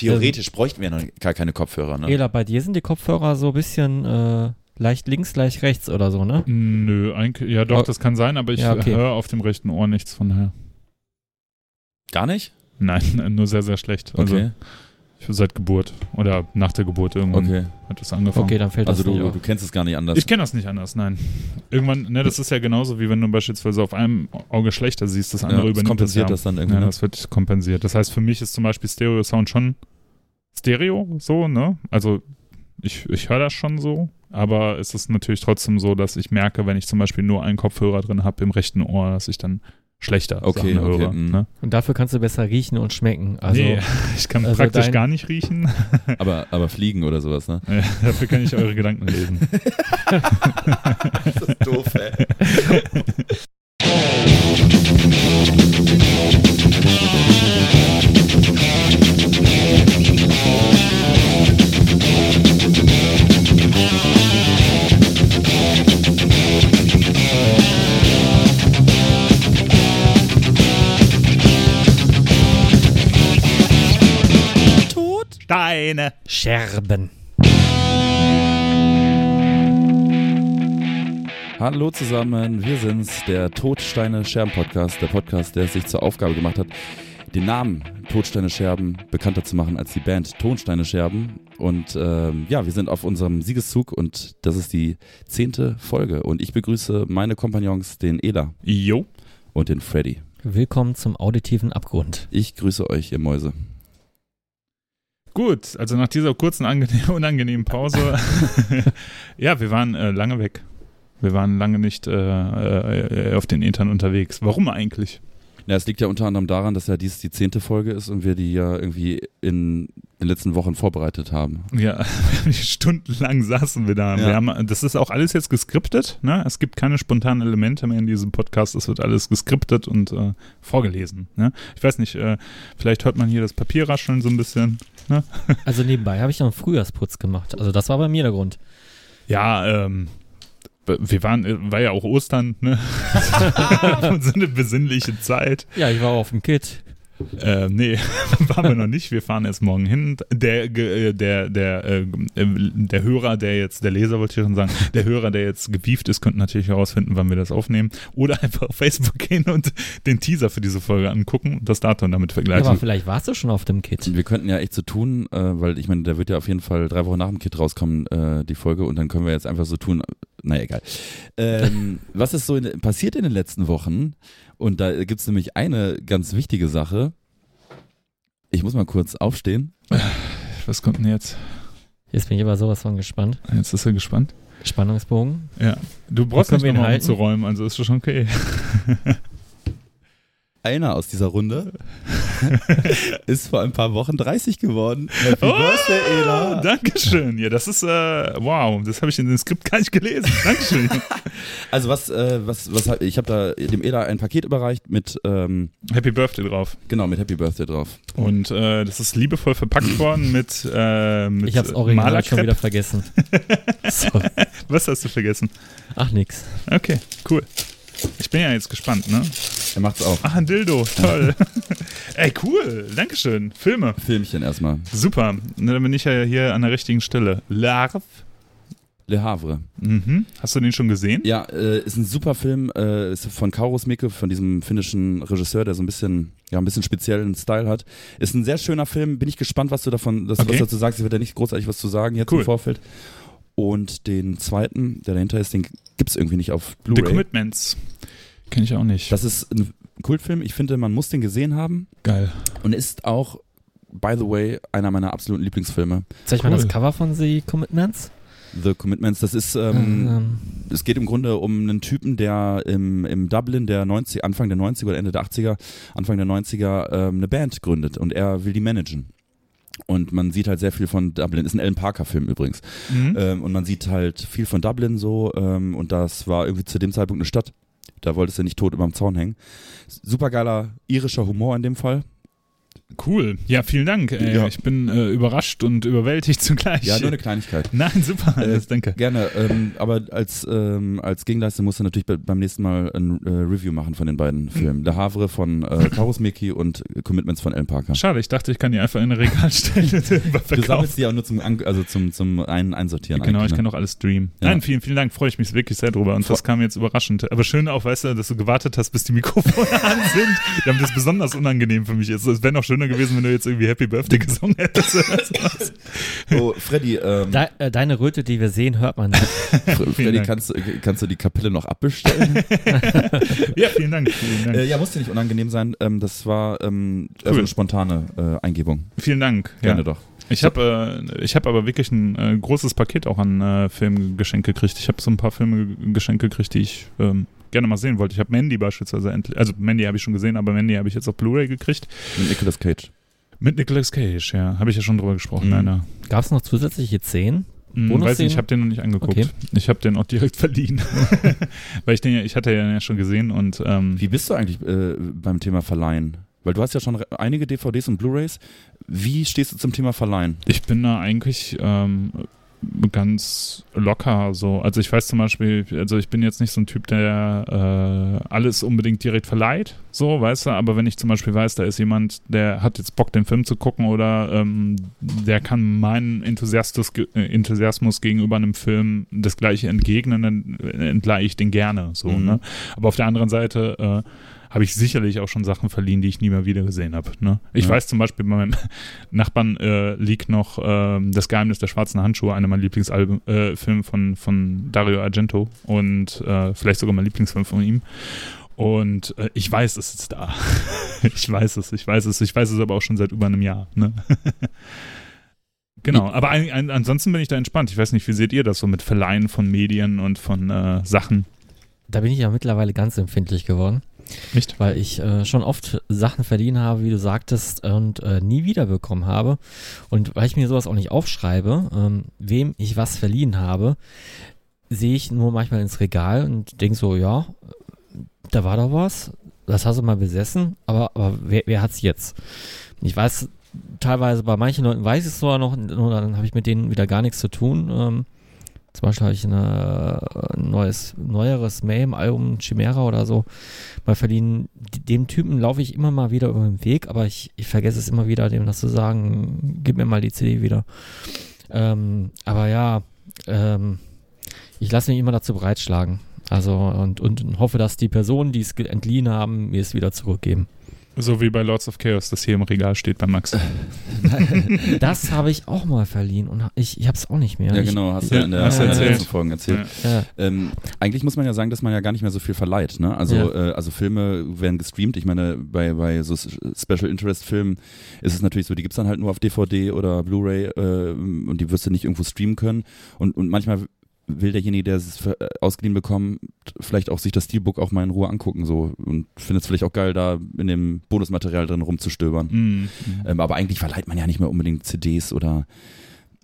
Theoretisch bräuchten wir noch gar keine Kopfhörer, ne? Ela, bei dir sind die Kopfhörer so ein bisschen äh, leicht links, leicht rechts oder so, ne? Nö, eigentlich, ja doch, Oh. das kann sein, aber ich Ja, okay. höre auf dem rechten Ohr nichts von daher. Gar nicht? Nein, nur sehr, sehr schlecht. Also Okay. ich, seit Geburt oder nach der Geburt irgendwann okay. hat das angefangen. Okay, dann fällt Also das du, nicht auf. du kennst es gar nicht anders. Ich kenne das nicht anders, nein. Irgendwann, ne, das ist ja genauso wie wenn du beispielsweise auf einem Auge schlechter siehst, das andere ja, das übernimmt kompensiert ja. das dann irgendwie. Ja, ne? das wird kompensiert. Das heißt, für mich ist zum Beispiel Stereo-Sound schon Stereo, so, ne? Also ich, ich höre das schon so, aber es ist natürlich trotzdem so, dass ich merke, wenn ich zum Beispiel nur einen Kopfhörer drin habe im rechten Ohr, dass ich dann schlechter Okay, okay, höre. mhm. Ne? Und dafür kannst du besser riechen und schmecken. Also, nee, ich kann also praktisch dein- gar nicht riechen. aber, aber fliegen oder sowas, ne? Ja, Dafür kann ich eure Gedanken lesen. das ist doof, ey. Steine. Scherben. Hallo zusammen, wir sind's, der Todsteine Scherben Podcast, der Podcast, der es sich zur Aufgabe gemacht hat, den Namen Todsteine Scherben bekannter zu machen als die Band Tonsteine Scherben. Und ähm, ja, wir sind auf unserem Siegeszug und das ist die zehnte Folge. Und ich begrüße meine Kompagnons, den Ela Jo. und den Freddy. Willkommen zum auditiven Abgrund. Ich grüße euch, ihr Mäuse. Gut, also nach dieser kurzen, angenehm, unangenehmen Pause. ja, wir waren äh, lange weg. Wir waren lange nicht äh, äh, auf den Etern unterwegs. Warum eigentlich? Ja, es liegt ja unter anderem daran, dass ja dies die zehnte Folge ist und wir die ja irgendwie in den letzten Wochen vorbereitet haben. Ja, stundenlang saßen wir da. Ja. Wir haben, das ist auch alles jetzt geskriptet. Ne? Es gibt keine spontanen Elemente mehr in diesem Podcast. Es wird alles geskriptet und äh, vorgelesen. Ne? Ich weiß nicht, äh, vielleicht hört man hier das Papier rascheln so ein bisschen. Also nebenbei habe ich noch einen Frühjahrsputz gemacht. Also das war bei mir der Grund. Ja, ähm, wir waren, äh, war ja auch Ostern, ne? So eine besinnliche Zeit. Ja, ich war auf dem Kit. Äh, nee, waren wir noch nicht. Wir fahren erst morgen hin. Der, ge- äh, der, der, äh, äh, der Hörer, der jetzt, der Leser wollte ich schon sagen, der Hörer, der jetzt gewieft ist, könnte natürlich herausfinden, wann wir das aufnehmen. Oder einfach auf Facebook gehen und den Teaser für diese Folge angucken und das Datum damit Ja, vergleichen. aber vielleicht warst du schon auf dem Kit. Wir könnten ja echt so tun, äh, weil ich meine, der wird ja auf jeden Fall drei Wochen nach dem Kit rauskommen, äh, die Folge, und dann können wir jetzt einfach so tun, naja, egal. Ähm, was ist so in, passiert in den letzten Wochen? Und da gibt's nämlich eine ganz wichtige Sache. Ich muss mal kurz aufstehen. Was kommt denn jetzt? Jetzt bin ich aber sowas von gespannt. Jetzt ist er gespannt. Spannungsbogen. Ja. Du brauchst nicht nochmal umzuräumen, also ist schon okay. Einer aus dieser Runde ist vor ein paar Wochen 30 geworden. Happy Birthday, Ela. Dankeschön. Ja, das ist, äh, wow, das habe ich in dem Skript gar nicht gelesen. Dankeschön. Also was, äh, was, was, ich habe da dem Ela ein Paket überreicht mit, ähm, Happy Birthday drauf. genau, mit Happy Birthday drauf. Und äh, das ist liebevoll verpackt worden mit, äh, mit Ich hab's original schon wieder vergessen. so. Was hast du vergessen? Ach nix. Okay, cool. Ich bin ja jetzt gespannt, ne? Er macht's auch. Ach, ein Dildo, toll. Ey, cool, Dankeschön. Filme, Filmchen erstmal. super. Dann bin ich ja hier an der richtigen Stelle. Larv. Le Havre. Mhm. Hast du den schon gesehen? Ja, äh, ist ein super Film, äh, ist von Kauros Mikke, von diesem finnischen Regisseur, der so ein bisschen, ja, ein bisschen speziellen Style hat. Ist ein sehr schöner Film, bin ich gespannt, was du davon, dass du Okay. was dazu sagst. Ich werde ja nicht großartig was zu sagen jetzt Cool. im Vorfeld. Und den zweiten, der dahinter ist, den gibt's irgendwie nicht auf The Blu-ray. Commitments. Kenn ich auch nicht. Das ist ein Kultfilm, ich finde, man muss den gesehen haben Geil. und ist auch, by the way, einer meiner absoluten Lieblingsfilme. Soll ich mal Cool. das Cover von The Commitments? The Commitments, das ist, ähm, Ähm, es geht im Grunde um einen Typen, der im, im Dublin der 90, Anfang der 90er oder Ende der 80er, Anfang der 90er ähm, eine Band gründet und er will die managen. Und man sieht halt sehr viel von Dublin. Ist ein Alan Parker-Film übrigens. Mhm. Ähm, und man sieht halt viel von Dublin so. Ähm, und das war irgendwie zu dem Zeitpunkt eine Stadt. Da wolltest du nicht tot über dem Zaun hängen. Supergeiler irischer Humor in dem Fall. Cool. Ja, vielen Dank. Äh, Ja. Ich bin äh, überrascht und überwältigt zugleich. Ja, nur eine Kleinigkeit. Nein, super. Äh, das danke. Gerne, ähm, aber als, ähm, als Gegenleistung musst du natürlich be beim nächsten Mal ein äh, Review machen von den beiden Hm. Filmen. Le Havre von äh, Karusmeki und Commitments von Alan Parker. Schade, ich dachte, ich kann die einfach in ein Regal stellen und Du sammelst die auch nur zum, An also zum, zum ein Einsortieren. Genau, ich eigentlich, kann ne? auch alles streamen. Ja. Nein, vielen, vielen Dank. Freue ich mich wirklich sehr drüber. Und Vor- das kam jetzt überraschend. Aber schön auch, weißt du, dass du gewartet hast, bis die Mikrofone an sind. Damit das besonders unangenehm für mich ist. Es wäre noch schöner gewesen, wenn du jetzt irgendwie Happy Birthday gesungen hättest. Oh, Freddy, ähm, De äh, deine Röte, die wir sehen, hört man nicht. Fr- Freddy, kannst, du- kannst du die Kapelle noch abbestellen? ja, vielen Dank. Vielen Dank. äh, ja, musste nicht unangenehm sein. Ähm, das war ähm, also Cool. eine spontane äh, Eingebung. vielen Dank. Gerne ja. doch. Ich habe äh, ich hab aber wirklich ein äh, großes Paket auch an äh, Filmen geschenkt gekriegt. Ich habe so ein paar Filme ge- geschenkt gekriegt, die ich ähm, gerne mal sehen wollte. Ich habe Mandy beispielsweise endlich, also Mandy habe ich schon gesehen, aber Mandy habe ich jetzt auf Blu-ray gekriegt. Mit Nicolas Cage. Mit Nicolas Cage, ja. Habe ich ja schon drüber gesprochen, Mhm. leider. Gab es noch zusätzliche Szenen? Hm, Bonusszenen? weiß nicht, ich habe den noch nicht angeguckt. Okay. Ich habe den auch direkt verliehen. Weil ich den ja, ich hatte den ja schon gesehen und ähm, Wie bist du eigentlich äh, beim Thema Verleihen? Weil du hast ja schon einige DVDs und Blu-rays. Wie stehst du zum Thema Verleihen? ich bin da eigentlich ähm, ganz locker so. Also ich weiß zum Beispiel, also ich bin jetzt nicht so ein Typ, der äh, alles unbedingt direkt verleiht, so, weißt du, aber wenn ich zum Beispiel weiß, da ist jemand, der hat jetzt Bock, den Film zu gucken oder ähm, der kann meinen Enthusiastus, ge- äh, Enthusiasmus gegenüber einem Film das gleiche entgegnen, dann entleihe ich den gerne, so, Mhm. ne? Aber auf der anderen Seite äh, habe ich sicherlich auch schon Sachen verliehen, die ich nie mehr wieder gesehen habe. Ne? Ich Ja. weiß zum Beispiel, bei meinem Nachbarn äh, liegt noch ähm, Das Geheimnis der schwarzen Handschuhe, einer meiner Lieblingsfilme äh, von, von Dario Argento und äh, vielleicht sogar mein Lieblingsfilm von ihm. Und äh, ich weiß, es ist da. ich weiß es, ich weiß es, ich weiß es aber auch schon seit über einem Jahr. Ne? genau, aber ein, ein, ansonsten bin ich da entspannt. Ich weiß nicht, wie seht ihr das so mit Verleihen von Medien und von äh, Sachen? Da bin ich ja mittlerweile ganz empfindlich geworden, Nicht? weil ich äh, schon oft Sachen verliehen habe, wie du sagtest, und äh, nie wiederbekommen habe. Und weil ich mir sowas auch nicht aufschreibe, ähm, wem ich was verliehen habe, sehe ich nur manchmal ins Regal und denke so, ja, da war doch was, das hast du mal besessen, aber, aber wer, wer hat's jetzt? Ich weiß, teilweise bei manchen Leuten weiß ich es zwar noch, nur dann habe ich mit denen wieder gar nichts zu tun. Ähm, zum Beispiel habe ich eine, ein neues, neueres Mayhem-Album, Chimera oder so, mal verliehen. Dem Typen laufe ich immer mal wieder über den Weg, aber ich, ich vergesse es immer wieder, dem das zu sagen, gib mir mal die CD wieder. Ähm, aber ja, ähm, ich lasse mich immer dazu breitschlagen. Also und, und hoffe, dass die Personen, die es entliehen haben, mir es wieder zurückgeben. So wie bei Lords of Chaos, das hier im Regal steht bei Max. Das habe ich auch mal verliehen und ich, ich habe es auch nicht mehr. Ja, genau, hast du Ja, in der, erzählt. letzten Folgen erzählt. Ja. Ja, Ähm, eigentlich muss man ja sagen, dass man ja gar nicht mehr so viel verleiht. Ne? Also, Ja. äh, also Filme werden gestreamt. Ich meine, bei, bei so Special Interest Filmen ist es natürlich so, die gibt's dann halt nur auf DVD oder Blu-ray äh, und die wirst du nicht irgendwo streamen können. Und, und manchmal will derjenige, der es äh, ausgeliehen bekommt, vielleicht auch sich das Steelbook auch mal in Ruhe angucken so und findet es vielleicht auch geil, da in dem Bonusmaterial drin rumzustöbern. Mhm. Ähm, aber eigentlich verleiht man ja nicht mehr unbedingt CDs oder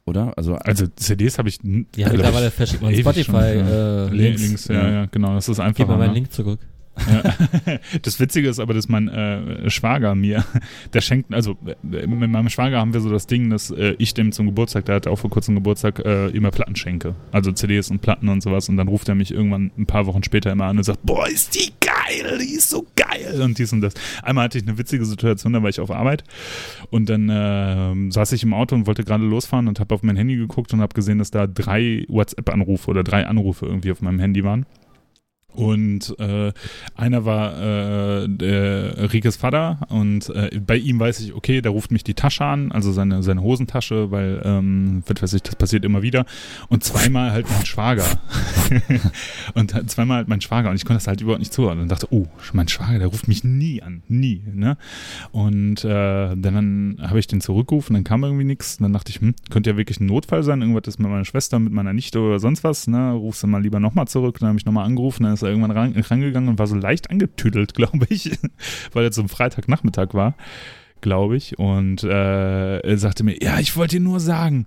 oder? Also, Also CDs habe ich. ja mittlerweile ich, verschickt man Spotify schon, ja. äh, Links, Links. ja, Ja. ja, genau. Das ist einfach. Gib mir meinen Link zurück. Das Witzige ist aber, dass mein äh, Schwager mir, der schenkt, also äh, mit meinem Schwager haben wir so das Ding, dass äh, ich dem zum Geburtstag, der hatte auch vor kurzem Geburtstag, äh, immer Platten schenke. Also CDs und Platten und sowas. Und dann ruft er mich irgendwann ein paar Wochen später immer an und sagt, boah, ist die geil, die ist so geil und dies und das. Einmal hatte ich eine witzige Situation, da war ich auf Arbeit und dann äh, saß ich im Auto und wollte gerade losfahren und habe auf mein Handy geguckt und habe gesehen, dass da drei WhatsApp-Anrufe oder drei Anrufe irgendwie auf meinem Handy waren. Und äh, einer war äh, der Rikes Vater und äh, bei ihm weiß ich, okay, da ruft mich die Tasche an, also seine, seine Hosentasche, weil, ähm, weiß ich, das passiert immer wieder. Und zweimal halt mein Schwager. und zweimal halt mein Schwager und ich konnte das halt überhaupt nicht zuhören und dachte, oh, mein Schwager, der ruft mich nie an, nie. Ne? Und äh, dann, habe ich den zurückgerufen, dann kam irgendwie nichts. Dann dachte ich, hm, könnte ja wirklich ein Notfall sein, irgendwas ist mit meiner Schwester, mit meiner Nichte oder sonst was. Ne? Rufst du mal lieber nochmal zurück. Dann habe ich nochmal angerufen, dann ist er irgendwann ran, rangegangen und war so leicht angetüdelt, glaube ich, weil so ein Freitagnachmittag war, glaube ich. Und äh, er sagte mir, ja, ich wollte dir nur sagen,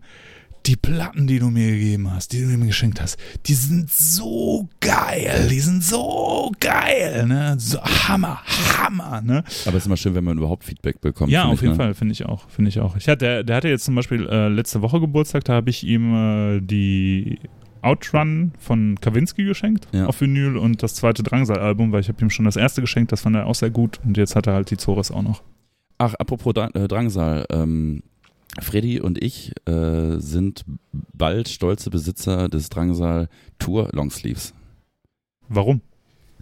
die Platten, die du mir gegeben hast, die du mir geschenkt hast, die sind so geil, die sind so geil, ne? So Hammer, Hammer, ne? Aber es ist immer schön, wenn man überhaupt Feedback bekommt. Ja, auf ich, jeden ne? Fall, finde ich auch, finde ich auch. Ich hatte, der, der hatte jetzt zum Beispiel äh, letzte Woche Geburtstag, da habe ich ihm äh, die Outrun von Kavinsky geschenkt Ja. auf Vinyl und das zweite Drangsal-Album, weil ich habe ihm schon das erste geschenkt, das fand er auch sehr gut und jetzt hat er halt die Zores auch noch. Ach, apropos Dra äh, Drangsal. Ähm, Freddy und ich äh, sind bald stolze Besitzer des Drangsal Tour Longsleeves. Warum?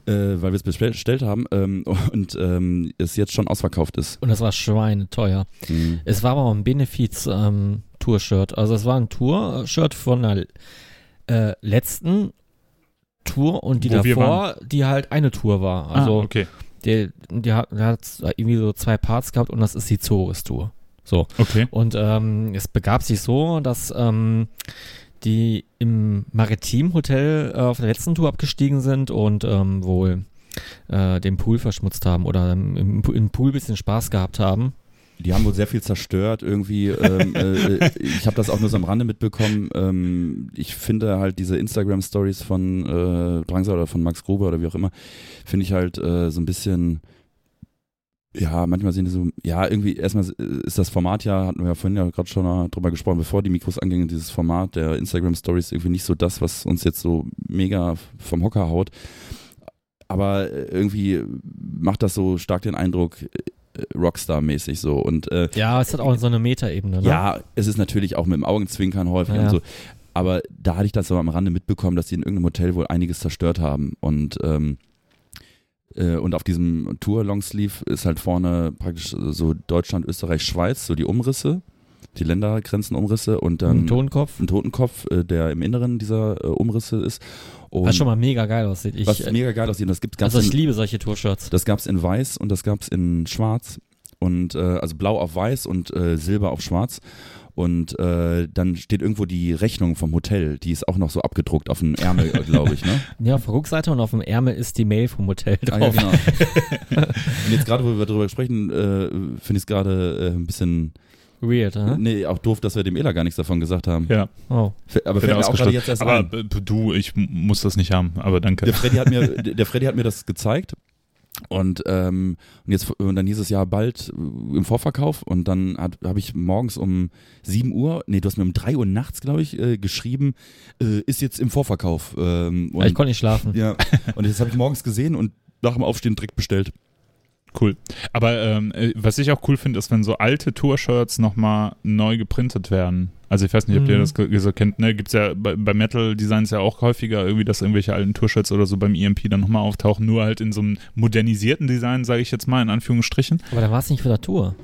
Äh, weil wir es bestellt haben ähm, und ähm, es jetzt schon ausverkauft ist. Und das war schweineteuer. Mhm. Es war aber auch ein Benefiz-Tour-Shirt. also es war ein Tour-Shirt von der äh, letzten Tour und die Wo davor, die halt eine Tour war. Also ah, okay, die, die hat, die hat irgendwie so zwei Parts gehabt und das ist die Zores-Tour. So. okay. Und ähm, es begab sich so, dass ähm, die im Maritim Hotel äh, auf der letzten Tour abgestiegen sind und ähm, wohl äh, den Pool verschmutzt haben oder im, im Pool ein bisschen Spaß gehabt haben. Die haben wohl sehr viel zerstört irgendwie. Ähm, äh, ich habe das auch nur so am Rande mitbekommen. Ähm, ich finde halt diese Instagram-Stories von äh, Drangsal oder von Max Gruber oder wie auch immer, finde ich halt äh, so ein bisschen, ja, manchmal sind die so, ja, irgendwie erstmal ist das Format ja, hatten wir ja vorhin ja gerade schon mal drüber gesprochen, bevor die Mikros angingen, dieses Format der Instagram-Stories irgendwie nicht so das, was uns jetzt so mega vom Hocker haut. Aber äh, irgendwie macht das so stark den Eindruck, äh, Rockstar-mäßig so. Und äh, Ja, es hat auch so eine Metaebene. Ne? ja, es ist natürlich auch mit dem Augenzwinkern häufig Ja. und so. Aber da hatte ich das so am Rande mitbekommen, dass die in irgendeinem Hotel wohl einiges zerstört haben. Und, ähm, äh, und auf diesem Tour-Longsleeve ist halt vorne praktisch so Deutschland, Österreich, Schweiz, so die Umrisse, die Ländergrenzenumrisse und dann Ein Tonkopf. ein Totenkopf, äh, der im Inneren dieser äh, Umrisse ist. Und Was schon mal mega geil aussieht. Ich, was äh, mega geil aussieht. Und Das gibt gab's also ich in- liebe solche Tourshirts. das gab's in weiß und das gab's in schwarz und äh, also blau auf weiß und äh, silber auf schwarz und äh, dann steht irgendwo die Rechnung vom Hotel, die ist auch noch so abgedruckt auf dem Ärmel, glaube ich, ne? Ja, auf der Rückseite und auf dem Ärmel ist die Mail vom Hotel Ah, ja, drauf. genau. und jetzt gerade, wo wir darüber sprechen, äh, finde ich es gerade äh, ein bisschen, Weird, ne? nee, auch doof, dass wir dem Ela gar nichts davon gesagt haben. Ja, Oh. Aber mir auch gerade jetzt erst Aber ein. äh, du, ich muss das nicht haben, aber danke. Der Freddy hat mir, der Freddy hat mir das gezeigt. Und, ähm, und jetzt und dann hieß es ja bald äh, im Vorverkauf und dann habe ich morgens um 7 Uhr, nee, du hast mir um 3 Uhr nachts, glaube ich, äh, geschrieben, äh, ist jetzt im Vorverkauf. Ähm, und, Ja, ich konnte nicht schlafen. ja, und das habe ich morgens gesehen und nach dem Aufstehen direkt bestellt. Cool. Aber ähm, äh, was ich auch cool finde, ist, wenn so alte Tour-Shirts nochmal neu geprintet werden. Also ich weiß nicht, ob ihr Mhm. das ge- so kennt, ne? Gibt's ja bei, bei Metal-Designs ja auch häufiger irgendwie, dass irgendwelche alten Tour-Shirts oder so beim EMP dann nochmal auftauchen, nur halt in so einem modernisierten Design, sage ich jetzt mal in Anführungsstrichen. Aber dann war es nicht für der Tour.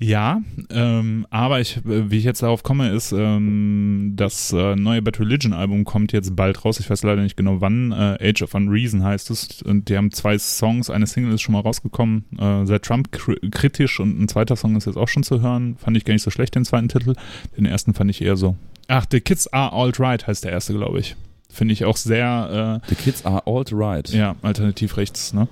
Ja, ähm, aber ich, äh, wie ich jetzt darauf komme, ist, ähm, das äh, neue Bad Religion Album kommt jetzt bald raus. Ich weiß leider nicht genau wann. Äh, Age of Unreason heißt es. Und die haben zwei Songs. Eine Single ist schon mal rausgekommen, äh, sehr Trump-kritisch. Und ein zweiter Song ist jetzt auch schon zu hören. Fand ich gar nicht so schlecht, den zweiten Titel. Den ersten fand ich eher so. Ach, The Kids Are Alt-Right heißt der erste, glaube ich. Finde ich auch sehr, The kids are alt right. äh, ja, alternativ rechts, ne?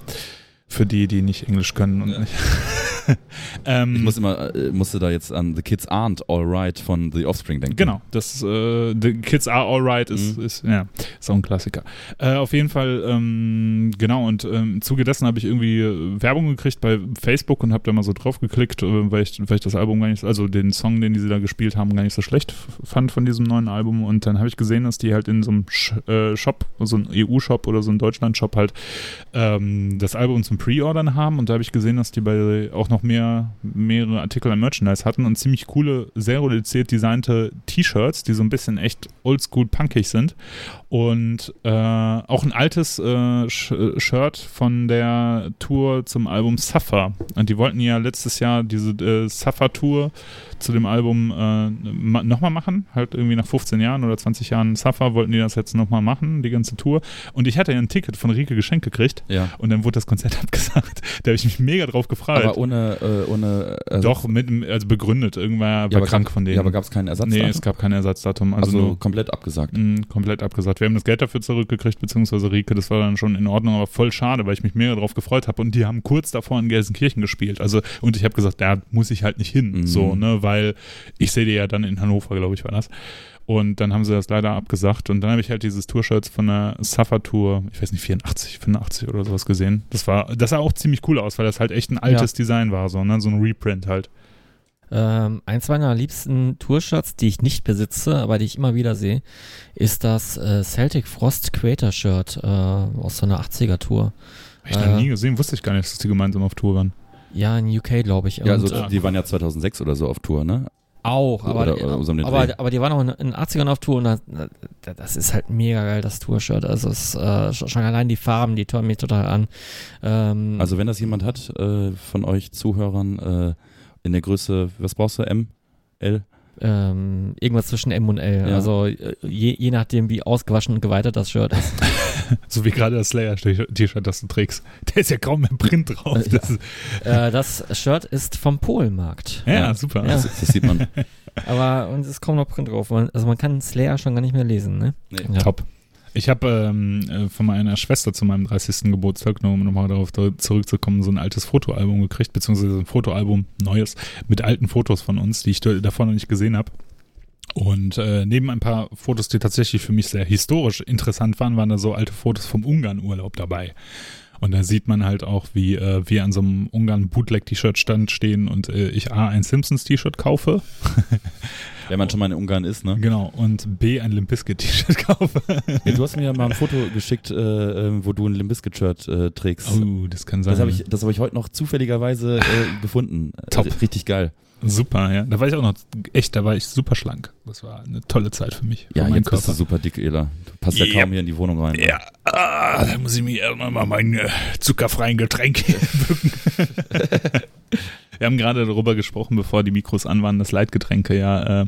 Für die, die nicht Englisch können und nicht. ähm, Ich muss immer, äh, musste da jetzt an The Kids Aren't Alright von The Offspring denken. Genau, das äh, The Kids Are Alright ist, Mhm. ist, ja, ist auch ein Klassiker. Äh, auf jeden Fall, ähm, genau, und ähm, im Zuge dessen habe ich irgendwie äh, Werbung gekriegt bei Facebook und habe da mal so drauf geklickt, äh, weil, ich, weil ich das Album gar nicht, also den Song, den die sie da gespielt haben, gar nicht so schlecht fand von diesem neuen Album. Und dann habe ich gesehen, dass die halt in so einem Sh äh, Shop, so ein EU-Shop oder so ein Deutschland-Shop halt ähm, das Album zum Pre-Ordern haben. Und da habe ich gesehen, dass die bei auch noch mehr, mehrere Artikel an Merchandise hatten und ziemlich coole, sehr reduziert designte T-Shirts, die so ein bisschen echt oldschool punkig sind. Und äh, auch ein altes äh, äh, Shirt von der Tour zum Album Suffer. Und die wollten ja letztes Jahr diese äh, Suffer-Tour zu dem Album äh, ma nochmal machen. Halt irgendwie nach 15 Jahren oder 20 Jahren Suffer wollten die das jetzt nochmal machen, die ganze Tour. Und ich hatte ja ein Ticket von Rike geschenkt gekriegt. Ja. Und dann wurde das Konzert abgesagt. Da habe ich mich mega drauf gefreut. Aber ohne, äh, ohne Ersatz. Doch, mit, also begründet. Irgendwer war aber krank gab- von denen. Ja, aber gab es keinen Ersatz? nee, es gab kein Ersatzdatum. Also, also, nur komplett abgesagt. mh, komplett abgesagt. Wir haben das Geld dafür zurückgekriegt, beziehungsweise Rike, das war dann schon in Ordnung, aber voll schade, weil ich mich mega drauf gefreut habe. Und die haben kurz davor in Gelsenkirchen gespielt. Also, und ich habe gesagt, da muss ich halt nicht hin. Mhm. So, ne, weil ich sehe die ja dann in Hannover, glaube ich, war das. Und dann haben sie das leider abgesagt. Und dann habe ich halt dieses Tour-Shirts von der Suffer Tour, ich weiß nicht, 84, 85 oder sowas gesehen. Das war, das sah auch ziemlich cool aus, weil das halt echt ein altes Design war, so, ne? so ein Reprint halt. Ähm, eins meiner liebsten Tourshirts, die ich nicht besitze, aber die ich immer wieder sehe, ist das äh, Celtic Frost Creator Shirt äh, aus so einer 80er Tour. Hab ich noch nie gesehen, wusste ich gar nicht, dass die gemeinsam auf Tour waren. Ja, in UK, glaube ich. Ja, also Und, äh, die waren ja 2006 oder so auf Tour, ne? auch, aber, Oder- oder so um den aber, aber die waren auch in den 80ern auf Tour und das, das ist halt mega geil, das Tour-Shirt. Also es ist äh, schon schon allein die Farben, die tören mich total an. Ähm, Also wenn das jemand hat äh, von euch Zuhörern äh, in der Größe, was brauchst du, M, L? ähm, irgendwas zwischen M und L. Ja. Also äh, je, je nachdem, wie ausgewaschen und geweitet das Shirt ist. So wie gerade das Slayer-T-Shirt, das du trägst. Da ist ja kaum mehr Print drauf. Äh, Das ist, äh, das Shirt ist vom Polenmarkt. ja, Ja. super. Ja. Das, das sieht man. Aber und es ist kaum noch Print drauf. Man, also man kann Slayer schon gar nicht mehr lesen, ne? Nee. Ja. Top. Ich habe ähm, äh, von meiner Schwester zu meinem 30. Geburtstag, nur um nochmal darauf da- zurückzukommen, so ein altes Fotoalbum gekriegt, beziehungsweise ein Fotoalbum, neues, mit alten Fotos von uns, die ich da- davor noch nicht gesehen habe. Und äh, neben ein paar Fotos, die tatsächlich für mich sehr historisch interessant waren, waren da so alte Fotos vom Ungarn-Urlaub dabei. Und da sieht man halt auch, wie äh, wir an so einem Ungarn-Bootleg-T-Shirt-Stand stehen und äh, ich A, ein Simpsons-T-Shirt kaufe, Wenn man schon mal in Ungarn ist, ne? genau, und B, ein Limp Bizkit-T-Shirt kaufe. Ja, du hast mir ja mal ein Foto geschickt, äh, äh, wo du ein Limp Bizkit-Shirt äh, trägst. Oh, das kann sein. Das habe ich, das hab ich heute noch zufälligerweise äh, gefunden. Top. Äh, richtig geil. Super, ja. Da war ich auch noch echt, da war ich super schlank. Das war eine tolle Zeit für mich. Ja, für meinen jetzt bist du super dick, Ela. Du passt ja Yep. kaum hier in die Wohnung rein. ne? Ja, ah, da muss ich mir irgendwann mal mein äh, zuckerfreien Getränk bücken. Wir haben gerade darüber gesprochen, bevor die Mikros an waren, dass Leitgetränke ja äh,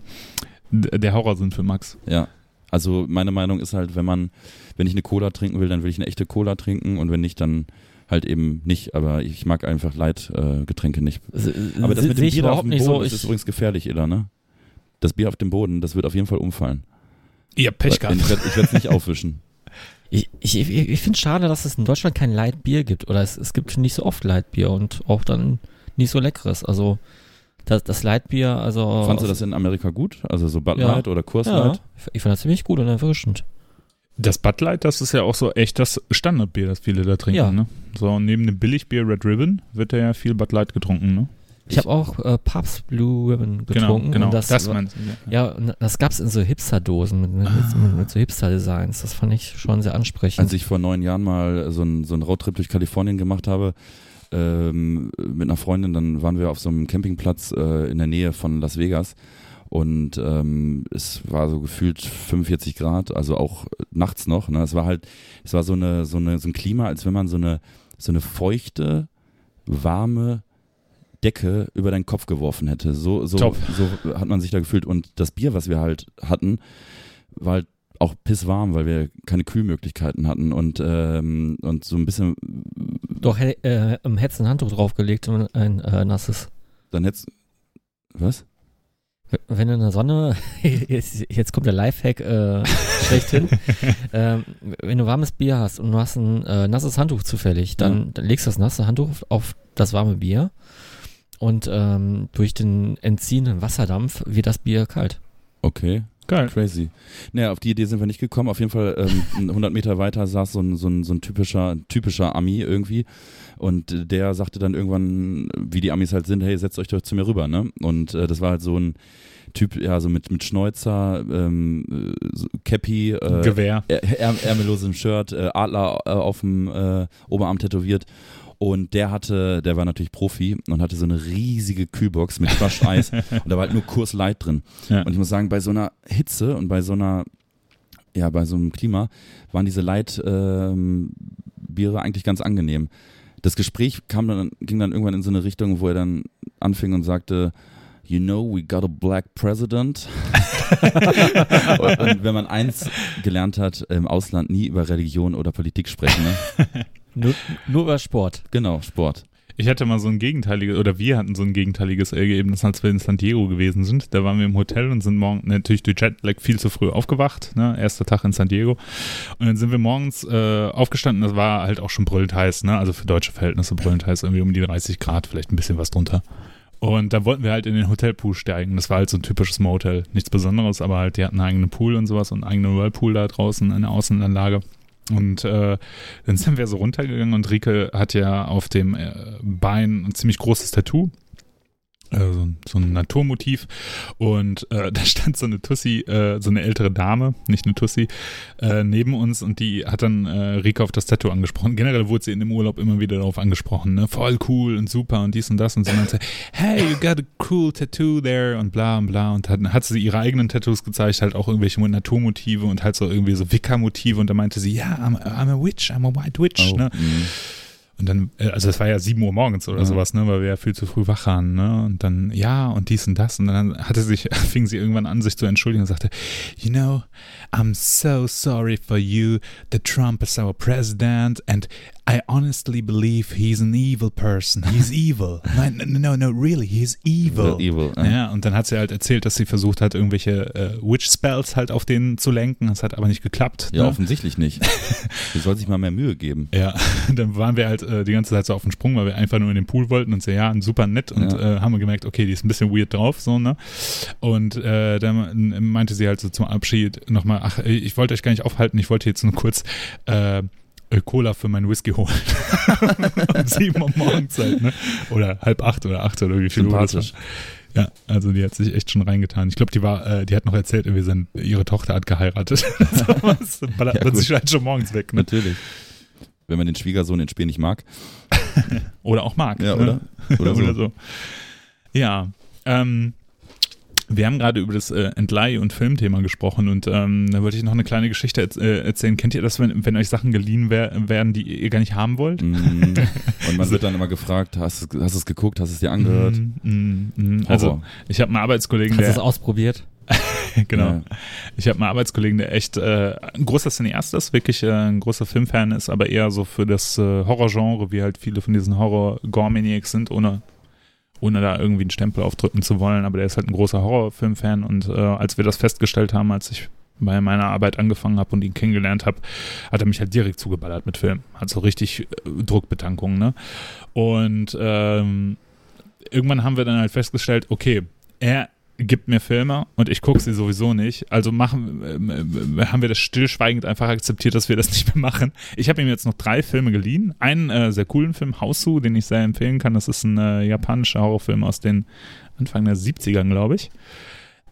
der Horror sind für Max. Ja. Also meine Meinung ist halt, wenn man, wenn ich eine Cola trinken will, dann will ich eine echte Cola trinken und wenn nicht, dann halt eben nicht. Aber ich mag einfach Leitgetränke äh, nicht. Aber das Se- mit dem Bier auf dem nicht Boden, so. ist übrigens gefährlich, Ela, ne? Das Bier auf dem Boden, das wird auf jeden Fall umfallen. Ihr Pech gehabt. Ich werde es nicht aufwischen. ich, ich, ich, ich finde es schade, dass es in Deutschland kein Leitbier gibt. Oder es, es gibt nicht so oft Leitbier und auch dann nicht so leckeres. Also das, das Leitbier, also. Fandst du das in Amerika gut? Also so Bud Ja. Light oder Ja, Light? ich, ich fand das ziemlich gut und erfrischend. Das Bud Light, das ist ja auch so echt das Standardbier, das viele da trinken. Ja. Ne? So, und neben dem Billigbier Red Ribbon wird da ja viel Bud Light getrunken. Ne? Ich habe auch äh, Pabst Blue Ribbon Genau, getrunken. genau. Und das, das war- meinst du, ja. ja, das gab's in so Hipster-Dosen mit, mit, Ah. mit, mit so Hipster-Designs. Das fand ich schon sehr ansprechend. Als ich vor neun Jahren mal so einen so einen Roadtrip durch Kalifornien gemacht habe, ähm, mit einer Freundin, dann waren wir auf so einem Campingplatz äh, in der Nähe von Las Vegas und ähm, es war so gefühlt 45 Grad, also auch nachts noch. Ne? Es war halt, es war so eine, so eine, so ein Klima, als wenn man so eine, so eine feuchte, warme Decke über deinen Kopf geworfen hätte. So, so, Top. so hat man sich da gefühlt. Und das Bier, was wir halt hatten, war halt auch pisswarm, weil wir keine Kühlmöglichkeiten hatten und, ähm, und so ein bisschen, Doch, äh, hättest ein Handtuch draufgelegt und ein äh, nasses. dann hättest was? Wenn du in der Sonne, jetzt, jetzt kommt der Lifehack äh, schlechthin, ähm, wenn du warmes Bier hast und du hast ein äh, nasses Handtuch zufällig, dann, dann legst du das nasse Handtuch auf, auf das warme Bier und ähm, durch den entziehenden Wasserdampf wird das Bier kalt. Okay, Geil. crazy. Naja, auf die Idee sind wir nicht gekommen. Auf jeden Fall ähm, 100 Meter weiter saß so ein, so ein, so ein typischer, typischer Ami irgendwie und der sagte dann irgendwann, wie die Amis halt sind, hey, setzt euch doch zu mir rüber, ne? Und äh, das war halt so ein Typ, ja, so mit, mit Schnäuzer, ähm, äh, so Cappy, äh, Gewehr. Är Ärm- ärmellosem Shirt, äh, Adler äh, auf dem äh, Oberarm tätowiert. Und der hatte, der war natürlich Profi und hatte so eine riesige Kühlbox mit Crushed Eis und da war halt nur Kurs Light drin. Ja. Und ich muss sagen, bei so einer Hitze und bei so einer, ja, bei so einem Klima waren diese Light ähm, Biere eigentlich ganz angenehm. Das Gespräch kam dann, ging dann irgendwann in so eine Richtung, wo er dann anfing und sagte, You know, we got a black president. und, und wenn man eins gelernt hat, im Ausland nie über Religion oder Politik sprechen. Ne? Nur, nur über Sport. Genau, Sport. Ich hatte mal so ein gegenteiliges, oder wir hatten so ein gegenteiliges Ergebnis, als wir in San Diego gewesen sind. Da waren wir im Hotel und sind morgen natürlich durch Jetlag viel zu früh aufgewacht. Ne? Erster Tag in San Diego. Und dann sind wir morgens äh, aufgestanden. Das war halt auch schon brüllend heiß. Ne? Also für deutsche Verhältnisse brüllend heiß. Irgendwie um die 30 Grad, vielleicht ein bisschen was drunter. Und da wollten wir halt in den Hotelpool steigen. Das war halt so ein typisches Motel. Nichts Besonderes, aber halt, die hatten einen eigenen Pool und sowas und einen eigenen Whirlpool da draußen in der Außenanlage. Und äh, dann sind wir so runtergegangen und Rike hat ja auf dem äh, Bein ein ziemlich großes Tattoo. Äh, so, ein Naturmotiv und äh, da stand so eine Tussi, äh, so eine ältere Dame, nicht eine Tussi, äh, neben uns und die hat dann äh, Rika auf das Tattoo angesprochen. Generell wurde sie in dem Urlaub immer wieder darauf angesprochen, ne? voll cool und super und dies und das und so meinte, hey, you got a cool tattoo there und bla und bla und dann hat sie ihre eigenen Tattoos gezeigt, halt auch irgendwelche Naturmotive und halt so irgendwie so Wicca-Motive und da meinte sie, ja, I'm, I'm a witch, I'm a white witch, Oh, ne? mh. Und dann, äh, also es war ja 7 Uhr morgens oder Ja. sowas, ne, weil wir ja viel zu früh wach waren, ne? Und dann, ja, und dies und das. Und dann hatte sich, fing sie irgendwann an, sich zu entschuldigen und sagte, you know, I'm so sorry for you that Trump is our president and I honestly believe he's an evil person. He's evil. Nein, no, no, no, really, he's evil. Evil. ja. Ja, und dann hat sie halt erzählt, dass sie versucht hat, irgendwelche äh, Witch-Spells halt auf den zu lenken. Das hat aber nicht geklappt. Ja, ne? offensichtlich nicht. Sie soll sich mal mehr Mühe geben. Ja, dann waren wir halt äh, die ganze Zeit so auf dem Sprung, weil wir einfach nur in den Pool wollten und so, ja, super nett und Ja. äh, haben wir gemerkt, okay, die ist ein bisschen weird drauf, so, ne? Und äh, dann meinte sie halt so zum Abschied nochmal, ach, ich wollte euch gar nicht aufhalten, ich wollte jetzt nur kurz äh, Cola für meinen Whisky holen. um sieben Uhr morgens halt, ne? Oder halb acht oder acht oder wie viel Uhr das war. Ja, also die hat sich echt schon reingetan. Ich glaube, die war, äh, die hat noch erzählt, wir sind, ihre Tochter hat geheiratet. was, ballert Ja, sich halt schon morgens weg, ne? Natürlich. Wenn man den Schwiegersohn ins Spiel nicht mag. Oder auch mag. Ja, ne? oder? Oder so. so. Ja, ähm, wir haben gerade über das äh, Entleih- und Filmthema gesprochen und ähm, da wollte ich noch eine kleine Geschichte erz äh, erzählen. Kennt ihr das, wenn, wenn euch Sachen geliehen wer werden, die ihr gar nicht haben wollt? Mm. Und man wird dann immer gefragt, hast du hast du es geguckt, hast du es dir angehört? Mm, mm, mm. Also, Horror. ich habe einen Arbeitskollegen, Hast du es der, ausprobiert? genau, Ja. ich habe einen Arbeitskollegen, der echt äh, ein großer Cineast ist, wirklich äh, ein großer Filmfan ist, aber eher so für das äh, Horrorgenre, wie halt viele von diesen Horror-Gore-Maniacs sind, ohne ohne da irgendwie einen Stempel aufdrücken zu wollen, aber der ist halt ein großer Horrorfilmfan und äh, als wir das festgestellt haben, als ich bei meiner Arbeit angefangen habe und ihn kennengelernt habe, hat er mich halt direkt zugeballert mit Film. Hat so richtig äh, Druckbetankung, ne? Und ähm, irgendwann haben wir dann halt festgestellt, okay, er gibt mir Filme und ich gucke sie sowieso nicht. Also machen, äh, haben wir das stillschweigend einfach akzeptiert, dass wir das nicht mehr machen. Ich habe ihm jetzt noch drei Filme geliehen. Einen äh, sehr coolen Film, Hausu, den ich sehr empfehlen kann. Das ist ein äh, japanischer Horrorfilm aus den Anfang der 70ern, glaube ich.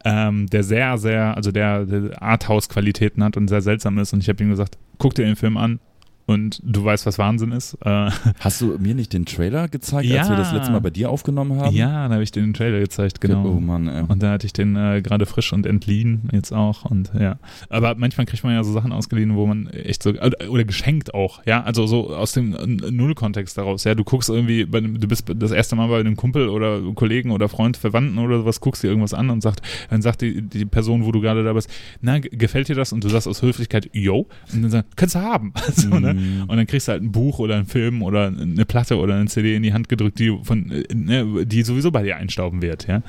Ähm, der sehr, sehr, also der, der Arthouse-Qualitäten hat und sehr seltsam ist. Und ich habe ihm gesagt, guck dir den Film an und du weißt, was Wahnsinn ist. Äh, Hast du mir nicht den Trailer gezeigt, als Ja. wir das letzte Mal bei dir aufgenommen haben? ja, da habe ich dir den Trailer gezeigt, genau. Oh Mann, ey. Und da hatte ich den äh, gerade frisch und entliehen jetzt auch und ja. Aber manchmal kriegt man ja so Sachen ausgeliehen, wo man echt so oder, oder geschenkt auch, ja, also so aus dem äh, Nullkontext daraus. Ja, du guckst irgendwie, bei, du bist das erste Mal bei einem Kumpel oder Kollegen oder Freund, Verwandten oder sowas, guckst dir irgendwas an und sagt, dann sagt die, die Person, wo du gerade da bist, na, gefällt dir das? Und du sagst aus Höflichkeit, yo, und dann sagst, kannst du haben. so, ne? Mm. Und dann kriegst du halt ein Buch oder einen Film oder eine Platte oder eine CD in die Hand gedrückt, die von, äh, ne, die sowieso bei dir einstauben wird, ja.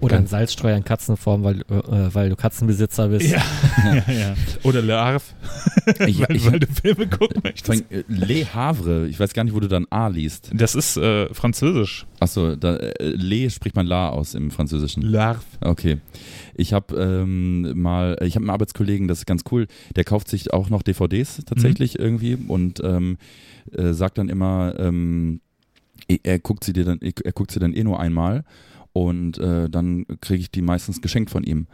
Oder ein Salzstreuer in Katzenform, weil, äh, weil du Katzenbesitzer bist. Ja, ja, ja. Oder Le Havre, Ich, weil, ich, weil du Filme gucken möchtest. Fang- äh, Le Havre, ich weiß gar nicht, wo du dann A liest. Das ist äh, französisch. Achso, äh, Le spricht man La aus im Französischen. Le Havre. Okay. Ich habe ähm, mal, ich habe einen Arbeitskollegen, das ist ganz cool, der kauft sich auch noch DVDs tatsächlich Mhm. irgendwie und ähm, äh, sagt dann immer, ähm, er er guckt sie dir dann, er guckt sie dann eh nur einmal und äh, dann kriege ich die meistens geschenkt von ihm.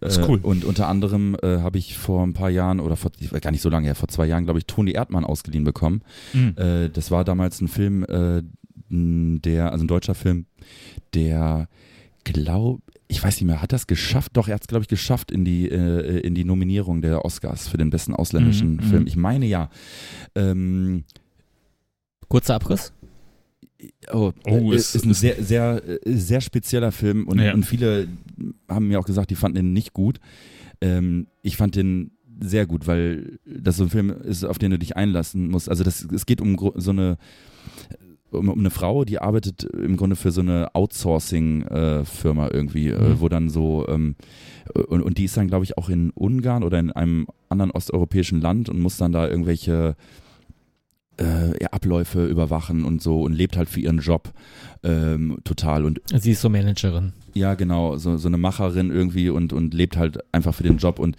Das ist Äh, cool. Und unter anderem äh, habe ich vor ein paar Jahren oder vor gar nicht so lange her, vor zwei Jahren, glaube ich, Toni Erdmann ausgeliehen bekommen. Mhm. Äh, das war damals ein Film, äh, der, also ein deutscher Film, der glaub, ich weiß nicht mehr, hat das geschafft? Doch, er hat es, glaube ich, geschafft in die, äh, in die Nominierung der Oscars für den besten ausländischen Mhm, Film. mhm. Ich meine ja. Ähm, Kurzer Abriss? Oh, Oh, äh, es ist ein ist- sehr, sehr, äh, sehr spezieller Film und, Ja. und viele haben mir auch gesagt, die fanden ihn nicht gut. Ähm, ich fand den sehr gut, weil das so ein Film ist, auf den du dich einlassen musst. Also das, es geht um so eine um, um eine Frau, die arbeitet im Grunde für so eine Outsourcing-Firma irgendwie, äh, Mhm. wo dann so ähm, und, und die ist dann, glaube ich, auch in Ungarn oder in einem anderen osteuropäischen Land und muss dann da irgendwelche äh, Abläufe überwachen und so und lebt halt für ihren Job ähm, total. Und Sie ist so Managerin. ja, genau, so, so eine Macherin irgendwie und, und lebt halt einfach für den Job und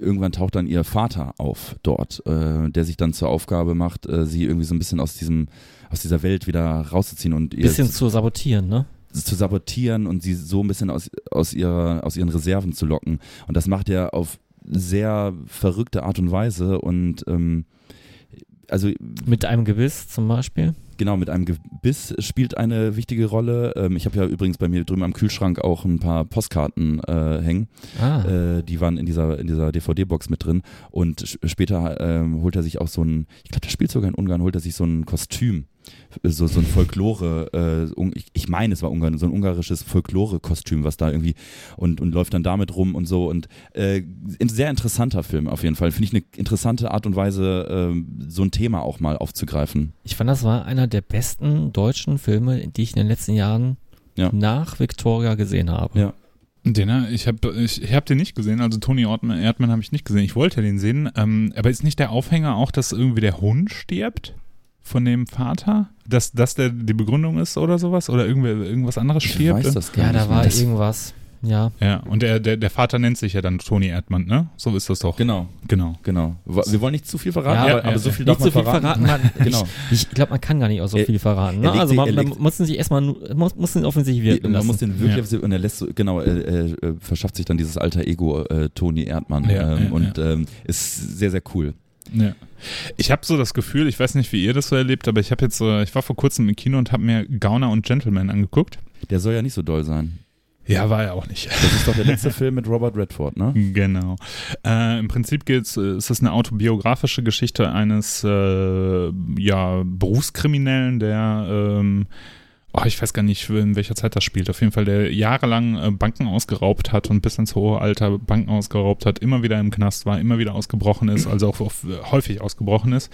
irgendwann taucht dann ihr Vater auf dort, äh, der sich dann zur Aufgabe macht, äh, sie irgendwie so ein bisschen aus diesem, aus dieser Welt wieder rauszuziehen und ihr Bisschen zu sabotieren, ne? zu sabotieren und sie so ein bisschen aus, aus, ihrer, aus ihren Reserven zu locken. Und das macht er auf sehr verrückte Art und Weise und ähm, also Mit einem Gebiss zum Beispiel. genau mit einem Gebiss spielt eine wichtige Rolle. Ähm, ich habe ja übrigens bei mir drüben am Kühlschrank auch ein paar Postkarten äh, hängen. Ah. Äh, die waren in dieser, in dieser DVD-Box mit drin. Und später ähm, holt er sich auch so ein, ich glaube, der spielt sogar in Ungarn, holt er sich so ein Kostüm. So, so ein Folklore, äh, ich, ich meine, es war Ungarn, so ein ungarisches Folklore-Kostüm, was da irgendwie und, und läuft dann damit rum und so. Und äh, ein sehr interessanter Film auf jeden Fall. Finde ich eine interessante Art und Weise, ähm, so ein Thema auch mal aufzugreifen. Ich fand, das war einer der besten deutschen Filme, die ich in den letzten Jahren Ja. nach Victoria gesehen habe. Ja. Den, äh, ich habe ich, ich hab den nicht gesehen, also Toni Erdmann, Erdmann habe ich nicht gesehen. Ich wollte den sehen, ähm, aber ist nicht der Aufhänger auch, dass irgendwie der Hund stirbt von dem Vater? Dass das der die Begründung ist oder sowas? Oder irgendwer, irgendwas anderes Ich stirbt? weiß das gar Ja, nicht. da war. Das- irgendwas. Ja. Ja, und der, der, der Vater nennt sich ja dann Toni Erdmann, ne? So ist das doch. Genau, Genau. genau. Wir wollen nicht zu viel verraten, Ja, aber, ja, aber so viel Nicht darf so man viel verraten. verraten. Man, Genau. Ich, ich glaube, man kann gar nicht auch so Er- viel verraten. er Ne? Also man, man muss sich erstmal, muss, muss ihn offensichtlich wirken man muss den wirklich Ja. und er lässt so, genau, er, er, er verschafft sich dann dieses alter Ego äh, Toni Erdmann Ja, ähm, ja, und Ähm, ist sehr sehr cool. Ja. Ich habe so das Gefühl, ich weiß nicht, wie ihr das so erlebt, aber ich habe jetzt, ich war vor kurzem im Kino und habe mir Gauner und Gentleman angeguckt. Der soll ja nicht so doll sein. Ja, war er auch nicht. Das ist doch der letzte Film mit Robert Redford, ne? Genau. Äh, Im Prinzip geht's, äh, ist es eine autobiografische Geschichte eines äh, ja, Berufskriminellen, der ähm, oh, ich weiß gar nicht, in welcher Zeit das spielt. Auf jeden Fall, der jahrelang äh, Banken ausgeraubt hat und bis ins hohe Alter Banken ausgeraubt hat, immer wieder im Knast war, immer wieder ausgebrochen ist, also auch auf, häufig ausgebrochen ist.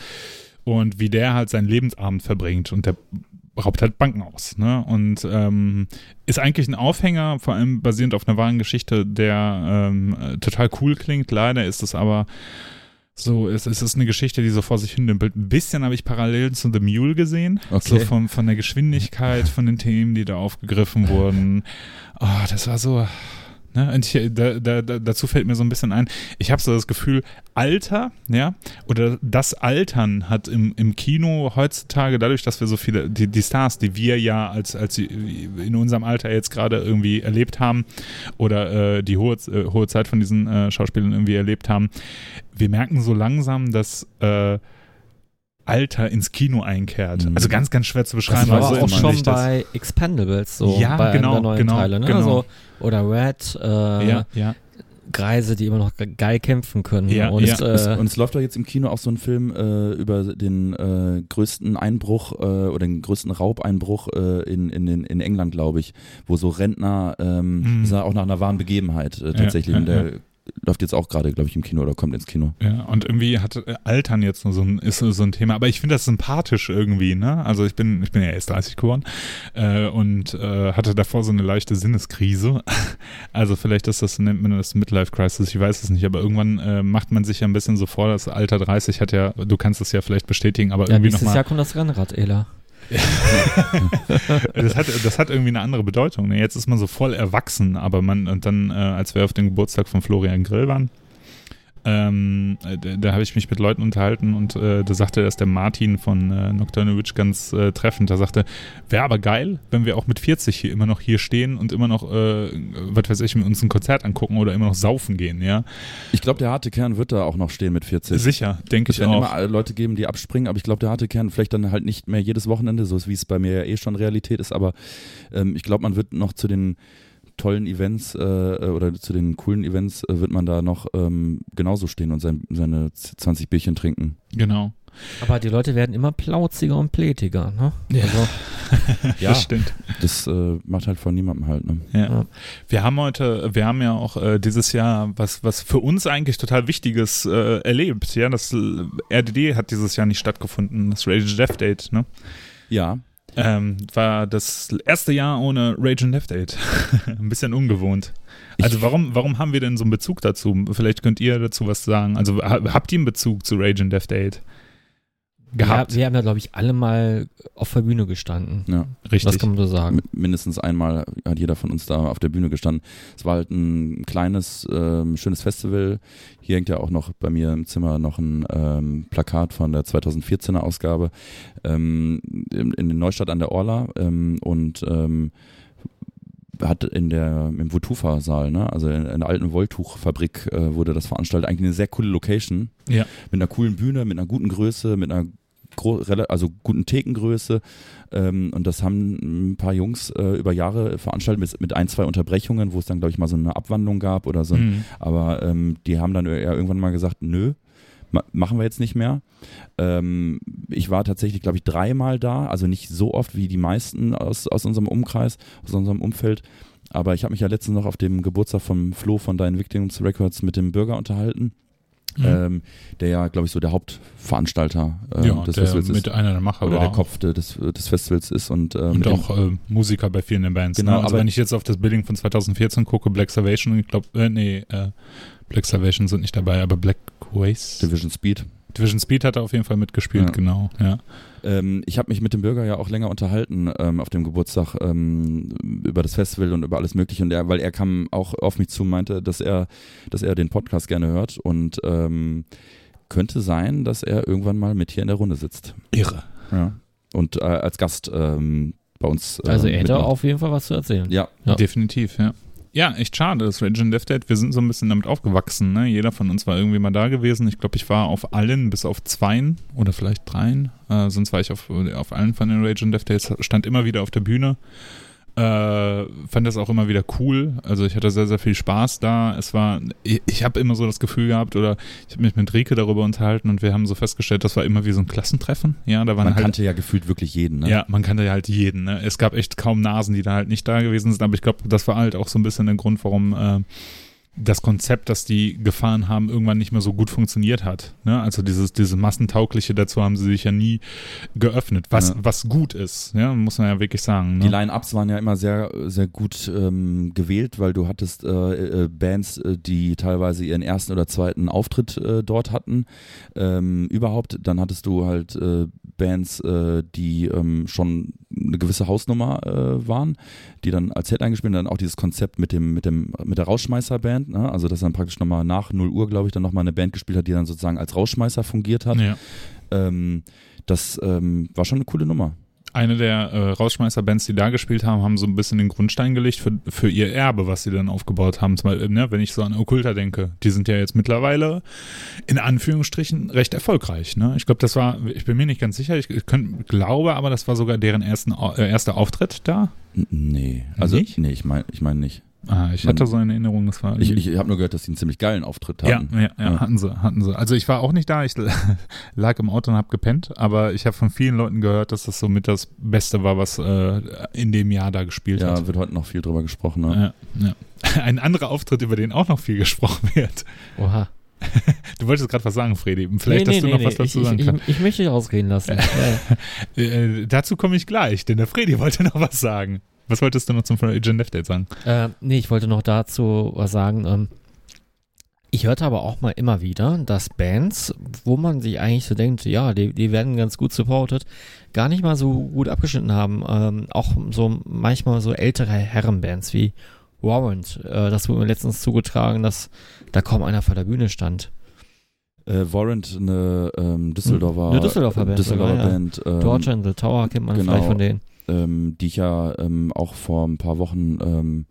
Und wie der halt seinen Lebensabend verbringt. Und der raubt halt Banken aus. Ne? Und ähm, ist eigentlich ein Aufhänger, vor allem basierend auf einer wahren Geschichte, der ähm, äh, total cool klingt. Leider ist es aber so, es, es ist eine Geschichte, die so vor sich hin dümpelt. Ein bisschen habe ich Parallelen zu The Mule gesehen. Okay. So von, von der Geschwindigkeit, von den Themen, die da aufgegriffen wurden. Oh, das war so. Ne? Und ich, da, da, da, dazu fällt mir so ein bisschen ein, ich habe so das Gefühl, Alter, ja, oder das Altern hat im, im Kino heutzutage, dadurch, dass wir so viele, die, die Stars, die wir ja als, als in unserem Alter jetzt gerade irgendwie erlebt haben, oder äh, die hohe, äh, hohe Zeit von diesen äh, Schauspielern irgendwie erlebt haben, wir merken so langsam, dass äh, Alter ins Kino einkehrt. Mhm. Also ganz, ganz schwer zu beschreiben. Das war also auch schon bei Expendables so, Ja, bei genau, neuen genau, Teile. Ne? genau. Also, oder Red, äh, ja, ja. Greise, die immer noch ge- geil kämpfen können. Ja, und ja. Es, Äh, und es läuft doch jetzt im Kino auch so ein Film äh, über den äh, größten Einbruch äh, oder den größten Raubeinbruch äh, in, in, in, England, glaube ich, wo so Rentner, ähm, Mhm. das ist ja auch nach einer wahren Begebenheit äh, tatsächlich. ja, und der läuft jetzt auch gerade, glaube ich, im Kino oder kommt ins Kino. Ja, und irgendwie hat äh, Altern jetzt nur so ein, ist so ein Thema, aber ich finde das sympathisch irgendwie, ne? Also ich bin, ich bin ja erst 30 geworden äh, und äh, hatte davor so eine leichte Sinneskrise. Also vielleicht ist das, nennt man das Midlife Crisis, ich weiß es nicht, aber irgendwann äh, macht man sich ja ein bisschen so vor, das Alter 30 hat ja, du kannst es ja vielleicht bestätigen, aber ja, irgendwie nächstes nochmal. Jahr kommt das Rennrad, Ela. das, hat, das hat irgendwie eine andere Bedeutung. Ne? Jetzt ist man so voll erwachsen, aber man, und dann, äh, als wir auf dem Geburtstag von Florian Grill waren, ähm, äh, da, da habe ich mich mit Leuten unterhalten und äh, da sagte das der Martin von äh, Nocturnal Witch ganz äh, treffend. Da sagte, wäre aber geil, wenn wir auch mit 40 hier immer noch hier stehen und immer noch, äh, was weiß ich, mit uns ein Konzert angucken oder immer noch saufen gehen, ja. Ich glaube, der harte Kern wird da auch noch stehen mit 40. Sicher, denke Es ich werden auch. immer alle Leute geben, die abspringen, aber ich glaube, der harte Kern vielleicht dann halt nicht mehr jedes Wochenende, so wie es bei mir ja eh schon Realität ist, aber ähm, ich glaube, man wird noch zu den tollen Events äh, oder zu den coolen Events äh, wird man da noch ähm, genauso stehen und sein, seine 20 Bierchen trinken. Genau. Aber die Leute werden immer plauziger und plätiger, ne? Ja. Also, Ja. Das stimmt. Das äh, macht halt von niemandem halt. Ne? Ja. Ja. Wir haben heute, wir haben ja auch äh, dieses Jahr was, was für uns eigentlich total Wichtiges äh, erlebt. Ja, das äh, RDD hat dieses Jahr nicht stattgefunden, das Rage Death Date, ne? Ja, Ähm, war das erste Jahr ohne Rage and Death Date. Ein bisschen ungewohnt. Also Ich- warum, warum haben wir denn so einen Bezug dazu? Vielleicht könnt ihr dazu was sagen. Also ha- habt ihr einen Bezug zu Rage and Death Date? Gehabt. Ja, wir haben ja, glaube ich, alle mal auf der Bühne gestanden. Ja. Richtig. Das kann man so sagen. Mi- Mindestens einmal hat jeder von uns da auf der Bühne gestanden. Es war halt ein kleines, ähm, schönes Festival. Hier hängt ja auch noch bei mir im Zimmer noch ein ähm, Plakat von der 2014er Ausgabe ähm, in, in Neustadt an der Orla ähm, und ähm, hat in der im Votufa-Saal, ne? also in, in der alten Wolltuchfabrik äh, wurde das veranstaltet. Eigentlich eine sehr coole Location Ja. mit einer coolen Bühne, mit einer guten Größe, mit einer also guten Thekengröße. Ähm, und das haben ein paar Jungs äh, über Jahre veranstaltet mit, mit ein, zwei Unterbrechungen, wo es dann, glaube ich, mal so eine Abwandlung gab oder so. Mhm. Aber ähm, die haben dann eher irgendwann mal gesagt, nö, ma machen wir jetzt nicht mehr. Ähm, ich war tatsächlich, glaube ich, dreimal da, also nicht so oft wie die meisten aus, aus unserem Umkreis, aus unserem Umfeld. Aber ich habe mich ja letztens noch auf dem Geburtstag vom Flo von Deinen Victims Records mit dem Bürger unterhalten, Mhm. ähm, der ja, glaube ich, so der Hauptveranstalter äh, ja, des der Festivals ist mit einer der Macher oder war. der Kopf de- des, des Festivals ist und, ähm, Und auch äh, Musiker bei vielen der Bands. Genau, ne? Also aber- wenn ich jetzt auf das Billing von 2014 gucke, Black Salvation, ich glaube, äh, nee, äh, Black Salvation sind nicht dabei, aber Black Ways. Division Speed. Division Speed hat er auf jeden Fall mitgespielt, Ja. genau. Ja. Ähm, ich habe mich mit dem Bürger ja auch länger unterhalten ähm, auf dem Geburtstag ähm, über das Festival und über alles Mögliche. Und er, weil er kam auch auf mich zu, meinte, dass er, dass er den Podcast gerne hört und ähm, könnte sein, dass er irgendwann mal mit hier in der Runde sitzt. Irre. Ja. Und äh, als Gast ähm, bei uns. ähm, Also er hätte mitmacht. auf jeden Fall was zu erzählen. Ja, Ja. Definitiv, ja. Ja, echt schade, das Rage and Death Date, wir sind so ein bisschen damit aufgewachsen, ne? Jeder von uns war irgendwie mal da gewesen. Ich glaube, ich war auf allen, bis auf zweien oder vielleicht dreien. Äh, sonst war ich auf, auf allen von den Rage and Death Dates, stand immer wieder auf der Bühne. Äh, fand das auch immer wieder cool. Also ich hatte sehr, sehr viel Spaß da. Es war, ich, ich habe immer so das Gefühl gehabt, oder ich habe mich mit Rike darüber unterhalten und wir haben so festgestellt, das war immer wie so ein Klassentreffen. Ja, da waren man halt kannte ja gefühlt wirklich jeden. Ne? ja, man kannte ja halt jeden. Ne? Es gab echt kaum Nasen, die da halt nicht da gewesen sind, aber ich glaube, das war halt auch so ein bisschen der Grund, warum äh, das Konzept, das die gefahren haben, irgendwann nicht mehr so gut funktioniert hat. Ne? Also dieses, diese Massentaugliche dazu haben sie sich ja nie geöffnet, was, Ja. was gut ist, ja? muss man ja wirklich sagen. Die Ne? Line-Ups waren ja immer sehr, sehr gut ähm, gewählt, weil du hattest äh, äh, Bands, äh, die teilweise ihren ersten oder zweiten Auftritt äh, dort hatten. Ähm, überhaupt, dann hattest du halt äh, Bands, äh, die ähm, schon eine gewisse Hausnummer äh, waren, die dann als Headline gespielt haben. Dann auch dieses Konzept mit dem, mit dem, mit der Rausschmeißerband, ne? also dass dann praktisch nochmal nach 0 Uhr, glaube ich, dann nochmal eine Band gespielt hat, die dann sozusagen als Rausschmeißer fungiert hat. Ja. Ähm, das ähm, war schon eine coole Nummer. Eine der äh, Rausschmeißer-Bands, die da gespielt haben, haben so ein bisschen den Grundstein gelegt für, für ihr Erbe, was sie dann aufgebaut haben. Zum Beispiel, ne, wenn ich so an Okkulta denke, die sind ja jetzt mittlerweile in Anführungsstrichen recht erfolgreich. Ne? Ich glaube, das war, ich bin mir nicht ganz sicher, ich, ich könnt, glaube aber, das war sogar deren ersten, äh, erster Auftritt da. Nee, also Nicht? nee, ich meine ich mein nicht. Ah, ich hatte so eine Erinnerung, das war Ich, ich habe nur gehört, dass sie einen ziemlich geilen Auftritt Ja, hatten. ja, ja, Ja. hatten sie, hatten sie. Also ich war auch nicht da, ich lag im Auto und habe gepennt, aber ich habe von vielen Leuten gehört, dass das so mit das Beste war, was äh, in dem Jahr da gespielt Ja, hat. wird heute noch viel drüber gesprochen. Ne? Ja, ja. Ein anderer Auftritt, über den auch noch viel gesprochen wird. Oha. Du wolltest gerade was sagen, Fredi. Vielleicht, Nee, dass nee, du noch nee, was nee. dazu ich, sagen ich, kannst. ich, ich möchte dich ausreden lassen. ja. Äh, dazu komme ich gleich, denn der Fredi wollte noch was sagen. Was wolltest du noch zum Agent Left Date sagen? Äh, nee, ich wollte noch dazu was sagen. Ähm, ich hörte aber auch mal immer wieder, dass Bands, wo man sich eigentlich so denkt, ja, die, die werden ganz gut supported, gar nicht mal so gut abgeschnitten haben. Ähm, auch so manchmal so ältere Herrenbands wie Warrant. Äh, das wurde mir letztens zugetragen, dass da kaum einer vor der Bühne stand. Äh, Warrant, eine ähm, Düsseldorfer, Eine Düsseldorfer Band Düsseldorfer sogar, ja. Band ähm, Torture in the Tower kennt man genau. vielleicht von denen. Ähm, die ich ja ähm, auch vor ein paar Wochen ähm,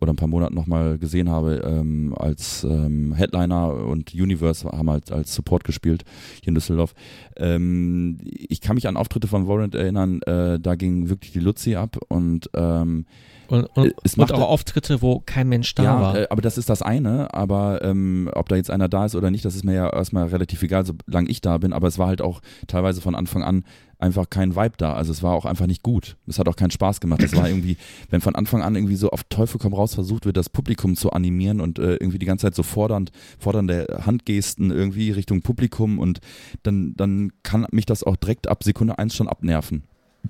oder ein paar Monaten nochmal gesehen habe, ähm, als ähm, Headliner und Universe haben halt als Support gespielt hier in Düsseldorf. Ähm, ich kann mich an Auftritte von Warrant erinnern, äh, da ging wirklich die Luzi ab und ähm, Und, und, Äh, es und macht- auch Auftritte, wo kein Mensch da ja, war. Äh, aber das ist das eine. Aber ähm, ob da jetzt einer da ist oder nicht, das ist mir ja erstmal relativ egal, solange ich da bin. Aber es war halt auch teilweise von Anfang an einfach kein Vibe da. Also es war auch einfach nicht gut. Es hat auch keinen Spaß gemacht. Es war irgendwie, wenn von Anfang an irgendwie so auf Teufel komm raus versucht wird, das Publikum zu animieren und äh, irgendwie die ganze Zeit so fordernd, fordernde Handgesten irgendwie Richtung Publikum und dann, dann kann mich das auch direkt ab Sekunde eins schon abnerven.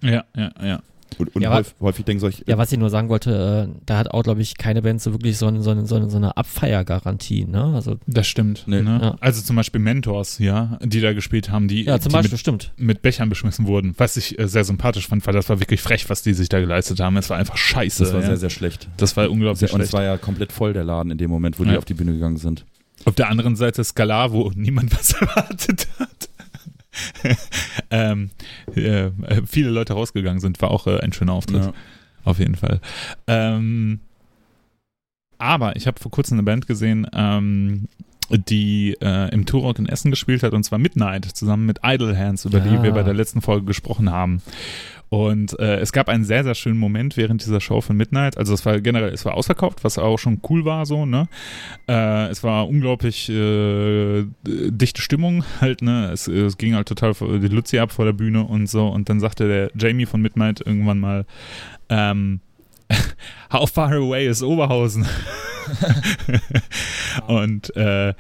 Ja, ja, ja. Und, und Ja, häufig, häufig denken solche, Ja, was ich nur sagen wollte, äh, da hat auch, glaube ich, keine Band so wirklich so, eine- so, eine- so, eine- so eine Abfeiergarantie, ne? Also, Das stimmt. Nee. Ne? Ja. Also zum Beispiel Mentors, ja, die da gespielt haben, die, ja, zum die Beispiel, mit, stimmt. mit Bechern beschmissen wurden. Was ich äh, sehr sympathisch fand, weil das war wirklich frech, was die sich da geleistet haben. Es war einfach scheiße. das war ja. sehr, sehr schlecht. das war unglaublich Sehr, und es schlecht. war ja komplett voll, der Laden in dem Moment, wo die auf die Bühne gegangen sind. Auf der anderen Seite Skalar, wo niemand was erwartet hat. ähm, äh, viele Leute rausgegangen sind, war auch äh, ein schöner Auftritt. Ja. Auf jeden Fall. Ähm, aber ich habe vor kurzem eine Band gesehen, ähm, die äh, im Turok in Essen gespielt hat, und zwar Midnight, zusammen mit Idle Hands, über die Ah. wir bei der letzten Folge gesprochen haben. Und äh, es gab einen sehr, sehr schönen Moment während dieser Show von Midnight. Also es war generell, es war ausverkauft, was auch schon cool war so, ne? Äh, es war unglaublich äh, dichte Stimmung halt, ne? Es, es ging halt total die Luzi ab vor der Bühne und so. Und dann sagte der Jamie von Midnight irgendwann mal, ähm, How far away is Oberhausen? und äh,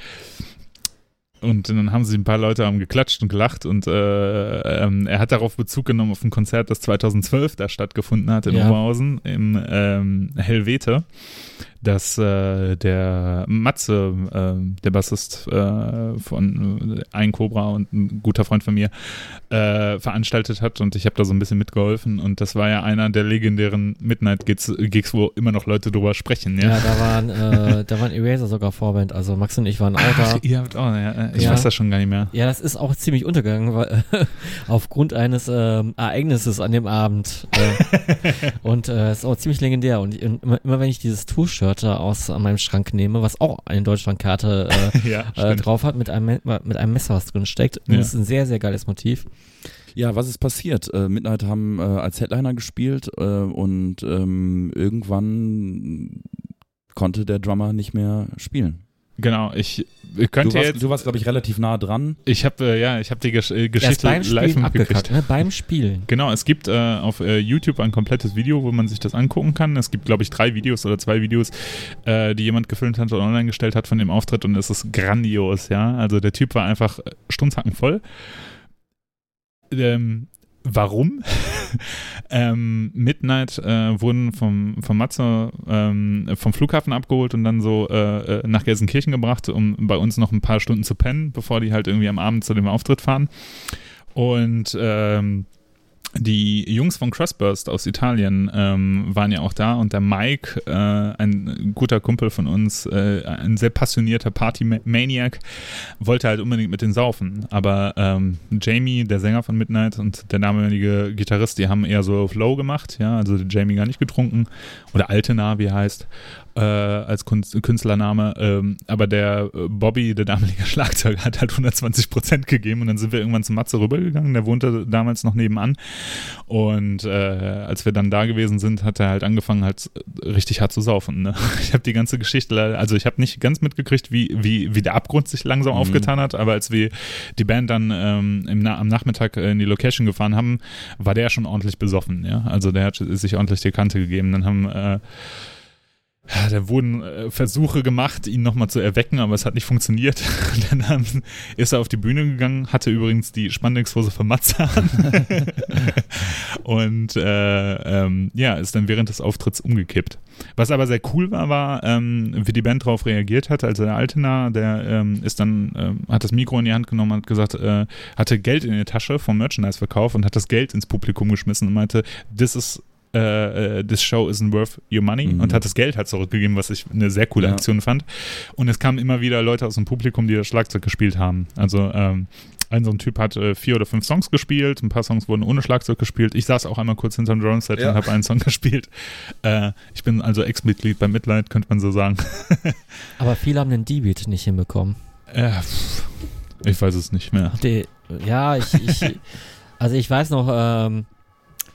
und dann haben sie ein paar Leute haben geklatscht und gelacht und äh, ähm, er hat darauf Bezug genommen auf ein Konzert, das 2012 da stattgefunden hat in Ja. Oberhausen im ähm, Helvete, das äh, der Matze, äh, der Bassist äh, von äh, Ein Cobra und ein guter Freund von mir, äh, veranstaltet hat und ich habe da so ein bisschen mitgeholfen und das war ja einer der legendären Midnight Gigs, Gigs wo immer noch Leute drüber sprechen, ja. Ja, da waren, äh, da waren Eraser sogar Vorband. Also Max und ich waren auch da. Ach, ihr habt auch, ja, ich Ja. weiß das schon gar nicht mehr. Ja, das ist auch ziemlich untergegangen, weil, aufgrund eines ähm, Ereignisses an dem Abend. Und äh, ist auch ziemlich legendär. Und, immer, immer wenn ich dieses Tour-Shirt da aus an meinem Schrank nehme, was auch eine Deutschlandkarte äh, ja, äh, drauf hat, mit einem, mit einem Messer, was drin steckt. Und Ja. das ist ein sehr, sehr geiles Motiv. Ja, was ist passiert? Äh, Midnight haben äh, als Headliner gespielt äh, und ähm, irgendwann konnte der Drummer nicht mehr spielen. Genau, ich, ich könnte Du warst, jetzt, du warst glaube ich, relativ nah dran. ich habe äh, ja, ich habe die Gesch äh, Geschichte beim live mitgekriegt. abgekackt, ne? Beim Spielen. Genau, es gibt äh, auf äh, YouTube ein komplettes Video, wo man sich das angucken kann. Es gibt, glaube ich, drei Videos oder zwei Videos, äh, die jemand gefilmt hat und online gestellt hat von dem Auftritt und es ist grandios, ja. Also der Typ war einfach äh, stunzacken voll. Ähm, warum? ähm, Midnight äh, wurden vom, vom Matze ähm, vom Flughafen abgeholt und dann so äh, äh, nach Gelsenkirchen gebracht, um bei uns noch ein paar Stunden zu pennen, bevor die halt irgendwie am Abend zu dem Auftritt fahren. Und ähm, die Jungs von Crossburst aus Italien ähm, waren ja auch da und der Mike, äh, ein guter Kumpel von uns, äh, ein sehr passionierter Party-Maniac, wollte halt unbedingt mit den saufen. Aber ähm, Jamie, der Sänger von Midnight und der damalige Gitarrist, die haben eher so Flow gemacht, ja, also Jamie gar nicht getrunken oder Altena, wie heißt, äh, als Kunst, Künstlername. Ähm, aber der äh, Bobby, der damalige Schlagzeuger, hat halt 120 Prozent gegeben und dann sind wir irgendwann zum Matze rübergegangen. Der wohnte damals noch nebenan. Und äh, als wir dann da gewesen sind, hat er halt angefangen, halt richtig hart zu saufen. Ne? Ich habe die ganze Geschichte, also ich habe nicht ganz mitgekriegt, wie, wie, wie der Abgrund sich langsam Mhm. aufgetan hat, aber als wir die Band dann ähm, im, am Nachmittag äh, in die Location gefahren haben, war der schon ordentlich besoffen. Ja? Also der hat sich ordentlich die Kante gegeben. Dann haben äh, da wurden äh, Versuche gemacht, ihn nochmal zu erwecken, aber es hat nicht funktioniert. Dann haben, ist er auf die Bühne gegangen, hatte übrigens die Spandexhose von Matze an. Und äh, ähm, ja, ist dann während des Auftritts umgekippt. Was aber sehr cool war, war, ähm, wie die Band darauf reagiert hat. Also der Altena, der ähm, ist dann, ähm, hat das Mikro in die Hand genommen, hat gesagt, äh, hatte Geld in der Tasche vom Merchandise-Verkauf und hat das Geld ins Publikum geschmissen und meinte, this is äh, äh, this show isn't worth your money Mhm. und hat das Geld halt zurückgegeben, was ich eine sehr coole Ja. Aktion fand. Und es kamen immer wieder Leute aus dem Publikum, die das Schlagzeug gespielt haben. Also ähm, ein so ein Typ hat äh, vier oder fünf Songs gespielt, ein paar Songs wurden ohne Schlagzeug gespielt. Ich saß auch einmal kurz hinterm Drumset Ja. und habe einen Song gespielt. Äh, ich bin also Ex-Mitglied bei Midnight, könnte man so sagen. Aber viele haben den D-Beat nicht hinbekommen. Äh, ich weiß es nicht mehr. Die, ja, ich, ich also ich weiß noch, ähm,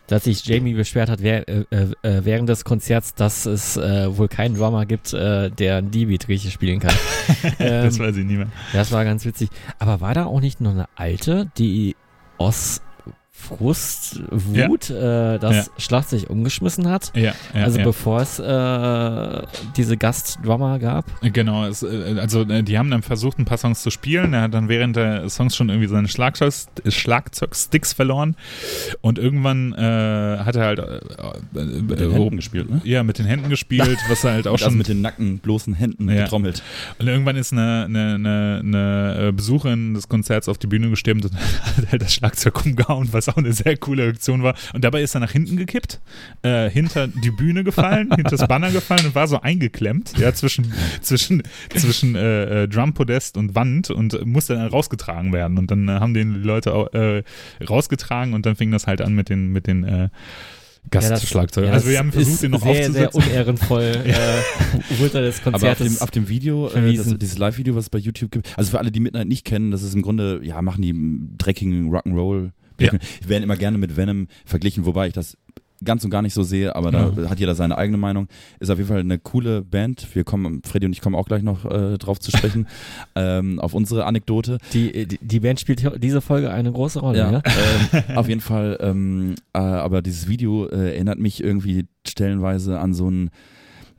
dass sich Jamie beschwert hat wer, äh, äh, während des Konzerts, dass es äh, wohl keinen Drummer gibt, äh, der einen D-Beat richtig spielen kann. ähm, das weiß ich nicht mehr. das war ganz witzig. Aber war da auch nicht noch eine alte, die aus Frust, Wut äh, das Ja. Schlagzeug umgeschmissen hat. Ja, ja, also ja. bevor es äh, diese Gastdrummer gab. Genau, es, äh, also äh, die haben dann versucht, ein paar Songs zu spielen. Er hat dann während der Songs schon irgendwie seine Schlagzeug, Schlagzeugsticks verloren. Und irgendwann äh, hat er halt äh, Mit den Händen gespielt, ne? ja, mit den Händen gespielt, was er halt auch also schon mit den nackten, bloßen Händen Ja. getrommelt. Und irgendwann ist eine, eine, eine, eine Besucherin des Konzerts auf die Bühne gestürmt und hat halt das Schlagzeug umgehauen, was auch eine sehr coole Aktion war. Und dabei ist er nach hinten gekippt, äh, hinter die Bühne gefallen, hinter das Banner gefallen und war so eingeklemmt, ja, zwischen, zwischen, zwischen äh, äh, Drumpodest und Wand und musste dann rausgetragen werden. Und dann äh, haben den die Leute auch, äh, rausgetragen und dann fing das halt an mit den, mit den äh, Gastschlagzeugern. Ja, also wir das haben versucht, den noch sehr, sehr aufzusetzen. unehrenvoll äh, wurde des Aber auf dem, auf dem Video, äh, das, dieses Live-Video, was es bei YouTube gibt, also für alle, die Midnight nicht kennen, das ist im Grunde, ja, machen die dreckigen Rock'n'Roll. Ja. Die werden immer gerne mit Venom verglichen, wobei ich das ganz und gar nicht so sehe, aber da Ja. hat jeder seine eigene Meinung. Ist auf jeden Fall eine coole Band. Wir kommen, Freddy und ich kommen auch gleich noch äh, drauf zu sprechen, ähm, auf unsere Anekdote. die, die, die Band spielt diese Folge eine große Rolle, ja? ähm, auf jeden Fall, ähm, äh, aber dieses Video äh, erinnert mich irgendwie stellenweise an so einen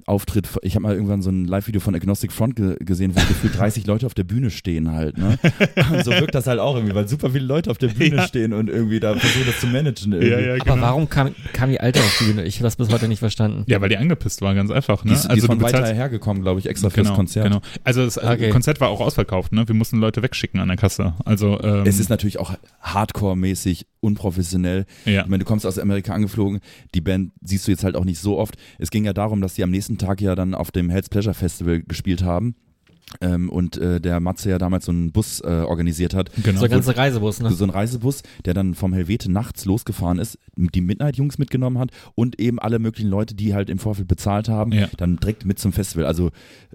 Auftritt. Ich habe mal irgendwann so ein Live-Video von Agnostic Front ge gesehen, wo gefühlt 30 Leute auf der Bühne stehen halt. Ne? Und so wirkt das halt auch irgendwie, weil super viele Leute auf der Bühne Ja. stehen und irgendwie da versuchen das zu managen. Irgendwie. Ja, ja, Aber genau. warum kam, kam die Alte auf die Bühne? Ich habe das bis heute nicht verstanden. Ja, weil die angepisst war, ganz einfach. Ne? Die ist, die ist also von du weiter hergekommen, glaube ich, extra fürs genau, Konzert. Genau. Also das äh, Okay. Konzert war auch ausverkauft, ne? Wir mussten Leute wegschicken an der Kasse. Also ähm, Es ist natürlich auch hardcore-mäßig unprofessionell. ja. Ich meine, du kommst aus Amerika angeflogen, die Band siehst du jetzt halt auch nicht so oft. Es ging ja darum, dass die am nächsten Tag ja dann auf dem Hell's Pleasure Festival gespielt haben. Ähm, und äh, der Matze ja damals so einen Bus äh, organisiert hat. genau. So ein ganzer Reisebus, ne? So ein Reisebus, der dann vom Helvete nachts losgefahren ist, die Midnight-Jungs mitgenommen hat und eben alle möglichen Leute, die halt im Vorfeld bezahlt haben, Ja. dann direkt mit zum Festival. Also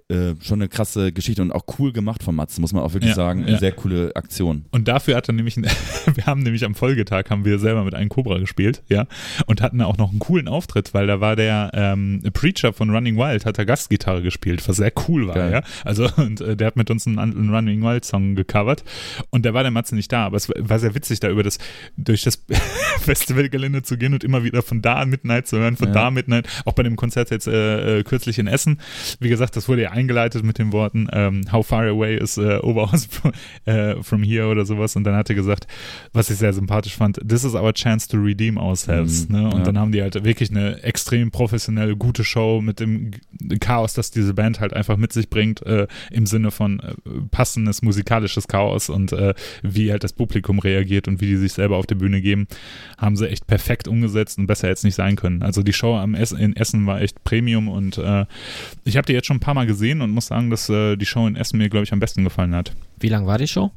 äh, schon eine krasse Geschichte und auch cool gemacht von Matze, muss man auch wirklich Ja, sagen. Eine ja. sehr coole Aktion. Und dafür hat er nämlich, wir haben nämlich am Folgetag haben wir selber mit einem Cobra gespielt, ja, und hatten auch noch einen coolen Auftritt, weil da war der ähm, Preacher von Running Wild, hat er Gastgitarre gespielt, was sehr cool war, Geil. ja. Also und äh, der hat mit uns einen, einen Running Wild Song gecovert und da war der Matze nicht da, aber es war, war sehr witzig, da über das durch das Festivalgelände zu gehen und immer wieder von da Midnight zu hören, von Ja. da Midnight, auch bei dem Konzert jetzt äh, äh, kürzlich in Essen. Wie gesagt, das wurde ja eingeleitet mit den Worten ähm, How far away is äh, Oberhaus from, äh, from here oder sowas und dann hat er gesagt, was ich sehr sympathisch fand, this is our chance to redeem ourselves. Mhm, ne? Und ja. dann haben die halt wirklich eine extrem professionelle, gute Show mit dem Chaos, das diese Band halt einfach mit sich bringt, äh, im Sinne von äh, passendes musikalisches Chaos und äh, wie halt das Publikum reagiert und wie die sich selber auf der Bühne geben, haben sie echt perfekt umgesetzt und besser jetzt nicht sein können. Also die Show am Essen, in Essen war echt Premium und äh, ich habe die jetzt schon ein paar Mal gesehen und muss sagen, dass äh, die Show in Essen mir, glaube ich, am besten gefallen hat. Wie lang war die Show?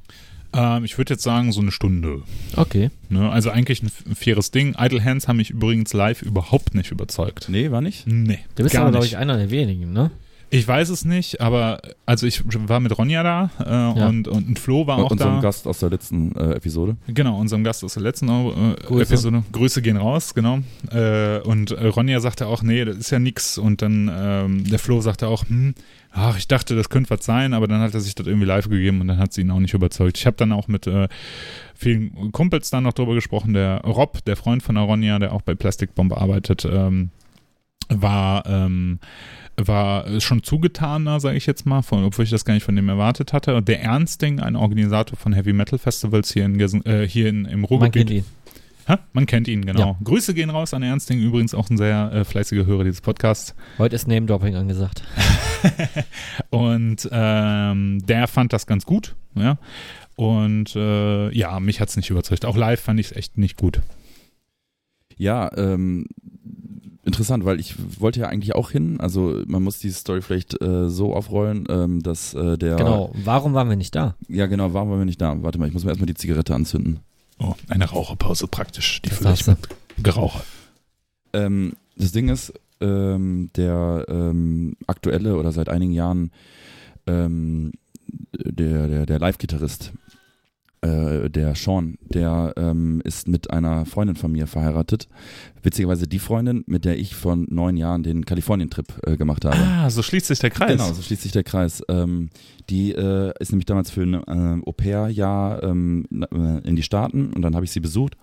Ähm, ich würde jetzt sagen, so eine Stunde. Okay. Ne? Also eigentlich ein faires Ding. Idle Hands haben mich übrigens live überhaupt nicht überzeugt. Nee, war nicht? Nee, Du bist gar aber, glaube ich, einer der wenigen, ne? Ich weiß es nicht, aber also ich war mit Ronja da äh, Ja. und, und Flo war auch unserem da. Gast aus der letzten äh, Episode. Genau, unserem Gast aus der letzten äh, Grüße. Episode. Grüße gehen raus, genau. Äh, und Ronja sagte auch, nee, das ist ja nix. Und dann ähm, der Flo sagte auch, hm, ach, ich dachte, das könnte was sein, aber dann hat er sich das irgendwie live gegeben und dann hat sie ihn auch nicht überzeugt. Ich habe dann auch mit äh, vielen Kumpels dann noch drüber gesprochen. Der Rob, der Freund von der Ronja, der auch bei Plastic Bomb arbeitet, ähm, war ähm, war schon zugetaner, sage ich jetzt mal, von, obwohl ich das gar nicht von dem erwartet hatte. Und der Ernsting, ein Organisator von Heavy Metal Festivals hier in, äh, hier in im Man Ruhrgebiet. kennt ihn. Ha? Man kennt ihn, genau. Ja. Grüße gehen raus an Ernsting, übrigens auch ein sehr äh, fleißiger Hörer dieses Podcasts. Heute ist Name-Dropping angesagt. Und ähm, der fand das ganz gut, ja. Und äh, ja, mich hat's nicht überzeugt. Auch live fand ich es echt nicht gut. Ja, ähm, interessant, weil ich wollte ja eigentlich auch hin. Also man muss die Story vielleicht äh, so aufrollen, ähm, dass äh, der. Genau. Warum waren wir nicht da? Ja, genau, warum waren wir nicht da? Warte mal, ich muss mir erstmal die Zigarette anzünden. Oh, eine Raucherpause praktisch. Die Das fülle ich mit. Ähm, das Ding ist, ähm, der ähm, aktuelle oder seit einigen Jahren ähm, der, der, der Live-Gitarrist, äh, der Sean, der ähm, ist mit einer Freundin von mir verheiratet. Witzigerweise die Freundin, mit der ich vor neun Jahren den Kalifornien-Trip äh, gemacht habe. Ah, so schließt sich der Kreis. Genau, so schließt sich der Kreis. Ähm, die äh, ist nämlich damals für ein äh, Au-pair-Jahr ähm, äh, in die Staaten und dann habe ich sie besucht.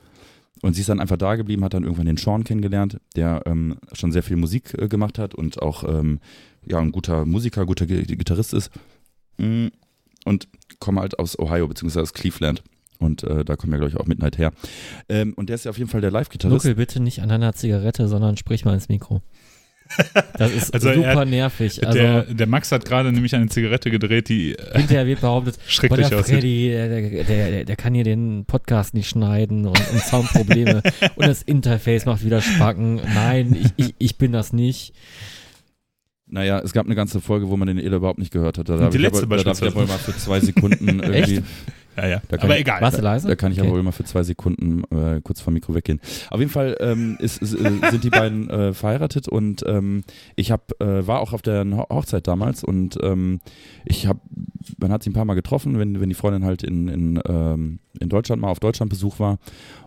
Und sie ist dann einfach da geblieben, hat dann irgendwann den Sean kennengelernt, der ähm, schon sehr viel Musik äh, gemacht hat und auch ähm, ja, ein guter Musiker, guter G Gitarrist ist. Mm, und komme halt aus Ohio, beziehungsweise aus Cleveland. Und äh, da kommen ja, glaube ich, auch Midnight her. Ähm, und der ist ja auf jeden Fall der Live-Gitarrist. Nuckel, bitte nicht an einer Zigarette, sondern sprich mal ins Mikro. Das ist Also er super hat- nervig. Also der, der Max hat gerade nämlich eine Zigarette gedreht, die äh, hinterher wird behauptet, schrecklich der. Freddy, der, der, der, der kann hier den Podcast nicht schneiden und, und Soundprobleme und das Interface macht wieder Spacken. Nein, ich, ich, ich bin das nicht. Naja, es gab eine ganze Folge, wo man den Ede überhaupt nicht gehört hat. Da Die letzte aber, da darf ich ja wohl mal für zwei Sekunden irgendwie. Ja, ja. Da kann Aber ich- egal. Warst du leise? Da kann ich Okay. aber wohl mal für zwei Sekunden äh, kurz vom Mikro weggehen. Auf jeden Fall ähm, ist, ist, äh, sind die beiden äh, verheiratet und ähm, ich hab, äh, war auch auf der Ho- Hochzeit damals und ähm, ich habe, man hat sie ein paar Mal getroffen, wenn, wenn die Freundin halt in, in, ähm, in Deutschland mal auf Deutschlandbesuch war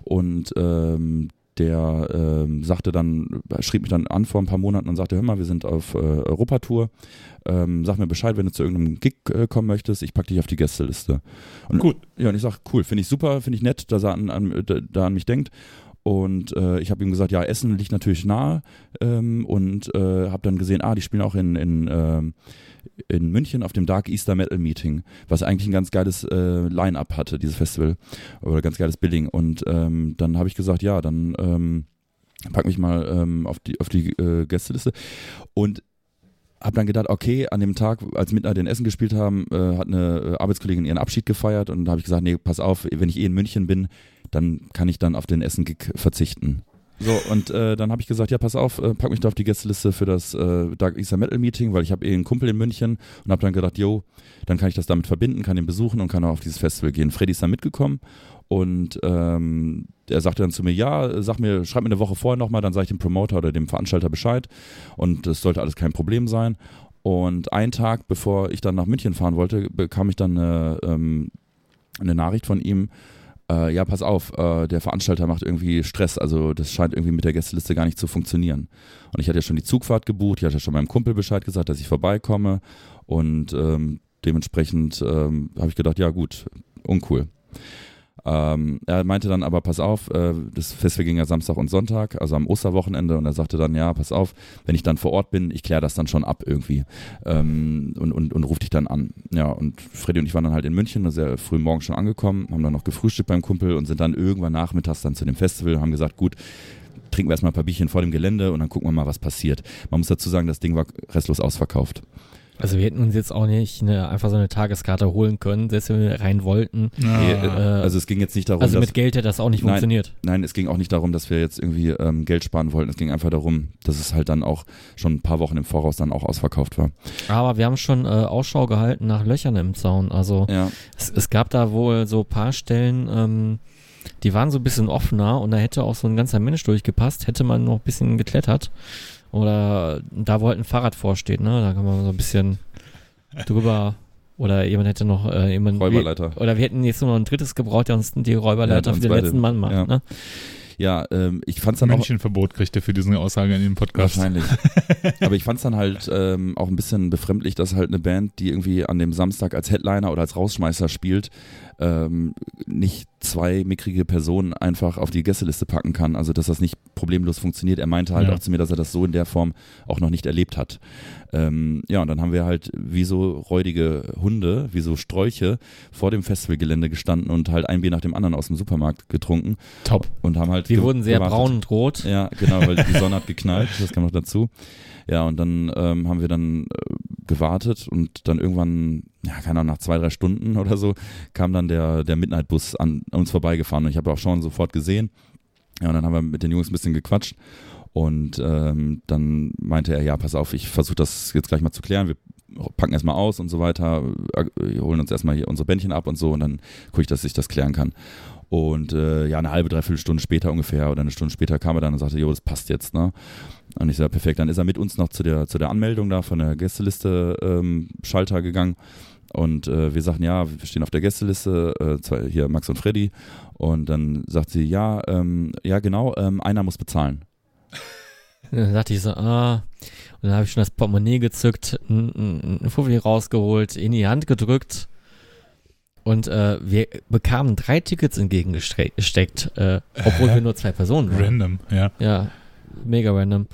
und ähm, der ähm, sagte dann, schrieb mich dann an vor ein paar Monaten und sagte, hör mal, wir sind auf äh, Europatour, ähm, sag mir Bescheid, wenn du zu irgendeinem Gig äh, kommen möchtest, ich pack dich auf die Gästeliste. Und, Gut. Ja, und ich sag, cool, finde ich super, finde ich nett, dass er an, an, da an mich denkt. Und äh, ich habe ihm gesagt, ja, Essen liegt natürlich nahe ähm, und äh, habe dann gesehen, ah, die spielen auch in, in, ähm, in München auf dem Dark Easter Metal Meeting, was eigentlich ein ganz geiles äh, Line-Up hatte, dieses Festival, oder ganz geiles Billing. Und ähm, dann habe ich gesagt, ja, dann ähm, pack mich mal ähm, auf die, auf die äh, Gästeliste. Und habe dann gedacht, okay, an dem Tag, als Midnight in Essen gespielt haben, äh, hat eine äh, Arbeitskollegin ihren Abschied gefeiert und habe ich gesagt, nee, pass auf, wenn ich eh in München bin, dann kann ich dann auf den Essen-Gig verzichten. So, und äh, dann habe ich gesagt, ja, pass auf, äh, pack mich da auf die Gästeliste für das äh, Dark Easter Metal Meeting, weil ich habe eh einen Kumpel in München und habe dann gedacht, yo, dann kann ich das damit verbinden, kann ihn besuchen und kann auch auf dieses Festival gehen. Freddy ist dann mitgekommen und ähm, er sagte dann zu mir, ja, sag mir, schreib mir eine Woche vorher nochmal, dann sage ich dem Promoter oder dem Veranstalter Bescheid und das sollte alles kein Problem sein. Und einen Tag, bevor ich dann nach München fahren wollte, bekam ich dann eine, ähm, eine Nachricht von ihm, äh, ja, pass auf, äh, der Veranstalter macht irgendwie Stress, also das scheint irgendwie mit der Gästeliste gar nicht zu funktionieren. Und ich hatte ja schon die Zugfahrt gebucht, ich hatte ja schon meinem Kumpel Bescheid gesagt, dass ich vorbeikomme und ähm, dementsprechend ähm, habe ich gedacht, ja gut, uncool. Ähm, er meinte dann aber, pass auf, äh, das Festival ging ja Samstag und Sonntag, also am Osterwochenende und er sagte dann, ja, pass auf, wenn ich dann vor Ort bin, ich kläre das dann schon ab irgendwie ähm, und, und, und ruf dich dann an. Ja, und Freddy und ich waren dann halt in München, sehr früh morgens schon angekommen, haben dann noch gefrühstückt beim Kumpel und sind dann irgendwann nachmittags dann zu dem Festival und haben gesagt, gut, trinken wir erstmal ein paar Bierchen vor dem Gelände und dann gucken wir mal, was passiert. Man muss dazu sagen, das Ding war restlos ausverkauft. Also wir hätten uns jetzt auch nicht eine, einfach so eine Tageskarte holen können, selbst wenn wir rein wollten. Nee, äh, Ah. also es ging jetzt nicht darum, Also dass mit Geld hätte das auch nicht Nein. funktioniert. Nein, es ging auch nicht darum, dass wir jetzt irgendwie ähm, Geld sparen wollten. Es ging einfach darum, dass es halt dann auch schon ein paar Wochen im Voraus dann auch ausverkauft war. Aber wir haben schon äh, Ausschau gehalten nach Löchern im Zaun. Also Ja, es, es gab da wohl so paar Stellen, ähm, die waren so ein bisschen offener und da hätte auch so ein ganzer Mensch durchgepasst, hätte man noch ein bisschen geklettert. Oder da wo halt ein Fahrrad vorsteht, ne? Da kann man so ein bisschen drüber. Oder jemand hätte noch äh, jemand. Räuberleiter. Oder wir hätten jetzt nur noch ein drittes gebraucht, der uns die Räuberleiter Ja, für den beide. letzten Mann macht, Ja. ne? Ja, ähm, ich fand's dann auch Münchenverbot kriegt er für diese Aussage in dem Podcast. wahrscheinlich. Aber ich fand's dann halt ähm, auch ein bisschen befremdlich, dass halt eine Band, die irgendwie an dem Samstag als Headliner oder als Rausschmeißer spielt, ähm, nicht zwei mickrige Personen einfach auf die Gästeliste packen kann. Also dass das nicht problemlos funktioniert. Er meinte halt Ja. auch zu mir, dass er das so in der Form auch noch nicht erlebt hat. Ähm, ja, und dann haben wir halt wie so räudige Hunde, wie so Sträuche vor dem Festivalgelände gestanden und halt ein Bier nach dem anderen aus dem Supermarkt getrunken Top. und haben halt Wir wurden sehr gewartet. braun und rot. Ja, genau, weil die Sonne hat geknallt, das kam noch dazu. Ja, und dann ähm, haben wir dann äh, gewartet und dann irgendwann, ja, keine Ahnung, nach zwei, drei Stunden oder so, kam dann der, der Midnight-Bus an, uns vorbeigefahren und ich habe auch schon sofort gesehen. Ja, und dann haben wir mit den Jungs ein bisschen gequatscht und ähm, dann meinte er, ja, pass auf, ich versuche das jetzt gleich mal zu klären. Wir packen erstmal aus und so weiter, äh, holen uns erstmal hier unsere Bändchen ab und so und dann gucke ich, dass ich das klären kann. Und äh, ja, eine halbe, dreiviertel Stunde später ungefähr oder eine Stunde später kam er dann und sagte, jo, das passt jetzt, ne? Und ich sage, perfekt, dann ist er mit uns noch zu der, zu der Anmeldung da von der Gästeliste ähm, Schalter gegangen. Und äh, wir sagten, ja, wir stehen auf der Gästeliste, äh, zwei, hier Max und Freddy. Und dann sagt sie, ja, ähm, ja genau, ähm, einer muss bezahlen. Dann dachte ich so, ah. Und dann habe ich schon das Portemonnaie gezückt, ein, ein, ein Fuffi rausgeholt, in die Hand gedrückt Und äh, wir bekamen drei Tickets entgegengesteckt, äh, obwohl wir nur zwei Personen waren. Random, ja. Ja, mega random.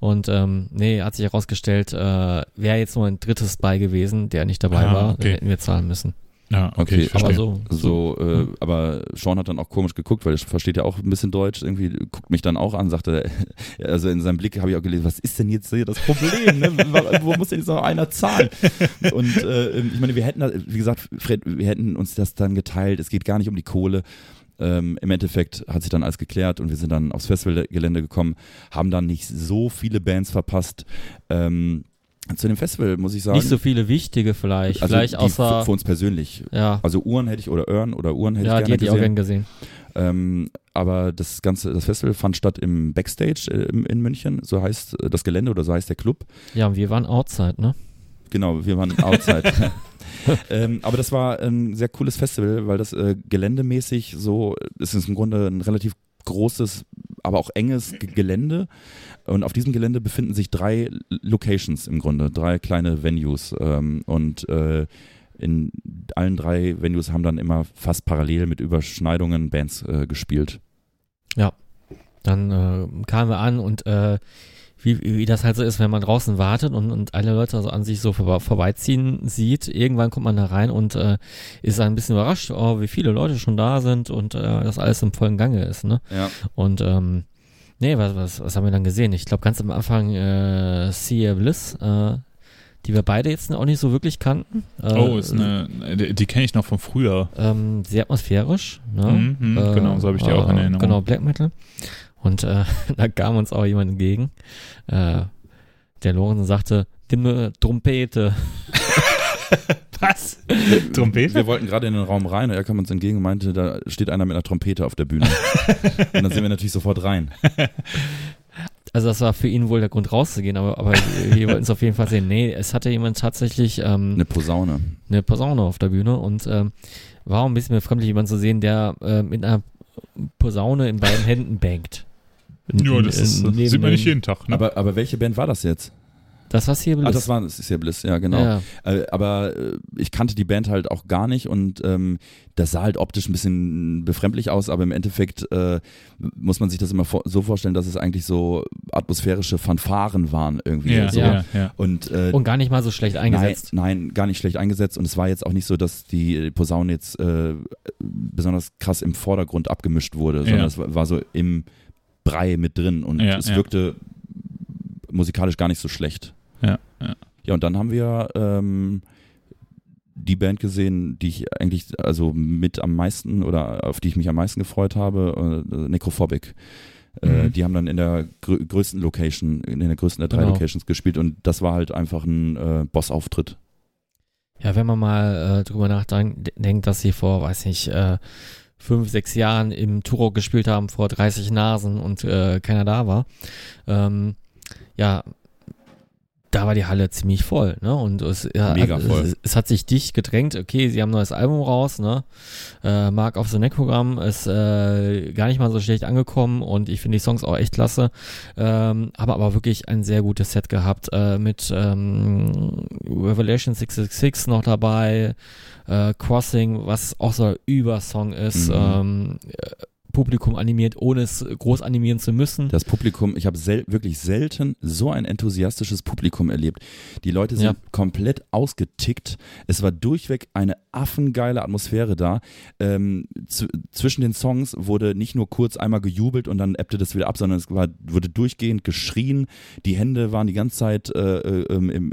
Und ähm, nee, hat sich herausgestellt, äh, wäre jetzt nur ein drittes bei gewesen, der nicht dabei Ah, war, okay. dann hätten wir zahlen müssen. Ja, okay, Okay, Aber so, So, äh, Hm. aber Sean hat dann auch komisch geguckt, weil er versteht ja auch ein bisschen Deutsch. Irgendwie guckt mich dann auch an, sagte, also in seinem Blick habe ich auch gelesen, was ist denn jetzt hier das Problem? Ne? Wo muss denn jetzt noch einer zahlen? Und äh, ich meine, wir hätten, wie gesagt, Fred, wir hätten uns das dann geteilt. Es geht gar nicht um die Kohle. Ähm, Im Endeffekt hat sich dann alles geklärt und wir sind dann aufs Festivalgelände gekommen, haben dann nicht so viele Bands verpasst. Ähm, zu dem Festival muss ich sagen, nicht so viele wichtige vielleicht. also vielleicht die außer, für, für uns persönlich. ja, Also Uhren hätte ich oder Öhren oder Uhren hätte ja ich die gerne hätte ich auch gesehen. gern gesehen. Ähm, aber das ganze, das Festival fand statt im Backstage äh, im- in München, so heißt äh, das Gelände oder so heißt der Club. Ja, und wir waren outside, ne? Genau, wir waren outside. ähm, aber das war ein sehr cooles Festival, weil das äh, geländemäßig so, es ist im Grunde ein relativ großes, aber auch enges G Gelände. Und auf diesem Gelände befinden sich drei Locations im Grunde, drei kleine Venues. Ähm, und äh, in allen drei Venues haben dann immer fast parallel mit Überschneidungen Bands äh, gespielt. Dann äh, kamen wir an und äh, wie, wie das halt so ist, wenn man draußen wartet und, und alle Leute also an sich so vor, vorbeiziehen sieht, irgendwann kommt man da rein und äh, ist ein bisschen überrascht, oh, wie viele Leute schon da sind und äh, das alles im vollen Gange ist, ne? Ja. Und ähm, nee, was, was, was haben wir dann gesehen? Ich glaube ganz am Anfang äh, Sea Bliss, äh, die wir beide jetzt auch nicht so wirklich kannten. Äh, Oh, ist eine, die, die kenne ich noch von früher. ähm, sehr atmosphärisch. Ne? Mhm, mhm, genau, so habe ich die auch in Erinnerung. Genau, Black Metal. Und äh, da kam uns auch jemand entgegen. Äh, der Lorenzen sagte, nimm eine Trompete. Was? Trompete? Wir wollten gerade in den Raum rein und er kam uns entgegen und meinte, da steht einer mit einer Trompete auf der Bühne. und dann sind wir natürlich sofort rein. Also das war für ihn wohl der Grund rauszugehen, aber, aber wir wollten es auf jeden Fall sehen. Nee, es hatte jemand tatsächlich ähm, Eine Posaune. eine Posaune auf der Bühne und ähm, war auch ein bisschen befremdlich, jemand zu sehen, der äh, mit einer Posaune in beiden Händen bangt. Ja, das ist, Neben sieht man nicht jeden Tag. Ne? Aber, aber welche Band war das jetzt? Das war hier Ah, das war, das ist ja Bliss, ja, genau. Ja, Äh, aber äh, ich kannte die Band halt auch gar nicht und ähm, das sah halt optisch ein bisschen befremdlich aus, aber im Endeffekt äh, muss man sich das immer vor so vorstellen, dass es eigentlich so atmosphärische Fanfaren waren irgendwie. ja, so. ja, ja. Und, äh, und gar nicht mal so schlecht eingesetzt. Nein, nein, gar nicht schlecht eingesetzt. Und es war jetzt auch nicht so, dass die Posaune jetzt äh, besonders krass im Vordergrund abgemischt wurde, sondern Ja. es war, war so im Brei mit drin und Ja, es ja. wirkte musikalisch gar nicht so schlecht. Ja, ja. Ja, und dann haben wir ähm, die Band gesehen, die ich eigentlich also mit am meisten oder auf die ich mich am meisten gefreut habe, äh, Necrophobic. Äh, Mhm. die haben dann in der grö größten Location, in der größten der drei Genau. Locations gespielt und das war halt einfach ein äh, Boss-Auftritt. Ja, wenn man mal äh, drüber nachdenkt, denkt, dass sie vor, weiß nicht, äh, fünf, sechs Jahren im Turok gespielt haben vor 30 Nasen und äh, keiner da war. Ähm, ja, da war die Halle ziemlich voll, ne? Und es, ja, Mega voll. Es, es hat sich dicht gedrängt. Okay, sie haben ein neues Album raus, ne? Äh, Mark of the Necrogram ist äh, gar nicht mal so schlecht angekommen und ich finde die Songs auch echt klasse. Ähm, haben aber wirklich ein sehr gutes Set gehabt äh, mit ähm, Revelation 666 noch dabei, äh, Crossing, was auch so ein Übersong ist. Mhm. Ähm, äh, Publikum animiert, ohne es groß animieren zu müssen. Das Publikum, ich habe sel wirklich selten so ein enthusiastisches Publikum erlebt. Die Leute sind Ja. komplett ausgetickt. Es war durchweg eine affengeile Atmosphäre da. Ähm, zwischen den Songs wurde nicht nur kurz einmal gejubelt und dann ebbte das wieder ab, sondern es war, wurde durchgehend geschrien. Die Hände waren die ganze Zeit äh, äh, im, im,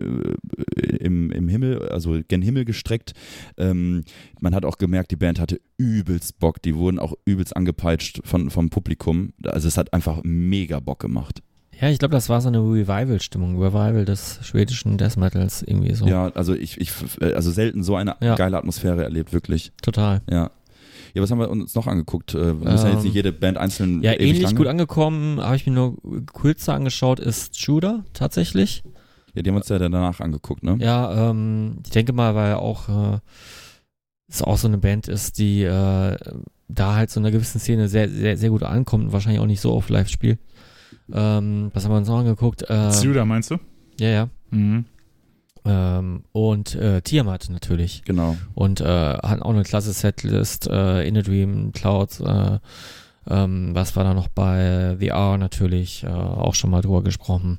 äh, im, im Himmel, also gen Himmel gestreckt. Ähm, man hat auch gemerkt, die Band hatte übelst Bock. Die wurden auch übelst angepeitscht von, vom Publikum. Also es hat einfach mega Bock gemacht. Ja, ich glaube, das war so eine Revival-Stimmung, Revival des schwedischen Death Metals irgendwie so. Ja, also ich, ich also selten so eine Ja. geile Atmosphäre erlebt, wirklich. Total. Ja. Ja, was haben wir uns noch angeguckt? Äh, Wir müssen ja jetzt Ähm, nicht jede Band einzeln Ja, ähnlich lange. gut angekommen, habe ich mir nur kürzer angeschaut, ist Judah tatsächlich. Ja, die haben wir uns ja danach angeguckt, ne? Ja, ähm, ich denke mal, weil auch äh, es auch so eine Band ist, die äh, da halt so in einer gewissen Szene sehr, sehr, sehr gut ankommt und wahrscheinlich auch nicht so oft live spielt. Ähm, was haben wir uns noch angeguckt? Äh, Suda meinst du? ja, ja. Mhm. Ähm, und äh, Tiamat natürlich. Genau. Und äh, hatten auch eine klasse Setlist, äh, In a Dream, Clouds, äh, ähm, was war da noch bei VR natürlich, äh, auch schon mal drüber gesprochen.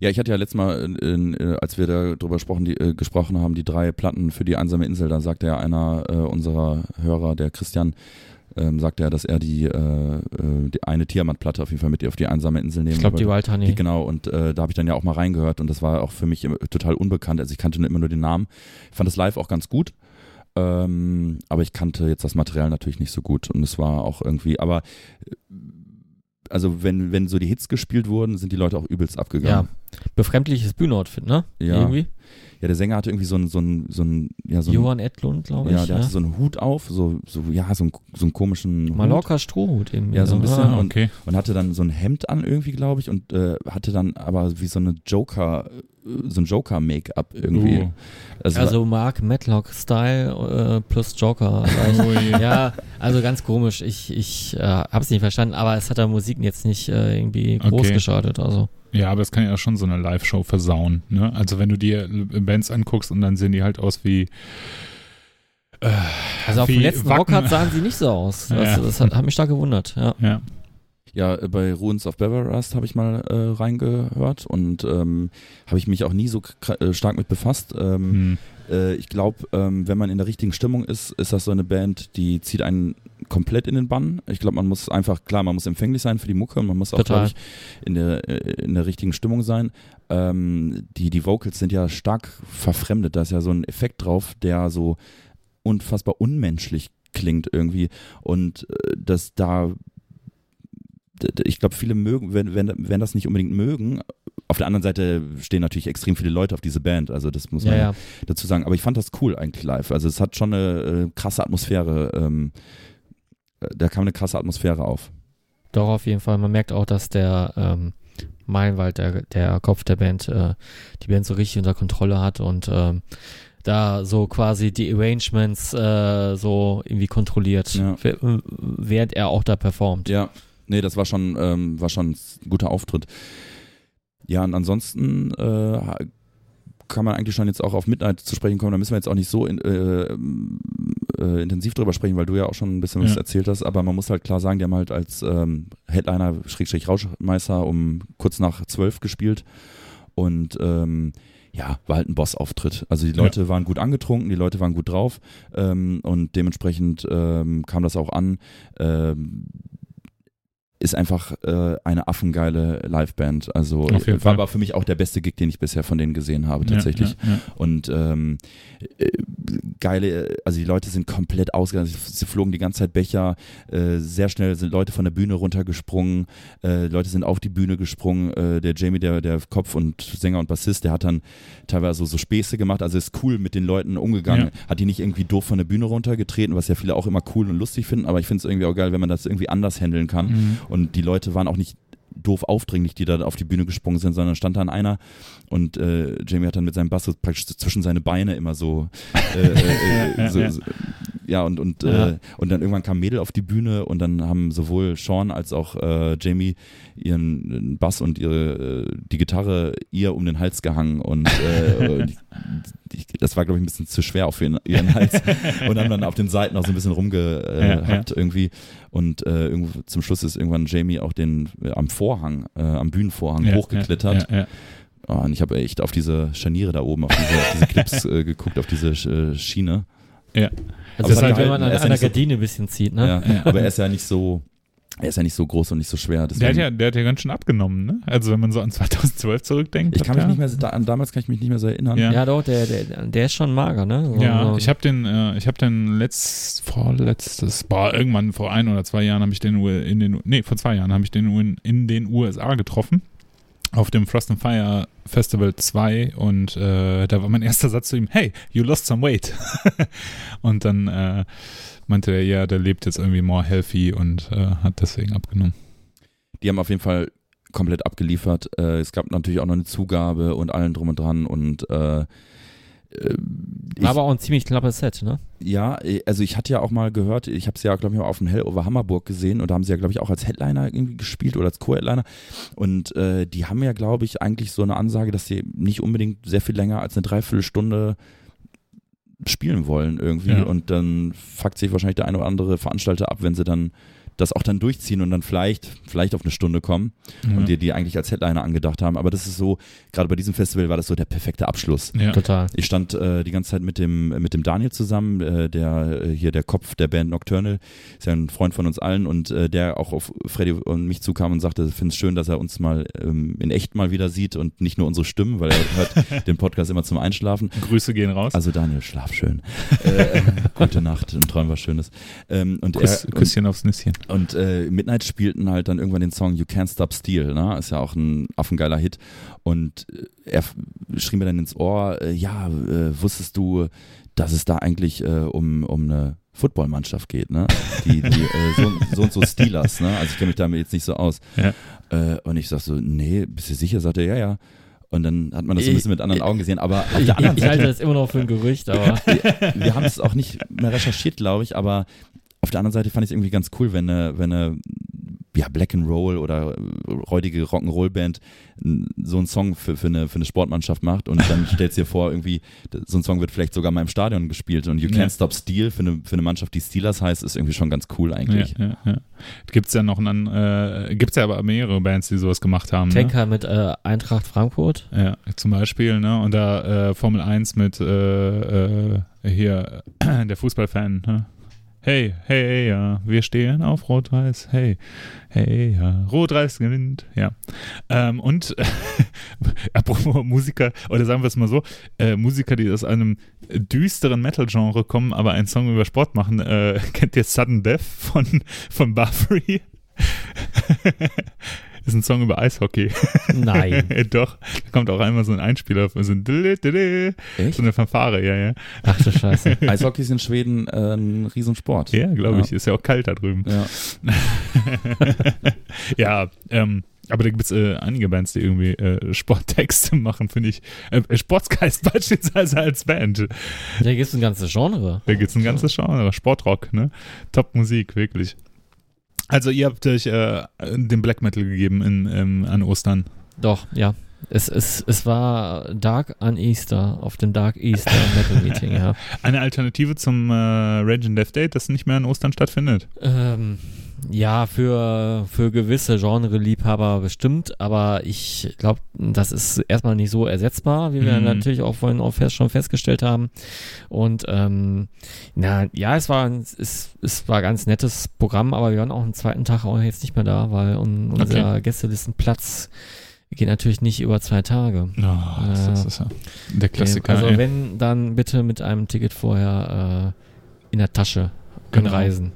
Ja, ich hatte ja letztes Mal, äh, als wir darüber gesprochen, die, äh, gesprochen haben, die drei Platten für die einsame Insel, da sagte ja einer äh, unserer Hörer, der Christian, ähm, sagte er, dass er die, äh, äh, die eine Tiamat-Platte auf jeden Fall mit auf die einsame Insel nehmen Ich glaube, die. Wild Honey. Die, genau, und äh, da habe ich dann ja auch mal reingehört und das war auch für mich total unbekannt. Also ich kannte immer nur den Namen. Ich fand das live auch ganz gut. Ähm, aber ich kannte jetzt das Material natürlich nicht so gut und es war auch irgendwie, aber äh, also wenn, wenn so die Hits gespielt wurden, sind die Leute auch übelst abgegangen. Befremdliches Bühnenoutfit, ne? Ja. Irgendwie. Ja, der Sänger hatte irgendwie so ein, so ein, so ein, ja, so ein, Johann Edlund, glaube ich. ja, der hatte so einen Hut auf, so, so, ja, so, ein, so einen komischen. Mallorca Strohhut eben. Ja, so ein bisschen. Ah, und, okay. und hatte dann so ein Hemd an irgendwie, glaube ich, und äh, hatte dann aber wie so eine Joker, so ein Joker-Make-up irgendwie. Uh. Also, Also Mark Matlock-Style äh, plus Joker. Oh je. ja, also ganz komisch. Ich, ich äh, habe es nicht verstanden, aber es hat der Musik jetzt nicht äh, irgendwie groß Okay. geschadet. Also Ja, aber das kann ja schon so eine Live-Show versauen. Ne? Also wenn du dir Bands anguckst und dann sehen die halt aus wie äh, Also auf dem letzten. Rockhard sahen sie nicht so aus. Das, Ja. das hat, hat mich stark gewundert, ja. Ja. Ja, äh, bei Ruins of Beverrust habe ich mal äh, reingehört und ähm, habe ich mich auch nie so äh, stark mit befasst. Ähm, Hm. Äh, ich glaube, ähm, wenn man in der richtigen Stimmung ist, ist das so eine Band, die zieht einen komplett in den Bann. Ich glaube, man muss einfach, klar, man muss empfänglich sein für die Mucke und man muss auch, glaube ich, in der, äh, in der richtigen Stimmung sein. Ähm, die, die Vocals sind ja stark verfremdet. Da ist ja so ein Effekt drauf, der so unfassbar unmenschlich klingt irgendwie. Und äh, das da ich glaube, viele mögen, wenn, wenn, wenn das nicht unbedingt mögen. Auf der anderen Seite stehen natürlich extrem viele Leute auf diese Band, also das muss man Ja, ja. dazu sagen. Aber ich fand das cool eigentlich live. Also es hat schon eine äh, krasse Atmosphäre. Ähm, äh, da kam eine krasse Atmosphäre auf. Doch, auf jeden Fall. Man merkt auch, dass der ähm, Meilenwald, der, der Kopf der Band, äh, die Band so richtig unter Kontrolle hat und ähm, da so quasi die Arrangements äh, so irgendwie kontrolliert, Ja. w- während er auch da performt. Ja, nee, das war schon, ähm, war schon ein guter Auftritt. Ja, und ansonsten äh, kann man eigentlich schon jetzt auch auf Midnight zu sprechen kommen. Da müssen wir jetzt auch nicht so in, äh, äh, intensiv drüber sprechen, weil du ja auch schon ein bisschen was Ja. erzählt hast. Aber man muss halt klar sagen, die haben halt als ähm, Headliner, Schrägstrich Rauschmeister um kurz nach zwölf gespielt. Und ähm, ja, war halt ein Boss-Auftritt. Also die Leute waren gut angetrunken, die Leute waren gut drauf ähm, und dementsprechend ähm, kam das auch an. Ähm, ist einfach äh, eine affengeile Liveband. Also war Fall. aber für mich auch der beste Gig, den ich bisher von denen gesehen habe, tatsächlich. Ja, ja, Und ähm, äh, geile, also die Leute sind komplett ausgegangen. Sie flogen die ganze Zeit Becher. Äh, sehr schnell sind Leute von der Bühne runtergesprungen. Äh, Leute sind auf die Bühne gesprungen. Äh, der Jamie, der, der Kopf und Sänger und Bassist, der hat dann teilweise so, so Späße gemacht. Also ist cool mit den Leuten umgegangen. Hat die nicht irgendwie doof von der Bühne runtergetreten, was ja viele auch immer cool und lustig finden. Aber ich finde es irgendwie auch geil, wenn man das irgendwie anders handeln kann. ja. Mhm. Und die Leute waren auch nicht doof aufdringlich, die da auf die Bühne gesprungen sind, sondern stand dann einer und äh, Jamie hat dann mit seinem Bass praktisch zwischen seine Beine immer so, äh, äh, äh, so, so ja und und Ja. Äh, und dann irgendwann kam Mädel auf die Bühne und dann haben sowohl Sean als auch äh, Jamie ihren Bass und ihre äh, die Gitarre ihr um den Hals gehangen und äh, die, das war glaube ich ein bisschen zu schwer auch für ihren, Hals und haben dann auf den Seiten auch so ein bisschen rumgehackt äh, Ja, ja. irgendwie und äh, irgendwo zum Schluss ist irgendwann Jamie auch den am Vorhang, am Bühnenvorhang hochgeklettert. Oh, und ich habe echt auf diese Scharniere da oben, auf diese, auf diese Clips äh, geguckt, auf diese äh, Schiene. Ja. Also das es hat halt, wenn man an Er ist ja einer nicht so- Gardine ein bisschen zieht, ne? Ja, Ja. Aber er ist ja nicht so, er ist ja nicht so groß und nicht so schwer. Der, hat ja, der hat ja ganz schön abgenommen, ne? Also wenn man so an 2012 zurückdenkt. ich kann mich er- nicht mehr, da, an damals kann ich mich nicht mehr so erinnern. Ja. Ja, doch, der, der, der ist schon mager, ne? So, Ja, so. ich habe den, äh, ich habe den letzt, vorletztes, boah, irgendwann vor ein oder zwei Jahren habe ich den in den, nee, vor zwei Jahren habe ich den in, in den USA getroffen. Auf dem Frost and Fire Festival 2 und äh, da war mein erster Satz zu ihm, hey, you lost some weight. und dann äh, meinte er, ja, der lebt jetzt irgendwie more healthy und äh, hat deswegen abgenommen. Die haben auf jeden Fall komplett abgeliefert. Äh, es gab natürlich auch noch eine Zugabe und allen drum und dran und äh, Ich- Aber auch ein ziemlich knappes Set, ne? Ja, äh, also ich hatte ja auch mal gehört, ich habe sie ja, glaube ich, mal auf dem Hell over Hammerburg gesehen und da haben sie ja, glaube ich, auch als Headliner irgendwie gespielt oder als Co-Headliner. Und äh, die haben ja, glaube ich, eigentlich so eine Ansage, dass sie nicht unbedingt sehr viel länger als eine Dreiviertelstunde spielen wollen irgendwie. Ja. Und dann fuckt sich wahrscheinlich der eine oder andere Veranstalter ab, wenn sie dann das auch dann durchziehen und dann vielleicht, vielleicht auf eine Stunde kommen Ja. und die, die eigentlich als Headliner angedacht haben. Aber das ist so, gerade bei diesem Festival war das so der perfekte Abschluss. ja. Total. Ich stand äh, die ganze Zeit mit dem, mit dem Daniel zusammen, äh, der äh, hier der Kopf der Band Nocturnal, ist ja ein Freund von uns allen und äh, der auch auf Freddy und mich zukam und sagte, finde es schön, dass er uns mal ähm, in echt mal wieder sieht und nicht nur unsere Stimmen, weil er hört den Podcast immer zum Einschlafen. Grüße gehen raus. Also Daniel, schlaf schön. äh, gute Nacht und träum was Schönes. Ähm, und Kuss, er, und, Küsschen aufs Nüsschen. Und äh, Midnight spielten halt dann irgendwann den Song You Can't Stop Steel, ne? Ist ja auch ein affengeiler Hit. Und äh, er schrie mir dann ins Ohr, äh, ja, äh, wusstest du, dass es da eigentlich äh, um, um eine Footballmannschaft geht, ne? Die, die äh, so, so und so Steelers, ne? Also ich kenne mich damit jetzt nicht so aus. Ja. Äh, und ich sag so, nee, bist du sicher? Sagt er, ja, ja. Und dann hat man das so ein Ich- bisschen mit anderen Augen gesehen. Aber Ich, ich halte das immer noch für ein Gerücht, aber wir haben es auch nicht mehr recherchiert, glaube ich, aber auf der anderen Seite fand ich es irgendwie ganz cool, wenn eine, wenn eine ja, Black and Roll oder räudige Rock'n'Roll-Band so einen Song für, für, eine, für eine Sportmannschaft macht und dann stellst dir vor, irgendwie, so ein Song wird vielleicht sogar mal im Stadion gespielt und You Can't Ja. Stop Steel für eine, für eine Mannschaft, die Steelers heißt, ist irgendwie schon ganz cool eigentlich. Ja, ja, ja. Gibt's ja noch einen, äh, gibt's ja aber mehrere Bands, die sowas gemacht haben. Ne? Tanker mit äh, Eintracht Frankfurt. Ja, zum Beispiel, ne? Und da äh, Formel 1 mit äh, äh, hier der Fußballfan, ne? Hey, hey, ja, wir stehen auf Rot-Weiß, hey, hey, ja, Rot-Weiß gewinnt, ja. Ähm, und apropos Musiker, oder sagen wir es mal so, äh, Musiker, die aus einem düsteren Metal-Genre kommen, aber einen Song über Sport machen, äh, kennt ihr Sudden Death von, von Buffy? ist ein Song über Eishockey. Nein. Doch, da kommt auch einmal so ein Einspieler, so ein so eine Fanfare, ja, ja. Ach du Scheiße. Eishockey ist in Schweden äh, ein Riesensport. Ja, glaube Ja. ich, ist ja auch kalt da drüben. Ja. ja, ähm, aber da gibt es äh, einige Bands, die irgendwie äh, Sporttexte machen, finde ich. Äh, Sportsgeist beispielsweise als Band. Da gibt es ein ganzes Genre. Da gibt es ein ganzes Genre, Sportrock, ne? Top-Musik, wirklich. Also ihr habt euch äh, den Black Metal gegeben in, ähm, an Ostern. Doch, ja. Es, es, es war Dark an Easter, auf dem Dark Easter Metal Meeting, ja. Eine Alternative zum äh, Rage and Death Date, das nicht mehr an Ostern stattfindet. Ähm, ja, für, für gewisse Genre-Liebhaber bestimmt, aber ich glaube, das ist erstmal nicht so ersetzbar, wie wir Mhm. natürlich auch vorhin auch fest, schon festgestellt haben. Und ähm, na, ja, es war, ein- es, es war ein ganz nettes Programm, aber wir waren auch am zweiten Tag auch jetzt nicht mehr da, weil un, unser Gästelistenplatz geht natürlich nicht über zwei Tage. Oh, das, das ist ja der Klassiker. also ey. wenn, dann bitte mit einem Ticket vorher äh, in der Tasche Genau. reisen.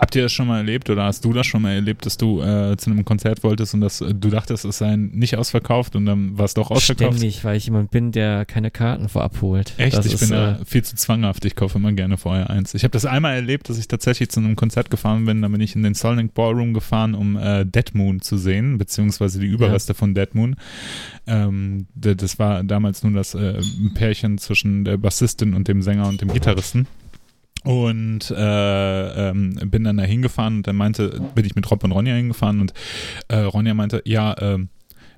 Habt ihr das schon mal erlebt oder hast du das schon mal erlebt, dass du äh, zu einem Konzert wolltest und dass äh, du dachtest, es sei nicht ausverkauft und dann war es doch ausverkauft? Ständig, weil ich jemand bin, der keine Karten vorab holt. Echt? Das ich ist, bin äh, da viel zu zwanghaft. Ich kaufe immer gerne vorher eins. Ich habe das einmal erlebt, dass ich tatsächlich zu einem Konzert gefahren bin. Da bin ich in den Solnik Ballroom gefahren, um äh, Dead Moon zu sehen, beziehungsweise die Überreste von Dead Moon. Ähm, das war damals nur das äh, Pärchen zwischen der Bassistin und dem Sänger und dem Gitarristen. Und äh, ähm, bin dann da hingefahren und dann meinte, bin ich mit Rob und Ronja hingefahren und äh, Ronja meinte, ja, ähm,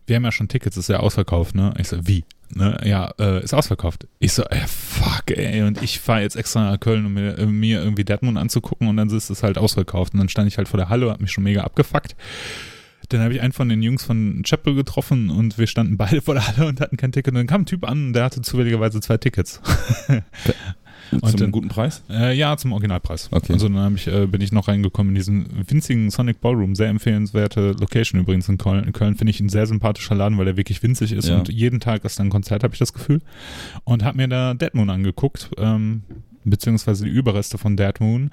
wir haben ja schon Tickets, ist ja ausverkauft, ne? Ich so, wie? Ne? Ja, äh, ist ausverkauft. Ich so, ey, fuck, ey. Und ich fahre jetzt extra nach Köln, um mir, äh, mir irgendwie Deadmund anzugucken und dann ist es halt ausverkauft. Und dann stand ich halt vor der Halle, hab mich schon mega abgefuckt. Dann habe ich einen von den Jungs von Chapel getroffen und wir standen beide vor der Halle und hatten kein Ticket. Und dann kam ein Typ an und der hatte zufälligerweise zwei Tickets. Zum Und dann- guten Preis? Äh, ja, zum Originalpreis. Okay. Also dann ich, äh, bin ich noch reingekommen in diesen winzigen Sonic Ballroom. Sehr empfehlenswerte Location übrigens in Köln. In Köln finde ich ein sehr sympathischer Laden, weil der wirklich winzig ist Ja. und jeden Tag ist da ein Konzert, habe ich das Gefühl. Und habe mir da Dead Moon angeguckt, ähm, beziehungsweise die Überreste von Dead Moon.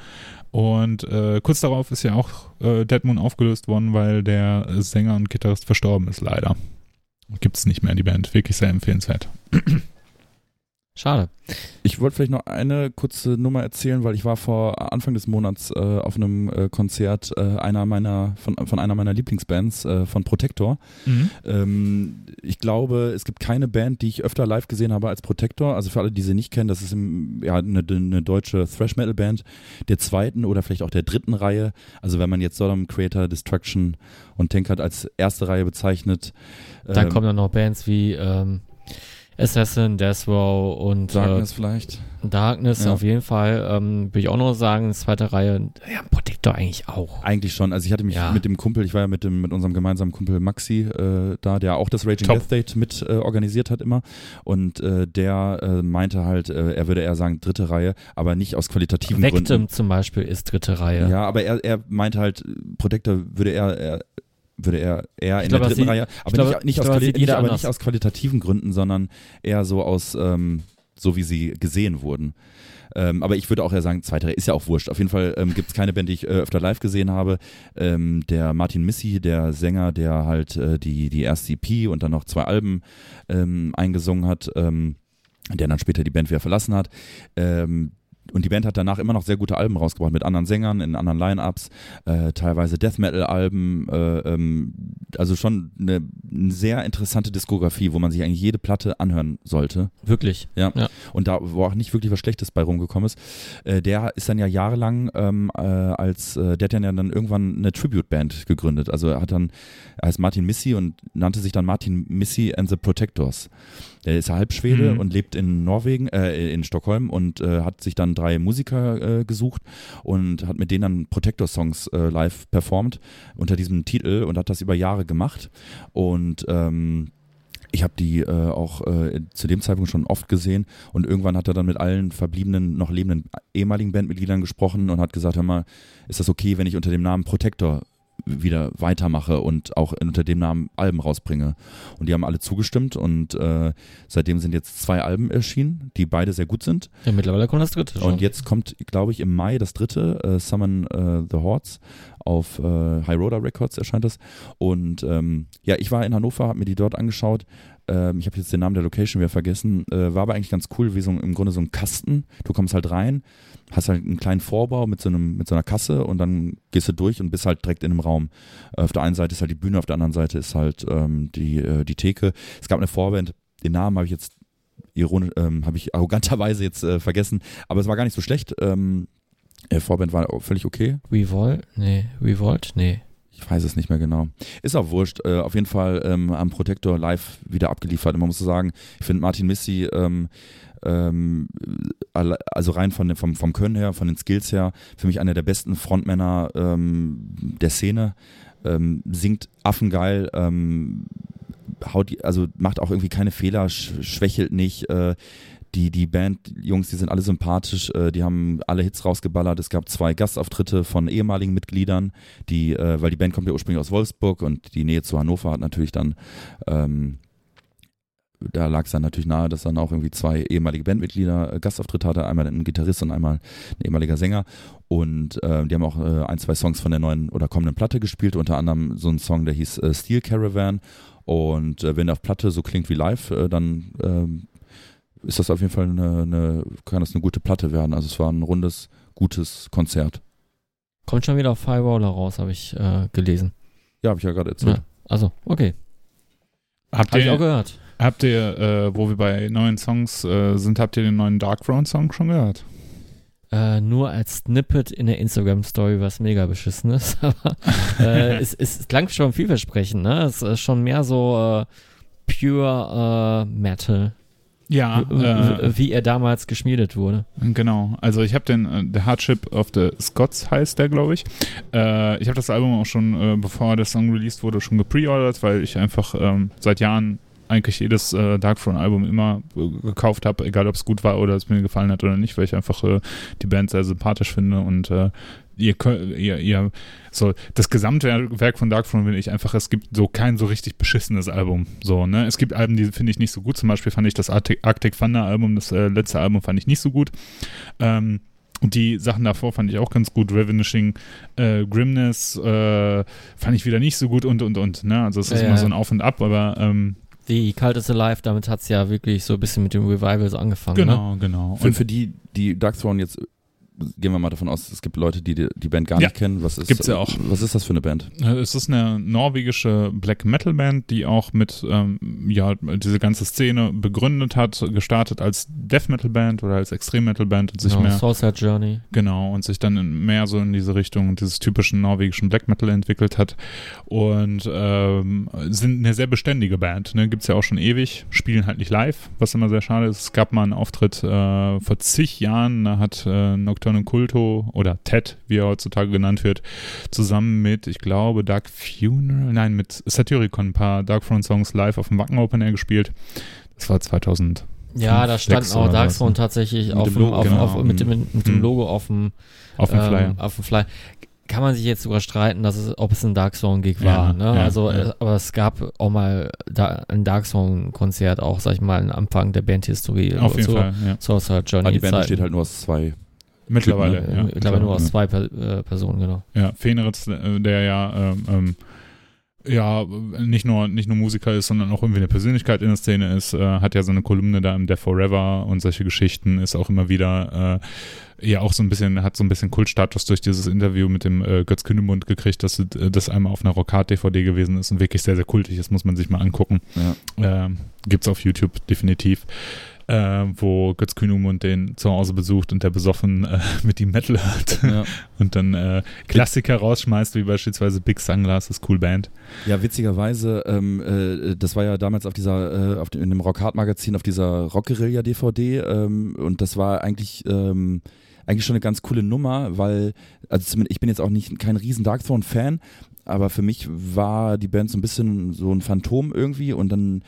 Und äh, kurz darauf ist ja auch äh, Dead Moon aufgelöst worden, weil der Sänger und Gitarrist verstorben ist, leider. Gibt es nicht mehr, die Band. Wirklich sehr empfehlenswert. Schade. Ich wollte vielleicht noch eine kurze Nummer erzählen, weil ich war vor Anfang des Monats äh, auf einem äh, Konzert äh, einer meiner von, von einer meiner Lieblingsbands äh, von Protector. Mhm. Ähm, ich glaube, es gibt keine Band, die ich öfter live gesehen habe als Protector. Also für alle, die sie nicht kennen, das ist im, ja, eine, eine deutsche Thrash Metal Band der zweiten oder vielleicht auch der dritten Reihe. Also wenn man jetzt Sodom Creator, Destruction und Tankard als erste Reihe bezeichnet. Dann ähm, kommen dann noch Bands wie ähm, Assassin, Death Row und Darkness vielleicht. äh, Darkness Ja. auf jeden Fall. Ähm, will ich auch noch sagen, zweite Reihe. Ja, Protector eigentlich auch. Eigentlich schon. Also ich hatte mich Ja. mit dem Kumpel, ich war ja mit dem mit unserem gemeinsamen Kumpel Maxi äh, da, der auch das Raging Top. Death Date mit äh, organisiert hat immer. Und äh, der äh, meinte halt, äh, er würde eher sagen dritte Reihe, aber nicht aus qualitativen Victim Gründen. zum Beispiel ist dritte Reihe. Ja, aber er, er meinte halt, Protector würde er, er würde er eher in glaube, der dritten Reihe, aber glaube- nicht, nicht, ich aus, nicht, aber nicht aus qualitativen Gründen, sondern eher so aus, ähm, so wie sie gesehen wurden. Ähm, aber ich würde auch eher sagen, zweite Reihe ist ja auch wurscht. Auf jeden Fall ähm, gibt es keine Band, die ich äh, öfter live gesehen habe. Ähm, der Martin Missy, der Sänger, der halt äh, die, die erste EP und dann noch zwei Alben ähm, eingesungen hat, ähm, der dann später die Band wieder verlassen hat. Ähm, und die Band hat danach immer noch sehr gute Alben rausgebracht mit anderen Sängern, in anderen Line-Ups, äh, teilweise Death Metal-Alben, äh, ähm, also schon eine, eine sehr interessante Diskografie, wo man sich eigentlich jede Platte anhören sollte. Wirklich. Ja. Ja. Und da, wo auch nicht wirklich was Schlechtes bei rumgekommen ist. Äh, der ist dann ja jahrelang ähm, äh, als, äh, der hat dann ja dann irgendwann eine Tribute-Band gegründet. Also er hat dann, er heißt Martin Missy und nannte sich dann Martin Missy and the Protectors. Der ist halb Schwede Mhm. und lebt in Norwegen, äh, in Stockholm und äh, hat sich dann drei Musiker äh, gesucht und hat mit denen dann Protector-Songs äh, live performt unter diesem Titel und hat das über Jahre gemacht. Und ähm, ich habe die äh, auch äh, zu dem Zeitpunkt schon oft gesehen und irgendwann hat er dann mit allen verbliebenen, noch lebenden ehemaligen Bandmitgliedern gesprochen und hat gesagt, hör mal, ist das okay, wenn ich unter dem Namen Protector wieder weitermache und auch unter dem Namen Alben rausbringe. Und die haben alle zugestimmt und äh, seitdem sind jetzt zwei Alben erschienen, die beide sehr gut sind. Ja, mittlerweile kommt das dritte schon. Und jetzt kommt, glaube ich, im Mai das dritte, äh, Summon äh, the Hordes. Auf äh, High Roller Records erscheint das. Und ähm, ja, ich war in Hannover, habe mir die dort angeschaut. Ähm, ich habe jetzt den Namen der Location wieder vergessen. Äh, war aber eigentlich ganz cool, wie so im Grunde so ein Kasten. Du kommst halt rein, hast halt einen kleinen Vorbau mit so, einem, mit so einer Kasse und dann gehst du durch und bist halt direkt in einem Raum. Äh, auf der einen Seite ist halt die Bühne, auf der anderen Seite ist halt ähm, die, äh, die Theke. Es gab eine Vorband, den Namen habe ich jetzt ironisch, ähm, habe ich arroganterweise jetzt äh, vergessen, aber es war gar nicht so schlecht. Ähm, äh, Vorband war völlig okay. Revolt? Nee. Revolt? Nee. Ich weiß es nicht mehr genau. Ist auch wurscht. Äh, auf jeden Fall ähm, am Protector live wieder abgeliefert. Und man muss so sagen, ich finde Martin Missy, ähm, ähm, also rein von, vom, vom Können her, von den Skills her, für mich einer der besten Frontmänner ähm, der Szene. Ähm, singt affengeil, ähm, haut, also macht auch irgendwie keine Fehler, sch schwächelt nicht. Äh, die, die Band-Jungs, die sind alle sympathisch, äh, die haben alle Hits rausgeballert. Es gab zwei Gastauftritte von ehemaligen Mitgliedern, die, äh, weil die Band kommt ja ursprünglich aus Wolfsburg und die Nähe zu Hannover hat natürlich dann, ähm, da lag es dann natürlich nahe, dass dann auch irgendwie zwei ehemalige Bandmitglieder äh, Gastauftritt hatte, einmal ein Gitarrist und einmal ein ehemaliger Sänger. Und äh, die haben auch äh, ein, zwei Songs von der neuen oder kommenden Platte gespielt, unter anderem so ein Song, der hieß äh, Steel Caravan. Und äh, wenn auf Platte so klingt wie live, äh, dann ähm, ist das auf jeden Fall eine, eine, kann das eine gute Platte werden. Also es war ein rundes, gutes Konzert. Kommt schon wieder auf Firewaller raus, habe ich äh, gelesen. Ja, habe ich ja gerade erzählt. Ja. Also, okay. Habt Habe ich auch ihr, gehört. habt ihr äh, wo wir bei neuen Songs äh, sind, habt ihr den neuen Dark Throne Song schon gehört? Äh, nur als Snippet in der Instagram-Story, was mega beschissen ist. Aber äh, es, es klang schon vielversprechend, ne? Es ist schon mehr so äh, pure äh, Metal, Ja, äh, wie er damals geschmiedet wurde. Genau, also ich habe den, äh, The Hardship of the Scots heißt der, glaube ich. Äh, ich habe das Album auch schon, äh, bevor der Song released wurde, schon gepreordert, weil ich einfach ähm, seit Jahren eigentlich jedes äh, Dark Throne Album immer äh, gekauft habe, egal ob es gut war oder es mir gefallen hat oder nicht, weil ich einfach die Band sehr sympathisch finde und äh, ihr, könnt- ihr, ihr so das Gesamtwerk von Dark Throne finde ich einfach, es gibt so kein so richtig beschissenes Album. So, ne? Es gibt Alben, die finde ich nicht so gut. Zum Beispiel fand ich das Arctic, Arctic Thunder Album, das äh, letzte Album fand ich nicht so gut. Ähm, und die Sachen davor fand ich auch ganz gut. Revenishing äh, Grimness äh, fand ich wieder nicht so gut und und und. Ne? Also es ist Ja, immer ja. so ein Auf und Ab, aber ähm, die Cult is Alive, damit hat es ja wirklich so ein bisschen mit dem Revival so angefangen. Genau, ne? genau. Und für die, die Dark Throne jetzt gehen wir mal davon aus, es gibt Leute, die die Band gar Ja. nicht kennen. Was ist, Gibt's ja auch. Was ist das für eine Band? Äh, Es ist eine norwegische Black Metal Band, die auch mit ähm, ja diese ganze Szene begründet hat, gestartet als Death Metal Band oder als Extrem Metal Band und sich genau, mehr Soulside Journey. genau und sich dann in, mehr so in diese Richtung dieses typischen norwegischen Black Metal entwickelt hat und ähm, sind eine sehr beständige Band. Ne? Gibt's ja auch schon ewig, spielen halt nicht live, was immer sehr schade ist. Es gab mal einen Auftritt äh, vor zig Jahren, da hat äh, Nocturne Culto oder Ted, wie er heutzutage genannt wird, zusammen mit, ich glaube, Dark Funeral, nein, mit Satyricon ein paar Dark Throne Songs live auf dem Wacken Open Air gespielt. Das war 2000. Ja, da stand auch Dark Throne ne? tatsächlich Mit auf dem Logo, auf, genau. auf, mit, dem, mit dem. Logo auf dem, Auf dem ähm, Flyer. auf dem Flyer. Kann man sich jetzt sogar streiten, dass es, ob es ein Dark Throne Gig Ja, war. Ne? ja, also, ja. äh, aber es gab auch mal da, ein Dark Throne Konzert, auch sag ich mal, am Anfang der Bandhistorie. Auf jeden so, Fall, ja. Soulside Journey. Ah, die Band besteht halt nur aus zwei. Mittlerweile, Typ, Äh, ja. mittlerweile nur aus zwei per, äh, Personen, genau. Ja, Feneritz, äh, der ja ähm, ähm, ja nicht nur nicht nur Musiker ist, sondern auch irgendwie eine Persönlichkeit in der Szene ist, äh, hat ja so eine Kolumne da im Death Forever und solche Geschichten ist auch immer wieder äh, ja auch so ein bisschen hat so ein bisschen Kultstatus durch dieses Interview mit dem äh, Götz Kühnemund gekriegt, dass äh, das einmal auf einer Rockhard DVD gewesen ist und wirklich sehr sehr kultig ist, muss man sich mal angucken. Ja. Ähm, gibt's auf YouTube definitiv. Äh, wo Götz Kühnemund den zu Hause besucht und der besoffen äh, mit ihm Metal hört Ja. und dann äh, Klassiker rausschmeißt, wie beispielsweise Big Sunglasses, Cool Band. Ja, witzigerweise, ähm, äh, das war ja damals auf dieser, äh, auf dem, in dem Rock Hard Magazin, auf dieser Rock Guerilla DVD ähm, und das war eigentlich, ähm, eigentlich schon eine ganz coole Nummer, weil, also ich bin jetzt auch nicht kein riesen Dark Throne Fan, aber für mich war die Band so ein bisschen so ein Phantom irgendwie und dann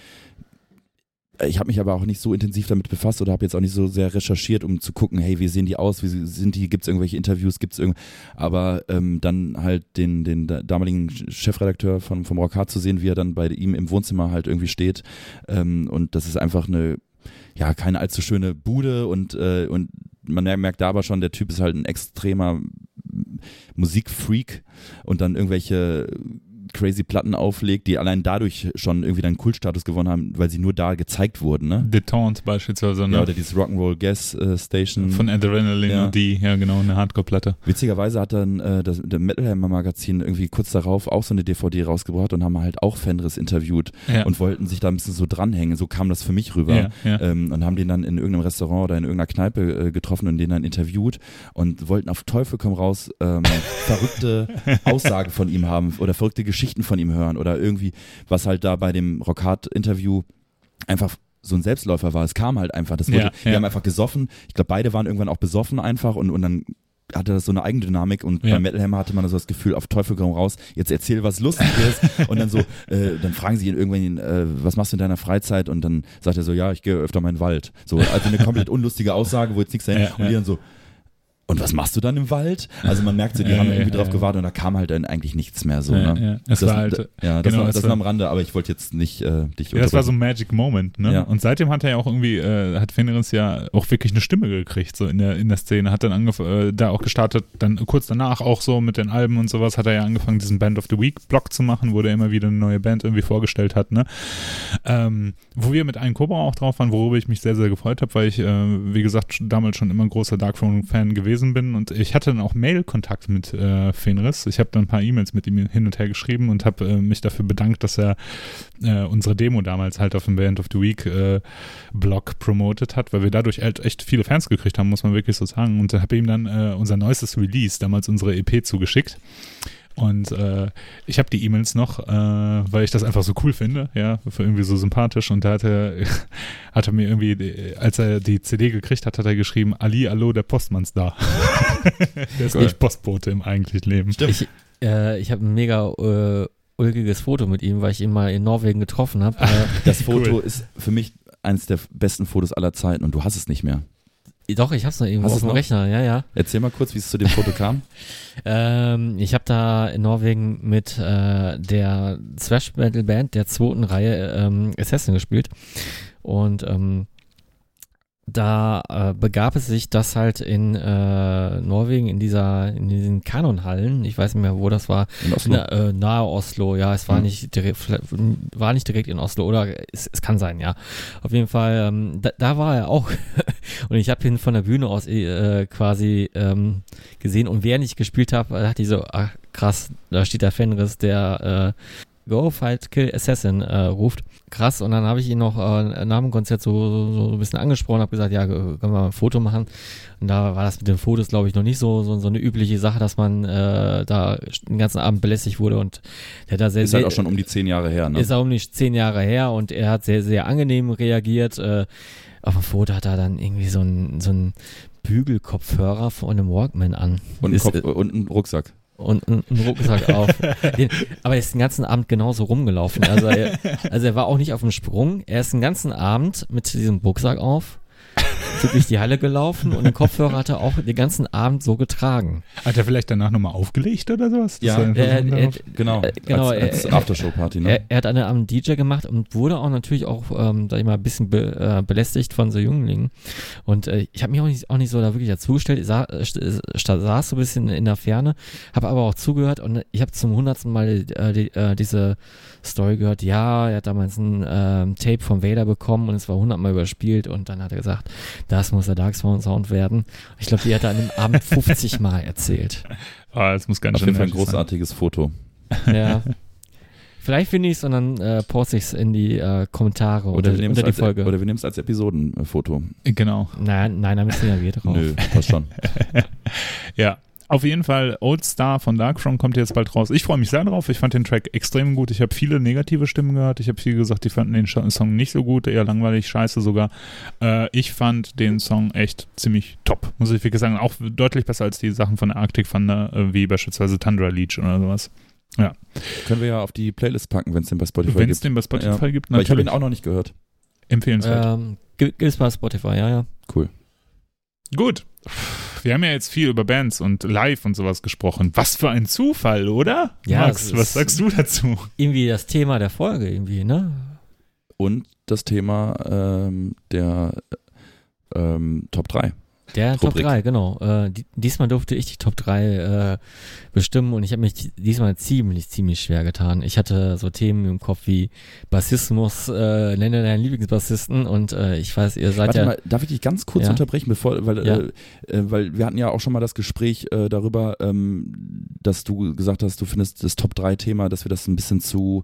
ich habe mich aber auch nicht so intensiv damit befasst oder habe jetzt auch nicht so sehr recherchiert, um zu gucken, hey, wie sehen die aus, wie sind die, gibt es irgendwelche Interviews, gibt es irgend, aber ähm, dann halt den, den da- damaligen Chefredakteur von, vom Rock zu sehen, wie er dann bei ihm im Wohnzimmer halt irgendwie steht ähm, und das ist einfach eine, ja, keine allzu schöne Bude und, äh, und man merkt da aber schon, der Typ ist halt ein extremer Musikfreak und dann irgendwelche crazy Platten auflegt, die allein dadurch schon irgendwie dann Kultstatus gewonnen haben, weil sie nur da gezeigt wurden, ne? Detente beispielsweise, ne? Ja, oder dieses Rock'n'Roll Gas äh, Station. von Adrenaline Ja. und die, ja genau, eine Hardcore-Platte. Witzigerweise hat dann äh, das der Metal Hammer Magazin irgendwie kurz darauf auch so eine DVD rausgebracht und haben halt auch Fenris interviewt Ja. und wollten sich da ein bisschen so dranhängen. So kam das für mich rüber. ja. Ähm, und haben den dann in irgendeinem Restaurant oder in irgendeiner Kneipe äh, getroffen und den dann interviewt und wollten auf Teufel komm raus ähm, verrückte Aussagen von ihm haben oder verrückte Geschichten von ihm hören oder irgendwie, was halt da bei dem Rockhard-Interview einfach so ein Selbstläufer war. Es kam halt einfach. Das wurde, Ja, Die ja. haben einfach gesoffen. Ich glaube, beide waren irgendwann auch besoffen einfach und, und dann hatte das so eine Eigendynamik und Ja. bei Metal Hammer hatte man so das Gefühl, auf Teufel komm raus, jetzt erzähl was Lustiges und dann so, äh, dann fragen sie ihn irgendwann, äh, was machst du in deiner Freizeit und dann sagt er so, ja, ich gehe öfter mal in den Wald. So, also eine komplett unlustige Aussage, wo jetzt nichts dahin Ja, und die dann so, und was machst du dann im Wald? Also man merkt so, die Ja, haben ja, irgendwie ja, drauf gewartet und da kam halt dann eigentlich nichts mehr so. Ja, ne? ja. Es das, war halt- ja, das, genau, war, das war- war am Rande, aber ich wollte jetzt nicht äh, dich Ja, das war so ein Magic Moment, ne? Und seitdem hat er ja auch irgendwie, äh, hat Fenris ja auch wirklich eine Stimme gekriegt, so in der, in der Szene. Hat dann angefangen, äh, da auch gestartet, dann kurz danach auch so mit den Alben und sowas, hat er ja angefangen, diesen Band of the Week Blog zu machen, wo der immer wieder eine neue Band irgendwie vorgestellt hat, ne? Ähm, wo wir mit einem Cobra auch drauf waren, worüber ich mich sehr, sehr gefreut habe, weil ich, äh, wie gesagt, damals schon immer ein großer Darkthrone-Fan gewesen bin und ich hatte dann auch Mail-Kontakt mit äh, Fenris. Ich habe dann ein paar E-Mails mit ihm hin und her geschrieben und habe äh, mich dafür bedankt, dass er äh, unsere Demo damals halt auf dem Band of the Week äh, Blog promotet hat, weil wir dadurch halt echt viele Fans gekriegt haben, muss man wirklich so sagen. Und habe ihm dann äh, unser neuestes Release, damals unsere EP, zugeschickt. Und äh, ich habe die E-Mails noch, äh, weil ich das einfach so cool finde, ja, für irgendwie so sympathisch. Und da hat er, hat er mir irgendwie, äh, als er die CD gekriegt hat, hat er geschrieben, Ali, hallo, der Postmann ist da. der ist Cool. nicht Postbote im eigentlichen Leben. Ich, äh, ich habe ein mega äh, ulkiges Foto mit ihm, weil ich ihn mal in Norwegen getroffen habe. Äh, Das Foto Cool. ist für mich eines der besten Fotos aller Zeiten und du hast es nicht mehr. Doch, ich hab's noch irgendwo Hast auf dem noch? Rechner, ja, ja. Erzähl mal kurz, wie es zu dem Foto kam. Ähm, ich habe da in Norwegen mit äh, der Thrash Metal Band der zweiten Reihe ähm, Assassin gespielt und ähm, da äh, begab es sich, dass halt in äh, Norwegen in dieser in diesen Kanonhallen, ich weiß nicht mehr, wo das war, In Oslo. Na, äh, nahe Oslo, ja, es war Hm. nicht direkt, war nicht direkt in Oslo oder es, es kann sein, ja. Auf jeden Fall, ähm, da, da war er auch und ich habe ihn von der Bühne aus äh, quasi ähm, gesehen und während ich gespielt habe, dachte ich so, ach krass, da steht der Fenris, der äh, Go Fight Kill Assassin äh, ruft. Krass, und dann habe ich ihn noch äh, nach dem Konzert so, so, so ein bisschen angesprochen, habe gesagt, ja, können wir mal ein Foto machen. Und da war das mit den Fotos, glaube ich, noch nicht so, so, so eine übliche Sache, dass man äh, da den ganzen Abend belästigt wurde und der hat da sehr, Ist sehr, halt auch schon um die zehn Jahre her, ne? ist auch nicht zehn Jahre her und er hat sehr, sehr angenehm reagiert. Äh, auf dem Foto hat er dann irgendwie so ein, so ein Bügelkopfhörer von einem Walkman an. Und, Ist, Kopf, äh, und ein Rucksack. Und einen Rucksack auf. Den, aber er ist den ganzen Abend genauso rumgelaufen. Also er, also er war auch nicht auf dem Sprung. Er ist den ganzen Abend mit diesem Rucksack auf durch die Halle gelaufen und den Kopfhörer hat er auch den ganzen Abend so getragen. Hat er vielleicht danach nochmal aufgelegt oder sowas? Ja, er er- er-? Genau, Äh, genau, als, als Aftershow-Party, ne? Er, er hat eine am DJ gemacht und wurde auch natürlich auch, ähm, sag ich mal, ein bisschen be, äh, belästigt von so Jünglingen. Und äh, ich habe mich auch nicht, auch nicht so da wirklich dazugestellt. Ich sa, äh, äh, saß so ein bisschen in der Ferne, habe aber auch zugehört und ich habe zum hundertsten Mal äh, die, äh, diese Story gehört. Ja, er hat damals ein ähm, Tape von Vader bekommen und es war hundertmal überspielt und dann hat er gesagt, das muss der Darkspawn Sound werden. Ich glaube, die hat er an dem Abend 50 Mal erzählt. Ah, das muss ganz Auf schön jeden Fall ein nervig sein. großartiges Foto. Ja. Vielleicht finde ich es und dann äh, poste ich es in die äh, Kommentare Oder nehmen unter es die als, Folge. oder wir nehmen es als Episodenfoto. Genau. nein, nein, da müssen ja wir drauf. Nö, passt schon. Ja. Auf jeden Fall, Old Star von Darkthrone kommt jetzt bald raus. Ich freue mich sehr drauf. Ich fand den Track extrem gut. Ich habe viele negative Stimmen gehört. Ich habe viele gesagt, die fanden den Song nicht so gut, eher langweilig, scheiße sogar. Äh, ich fand den Song echt ziemlich top, muss ich wirklich sagen. Auch deutlich besser als die Sachen von der Arctic Thunder, äh, wie beispielsweise Tundra Leech oder sowas. Können wir ja auf die Playlist packen, wenn es den bei Spotify Wenn es gibt. den bei Spotify Ja. gibt, Weil ich habe ihn natürlich. auch noch nicht gehört. Empfehlenswert. Ähm, gibt es bei Spotify, ja, ja. Cool. Gut. Wir haben ja jetzt viel über Bands und Live und sowas gesprochen. Was für ein Zufall, oder? Ja, Max, was sagst du dazu? Irgendwie das Thema der Folge, irgendwie, ne? Und das Thema ähm, der ähm, Top 3. Der Top Rubrik. 3, genau. Äh, die, diesmal durfte ich die Top 3 äh, bestimmen und ich habe mich diesmal ziemlich, ziemlich schwer getan. Ich hatte so Themen im Kopf wie Bassismus, äh, nenne deinen Lieblingsbassisten und äh, ich weiß, ihr seid Warte ja. mal, darf ich dich ganz kurz Ja. unterbrechen, bevor, weil, Ja. äh, äh, weil wir hatten ja auch schon mal das Gespräch äh, darüber, ähm, dass du gesagt hast, du findest das Top 3 Thema, dass wir das ein bisschen zu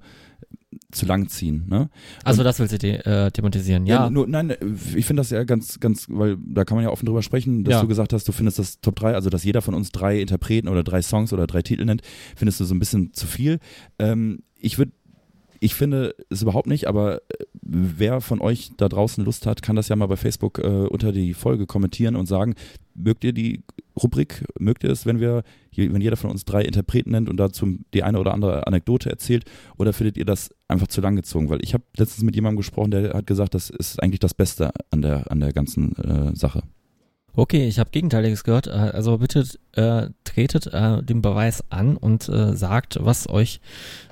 zu lang ziehen, ne? Also das willst du de äh, thematisieren, ja. nur, nein, ich finde das ja ganz, ganz, weil da kann man ja offen drüber sprechen, dass Ja. du gesagt hast, du findest das Top 3, also dass jeder von uns drei Interpreten oder drei Songs oder drei Titel nennt, findest du so ein bisschen zu viel. Ähm, ich würde, ich finde es überhaupt nicht, aber äh, wer von euch da draußen Lust hat, kann das ja mal bei Facebook äh, unter die Folge kommentieren und sagen, mögt ihr die Rubrik, mögt ihr es, wenn wir, wenn jeder von uns drei Interpreten nennt und dazu die eine oder andere Anekdote erzählt, oder findet ihr das einfach zu lang gezogen? Weil ich habe letztens mit jemandem gesprochen, der hat gesagt, das ist eigentlich das Beste an der, an der ganzen äh, Sache. Okay, ich habe Gegenteiliges gehört. Äh, Also bitte äh, tretet äh, den Beweis an und äh, sagt, was euch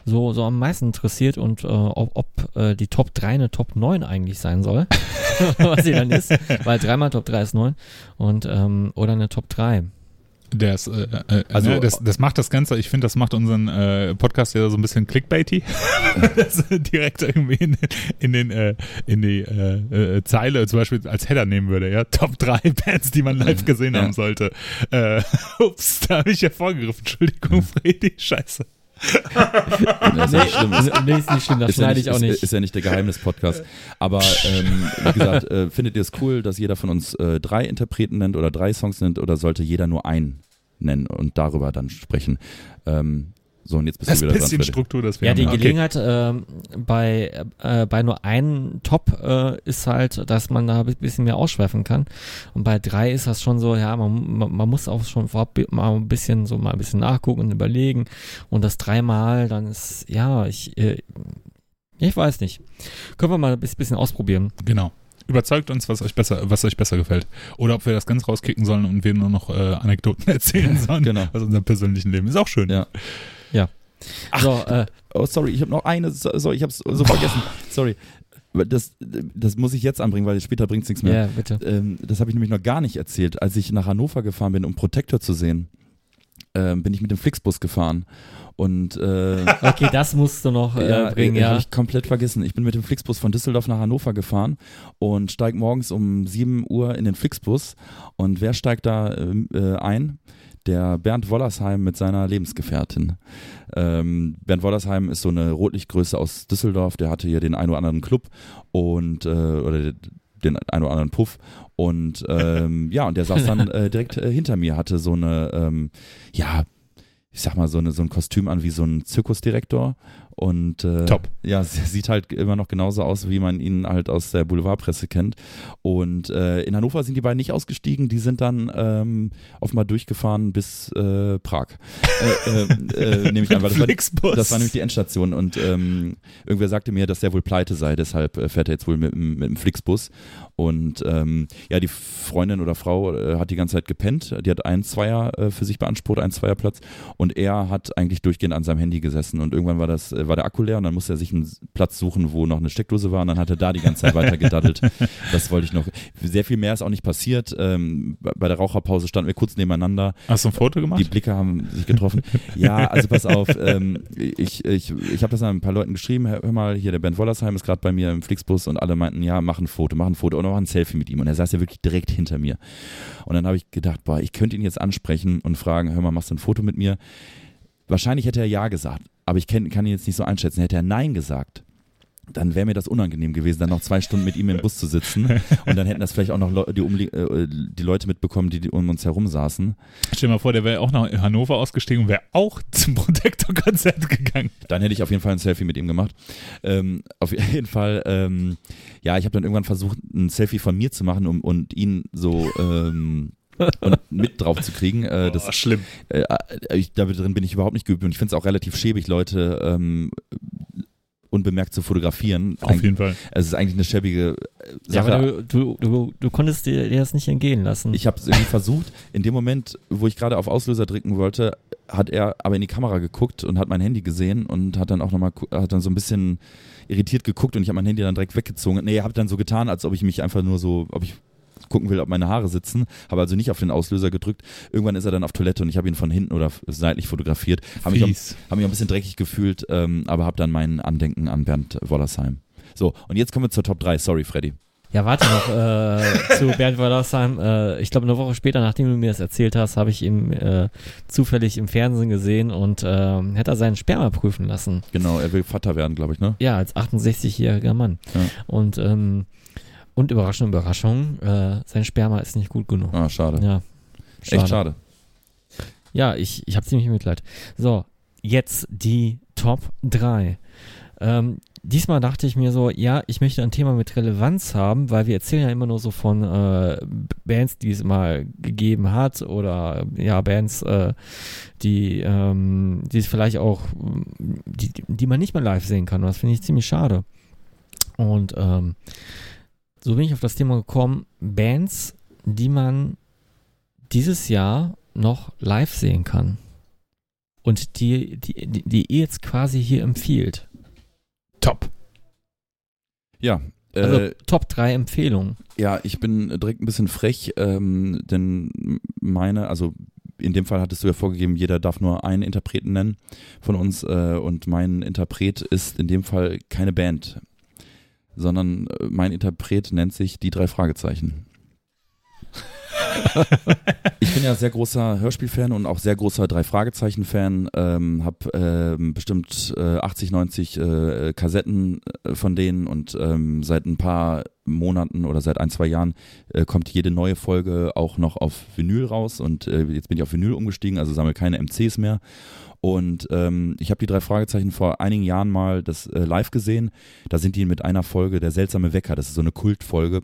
so, so am meisten interessiert und äh, ob, ob äh, die Top 3 eine Top 9 eigentlich sein soll. was sie dann ist. Weil dreimal Top 3 ist 9. Und, ähm, oder eine Top 3. Das, äh, äh, Also- ne, das, das macht das Ganze, ich finde, das macht unseren äh, Podcast ja so ein bisschen clickbaity. das direkt irgendwie in, in, den, äh, in die äh, äh, Zeile zum Beispiel als Header nehmen würde, ja. Top 3 Bands, die man live gesehen Ja. haben sollte. Äh, ups, da habe ich ja vorgegriffen. Entschuldigung, Freddy, scheiße. Das ist ja nicht schlimm. Ist, nee, ist nicht schlimm, das ist, ja schneide nicht, ich auch ist, nicht. ist ja nicht der Geheimnis-Podcast. Aber ähm, wie gesagt, äh, findet ihr es cool, dass jeder von uns äh, drei Interpreten nennt oder drei Songs nennt oder sollte jeder nur einen nennen und darüber dann sprechen? Ähm, so, und jetzt bist Das du wieder dran. bisschen Freddy. Struktur, das wir Ja, haben. die Okay. Gelegenheit ähm, bei, äh, bei nur einem Top äh, ist halt, dass man da ein bisschen mehr ausschweifen kann. Und bei drei ist das schon so, ja, man, man, man muss auch schon vorab mal ein bisschen so mal ein bisschen nachgucken und überlegen. Und das dreimal, dann ist, ja, ich, äh, ich weiß nicht. Können wir mal ein bisschen ausprobieren. Genau. Überzeugt uns, was euch besser, was euch besser gefällt. Oder ob wir das ganz rauskicken sollen und wir nur noch äh, Anekdoten erzählen sollen Genau. aus unserem persönlichen Leben. Ist auch schön. Ja. So, äh, Oh, sorry, ich habe noch eine, so, sorry, ich habe es so vergessen. Sorry. das, das muss ich jetzt anbringen, weil später bringt es nichts mehr. Ja, bitte. Ähm, das habe ich nämlich noch gar nicht erzählt. Als ich nach Hannover gefahren bin, um Protector zu sehen, ähm, bin ich mit dem Flixbus gefahren. Und äh, Okay, das musst du noch äh, ja, bringen, äh, ja. Hab ich komplett vergessen. Ich bin mit dem Flixbus von Düsseldorf nach Hannover gefahren und steige morgens um 7 Uhr in den Flixbus. Und wer steigt da ähm, äh, ein? Der Bernd Wollersheim mit seiner Lebensgefährtin. Ähm, Bernd Wollersheim ist so eine Rotlichtgröße aus Düsseldorf, der hatte hier den ein oder anderen Club und äh, oder den ein oder anderen Puff und ähm, ja, und der saß dann äh, direkt äh, hinter mir, hatte so eine, ähm, ja, ich sag mal, so, eine, so ein Kostüm an wie so ein Zirkusdirektor. Und äh, Top. ja, sie- sieht halt immer noch genauso aus, wie man ihn halt aus der Boulevardpresse kennt. Und äh, in Hannover sind die beiden nicht ausgestiegen, die sind dann ähm, offenbar durchgefahren bis äh, Prag. Äh, äh, äh, nehme ich an, weil das war, das war nämlich die Endstation und ähm, irgendwer sagte mir, dass der wohl pleite sei, deshalb äh, fährt er jetzt wohl mit, dem- mit dem Flixbus. Und ähm, ja, die Freundin oder Frau hat die ganze Zeit gepennt. Die hat einen Zweier für sich beansprucht, einen Zweierplatz. Und er hat eigentlich durchgehend an seinem Handy gesessen. Und irgendwann war das, war der Akku leer und dann musste er sich einen Platz suchen, wo noch eine Steckdose war. Und dann hat er da die ganze Zeit weiter gedaddelt. Das wollte ich noch. Sehr viel mehr ist auch nicht passiert. Ähm, bei der Raucherpause standen wir kurz nebeneinander. Hast du ein Foto gemacht? Die Blicke haben sich getroffen. ja, also pass auf, ähm, ich, ich, ich habe das an ein paar Leuten geschrieben, hör hör mal, hier der Ben Wollersheim ist gerade bei mir im Flixbus und alle meinten, ja, mach ein Foto, mach ein Foto und mach ein Selfie mit ihm. Und er saß ja wirklich direkt hinter mir. Und dann habe ich gedacht, boah, ich könnte ihn jetzt ansprechen und fragen, hör mal, machst du ein Foto mit mir? Wahrscheinlich hätte er ja gesagt, aber ich kenn, kann ihn jetzt nicht so einschätzen. Hätte er nein gesagt, dann wäre mir das unangenehm gewesen, dann noch zwei Stunden mit ihm im Bus zu sitzen. Und dann hätten das vielleicht auch noch Leu- die, Umlie äh, die Leute mitbekommen, die, die um uns herum saßen. Stell dir mal vor, der wäre auch nach Hannover ausgestiegen und wäre auch zum Protector-Konzert gegangen. Dann hätte ich auf jeden Fall ein Selfie mit ihm gemacht. Ähm, auf jeden Fall, ähm, ja, ich habe dann irgendwann versucht, ein Selfie von mir zu machen um, und ihn so ähm, und mit drauf zu kriegen. Äh, das, Oh, schlimm. äh, äh, ich, da drin bin ich überhaupt nicht geübt und ich finde es auch relativ schäbig, Leute ähm, unbemerkt zu fotografieren. Auf jeden Fall. Es ist eigentlich eine schäbige äh, Ja, Sache. aber du, du, du, du konntest dir, dir das nicht entgehen lassen. Ich habe es irgendwie versucht. In dem Moment, wo ich gerade auf Auslöser drücken wollte, hat er aber in die Kamera geguckt und hat mein Handy gesehen und hat dann auch nochmal, hat dann so ein bisschen irritiert geguckt und ich habe mein Handy dann direkt weggezogen. Nee, er hat dann so getan, als ob ich mich einfach nur so, ob ich gucken will, ob meine Haare sitzen, habe also nicht auf den Auslöser gedrückt. Irgendwann ist er dann auf Toilette und ich habe ihn von hinten oder seitlich fotografiert. Habe mich, auch- hab mich auch ein bisschen dreckig gefühlt, ähm, aber habe dann mein Andenken an Bernd Wollersheim. So, und jetzt kommen wir zur Top 3. Sorry, Freddy. Ja, warte noch äh, zu Bernd Wollersheim. Äh, ich glaube, eine Woche später, nachdem du mir das erzählt hast, habe ich ihn äh, zufällig im Fernsehen gesehen und äh, hätte er seinen Sperma prüfen lassen. Genau, er will Vater werden, glaube ich, ne? Ja, als 68-jähriger Mann. Ja. Und, ähm, und Überraschung, Überraschung, äh, sein Sperma ist nicht gut genug. Ah, schade. Ja. Echt schade. Ja, ich, ich habe ziemlich Mitleid. So, jetzt die Top 3. Ähm, diesmal dachte ich mir so, ja, ich möchte ein Thema mit Relevanz haben, weil wir erzählen ja immer nur so von äh, Bands, die es mal gegeben hat oder ja, Bands, äh, die, ähm, die es vielleicht auch, die, die man nicht mehr live sehen kann. Und das finde ich ziemlich schade. Und ähm, so bin ich auf das Thema gekommen, Bands, die man dieses Jahr noch live sehen kann. Und die, die, die, die ihr jetzt quasi hier empfiehlt. Top. Ja. Also äh, Top 3 Empfehlungen. Ja, ich bin direkt ein bisschen frech, ähm, denn meine, also in dem Fall hattest du ja vorgegeben, jeder darf nur einen Interpreten nennen von uns äh, und mein Interpret ist in dem Fall keine Band, sondern äh, mein Interpret nennt sich die drei Fragezeichen. ich bin ja sehr großer Hörspielfan und auch sehr großer drei Fragezeichen-Fan. Ähm, hab ähm, bestimmt äh, 80, 90 äh, Kassetten äh, von denen und ähm, seit ein paar Monaten oder seit ein, zwei Jahren äh, kommt jede neue Folge auch noch auf Vinyl raus und äh, jetzt bin ich auf Vinyl umgestiegen, also sammle keine MCs mehr. Und ähm, ich habe die drei Fragezeichen vor einigen Jahren mal das äh, live gesehen. Da sind die mit einer Folge Der seltsame Wecker, das ist so eine Kultfolge,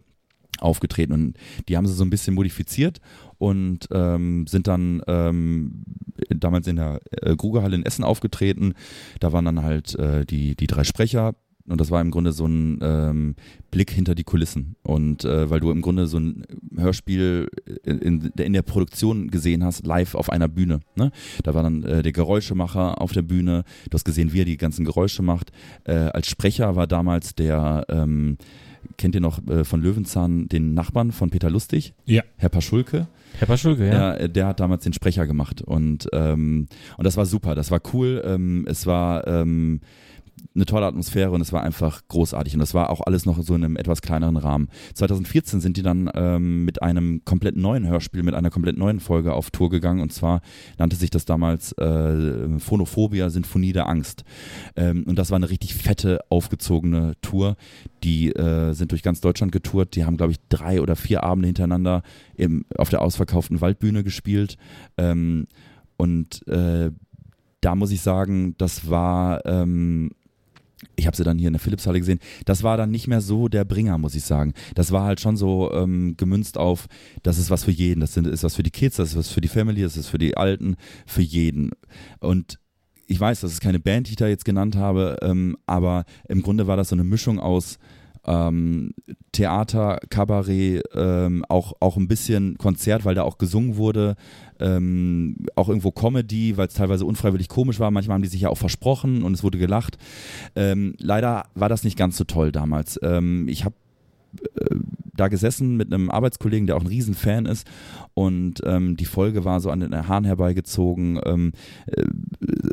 aufgetreten und die haben sie so ein bisschen modifiziert und ähm, sind dann ähm, damals in der äh, Grugerhalle in Essen aufgetreten. Da waren dann halt äh, die, die drei Sprecher Und das war im Grunde so ein ähm, Blick hinter die Kulissen. Und äh, weil du im Grunde so ein Hörspiel in, in, in der Produktion gesehen hast, live auf einer Bühne. Ne? Da war dann äh, der Geräuschemacher auf der Bühne. Du hast gesehen, wie er die ganzen Geräusche macht. Äh, als Sprecher war damals der, ähm, kennt ihr noch äh, von Löwenzahn den Nachbarn von Peter Lustig? Ja. Herr Paschulke. Herr Paschulke, ja. Ja, äh, der hat damals den Sprecher gemacht und ähm, und das war super, das war cool. Ähm, es war ähm, eine tolle Atmosphäre und es war einfach großartig und das war auch alles noch so in einem etwas kleineren Rahmen. 2014 sind die dann ähm, mit einem komplett neuen Hörspiel, mit einer komplett neuen Folge auf Tour gegangen und zwar nannte sich das damals äh, Phonophobia, Sinfonie der Angst. Ähm, und das war eine richtig fette, aufgezogene Tour. Die äh, sind durch ganz Deutschland getourt. Die haben, glaube ich, drei oder vier Abende hintereinander im, auf der ausverkauften Waldbühne gespielt. Ähm, und äh, da muss ich sagen, das war ähm, ich habe sie dann hier in der Philipshalle gesehen. Das war dann nicht mehr so der Bringer, muss ich sagen. Das war halt schon so ähm, gemünzt auf, das ist was für jeden, das ist was für die Kids, das ist was für die Family, das ist für die Alten, für jeden. Und ich weiß, das ist keine Band, die ich da jetzt genannt habe, ähm, aber im Grunde war das so eine Mischung aus ähm, Theater, Kabarett, ähm, auch, auch ein bisschen Konzert, weil da auch gesungen wurde, ähm, auch irgendwo Comedy, weil es teilweise unfreiwillig komisch war. Manchmal haben die sich ja auch versprochen und es wurde gelacht. Ähm, leider war das nicht ganz so toll damals. Ähm, ich habe äh, da gesessen mit einem Arbeitskollegen, der auch ein Riesenfan ist und ähm, die Folge war so an den Haaren herbeigezogen. Äh,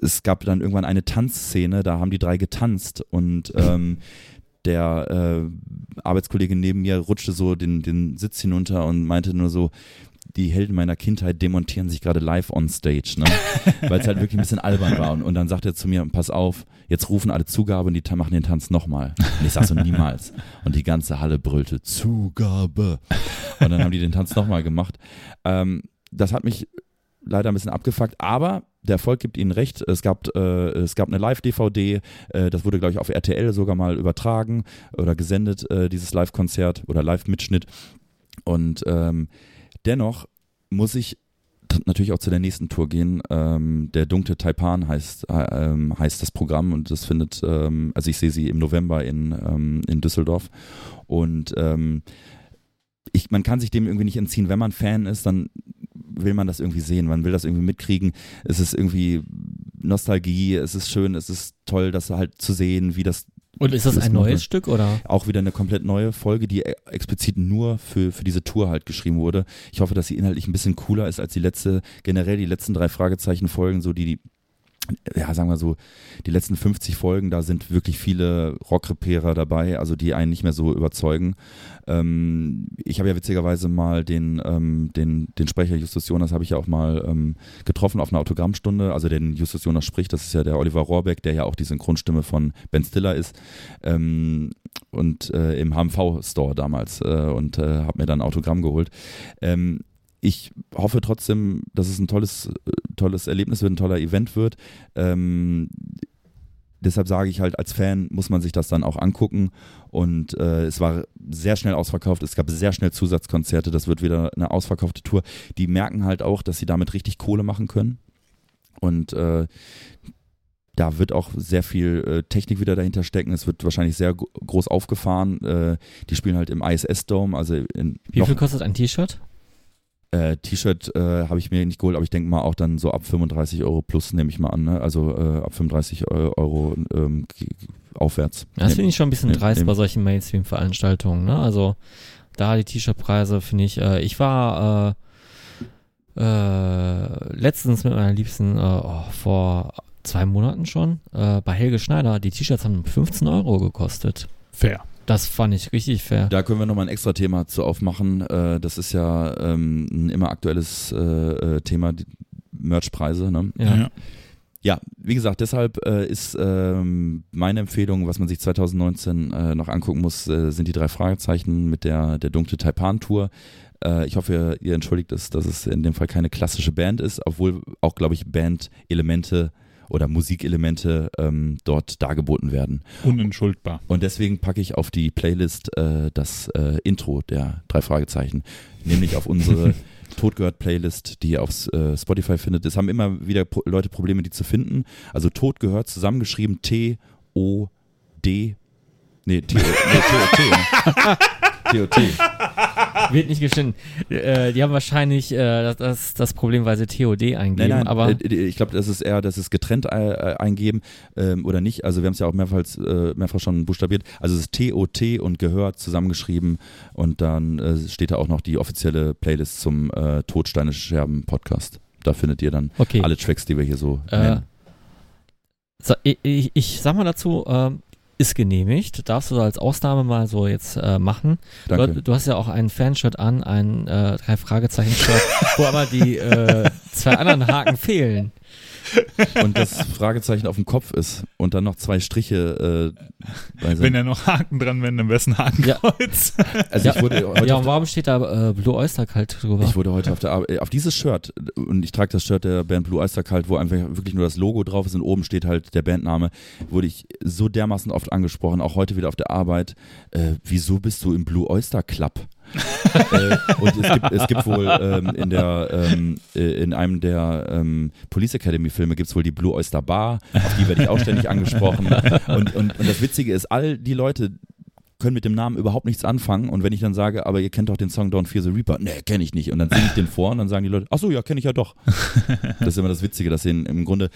es gab dann irgendwann eine Tanzszene, da haben die drei getanzt und der äh, Arbeitskollege neben mir rutschte so den, den Sitz hinunter und meinte nur so, die Helden meiner Kindheit demontieren sich gerade live on stage, ne? weil es halt wirklich ein bisschen albern war. Und, und, dann sagt er zu mir, pass auf, jetzt rufen alle Zugabe und die machen den Tanz nochmal. Und ich sag so, niemals. Und die ganze Halle brüllte, Zugabe. Und dann haben die den Tanz nochmal gemacht. Ähm, das hat mich leider ein bisschen abgefuckt, aber der Erfolg gibt ihnen recht. Es gab, äh, es gab eine Live-DVD, äh, das wurde, glaube ich, auf RTL sogar mal übertragen oder gesendet, äh, dieses Live-Konzert oder Live-Mitschnitt. Und ähm, dennoch muss ich natürlich auch zu der nächsten Tour gehen. Ähm, der dunkle Taipan heißt, äh, ähm, heißt das Programm und das findet, ähm, also ich sehe sie im November in, ähm, in Düsseldorf. Und ähm, ich, man kann sich dem irgendwie nicht entziehen. Wenn man Fan ist, dann will man das irgendwie sehen, man will das irgendwie mitkriegen. Es ist irgendwie Nostalgie, es ist schön, es ist toll, das halt zu sehen, wie das und ist das ein neues Stück oder? Auch wieder eine komplett neue Folge, die e- explizit nur für, für diese Tour halt geschrieben wurde. Ich hoffe, dass sie inhaltlich ein bisschen cooler ist als die letzte, generell die letzten drei Fragezeichen-Folgen, so die, die ja, sagen wir so, die letzten 50 Folgen, da sind wirklich viele Rockrepärer dabei, also die einen nicht mehr so überzeugen. Ähm, ich habe ja witzigerweise mal den, ähm, den, den Sprecher Justus Jonas habe ich ja auch mal ähm, getroffen auf einer Autogrammstunde, also den Justus Jonas spricht, das ist ja der Oliver Rohrbeck, der ja auch die Synchronstimme von Ben Stiller ist ähm, und äh, im HMV-Store damals äh, und äh, habe mir dann ein Autogramm geholt. Ich hoffe trotzdem, dass es ein tolles, tolles Erlebnis wird, ein toller Event wird. Ähm, deshalb sage ich halt, als Fan muss man sich das dann auch angucken. Und äh, es war sehr schnell ausverkauft. Es gab sehr schnell Zusatzkonzerte. Das wird wieder eine ausverkaufte Tour. Die merken halt auch, dass sie damit richtig Kohle machen können. Und äh, da wird auch sehr viel äh, Technik wieder dahinter stecken. Es wird wahrscheinlich sehr groß aufgefahren. Äh, die spielen halt im ISS-Dome. Also in Wie viel kostet ein T-Shirt? Äh, T-Shirt äh, habe ich mir nicht geholt, aber ich denke mal auch dann so ab 35 Euro plus nehme ich mal an, ne? also äh, ab 35 Euro ähm, aufwärts. Das finde ich schon ein bisschen nehm, dreist nehm. bei solchen Mainstream-Veranstaltungen. Ne? Also da die T-Shirt-Preise finde ich, äh, ich war äh, äh, letztens mit meiner Liebsten oh, vor zwei Monaten schon bei Helge Schneider, die T-Shirts haben 15 Euro gekostet. Fair. Das fand ich richtig fair. Da können wir nochmal ein extra Thema zu aufmachen. Äh, das ist ja ähm, ein immer aktuelles äh, äh, Thema, die Merchpreise. Ne? Ja. ja. Ja, wie gesagt, deshalb äh, ist ähm, meine Empfehlung, was man sich 2019 äh, noch angucken muss, äh, sind die drei Fragezeichen mit der, der dunkle Taipan-Tour. Äh, ich hoffe, ihr entschuldigt es, dass es in dem Fall keine klassische Band ist, obwohl auch, glaube ich, Band-Elemente oder Musikelemente ähm, dort dargeboten werden. Unentschuldbar. Und deswegen packe ich auf die Playlist äh, das äh, Intro der drei Fragezeichen, nämlich auf unsere Todgehört-Playlist, die ihr auf äh, Spotify findet. Es haben immer wieder Pro Leute Probleme, die zu finden. Also Todgehört zusammengeschrieben T-O-D Nee, T- nee TOT. TOT. Wird nicht geschnitten. Äh, die haben wahrscheinlich äh, das- das, Problem, weil sie TOD eingeben, Nein, nein, aber äh, ich glaube, das ist eher, das ist getrennt äh, eingeben ähm, oder nicht. Also wir haben es ja auch mehrfach, äh, mehrfach schon buchstabiert. Also es ist TOT und gehört zusammengeschrieben und dann äh, steht da auch noch die offizielle Playlist zum äh, Todsteine Scherben Podcast. Da findet ihr dann okay. alle Tracks, die wir hier so Äh, nennen. So, ich, ich, ich sag mal dazu, ähm, ist genehmigt. Darfst du als Ausnahme mal so jetzt äh, machen. Du, Danke. du hast ja auch ein Fanshirt an, ein äh, drei Fragezeichen-Shirt, wo aber die äh, zwei anderen Haken fehlen. Und das Fragezeichen auf dem Kopf ist und dann noch zwei Striche. Äh, Wenn ja noch Haken dran wären, am besten Hakenkreuz. also ich wurde heute Ja, und warum steht da äh, Blue Oyster kalt drüber? Ich wurde heute auf der Arbeit, auf dieses Shirt, und ich trage das Shirt der Band Blue Oyster Cult, wo einfach wirklich nur das Logo drauf ist und oben steht halt der Bandname, wurde ich so dermaßen oft angesprochen, auch heute wieder auf der Arbeit, äh, wieso bist du im Blue Oyster Club? Äh, und es gibt, es gibt wohl ähm, in der ähm, äh, in einem der ähm, Police Academy Filme gibt es wohl die Blue Oyster Bar, auf die werde ich auch ständig angesprochen. Und, und, und das Witzige ist, all die Leute können mit dem Namen überhaupt nichts anfangen und wenn ich dann sage, aber ihr kennt doch den Song Don't Fear the Reaper, nee, kenne ich nicht und dann singe ich den vor und dann sagen die Leute, ach so, ja, kenne ich ja doch. Das ist immer das Witzige, dass den im Grunde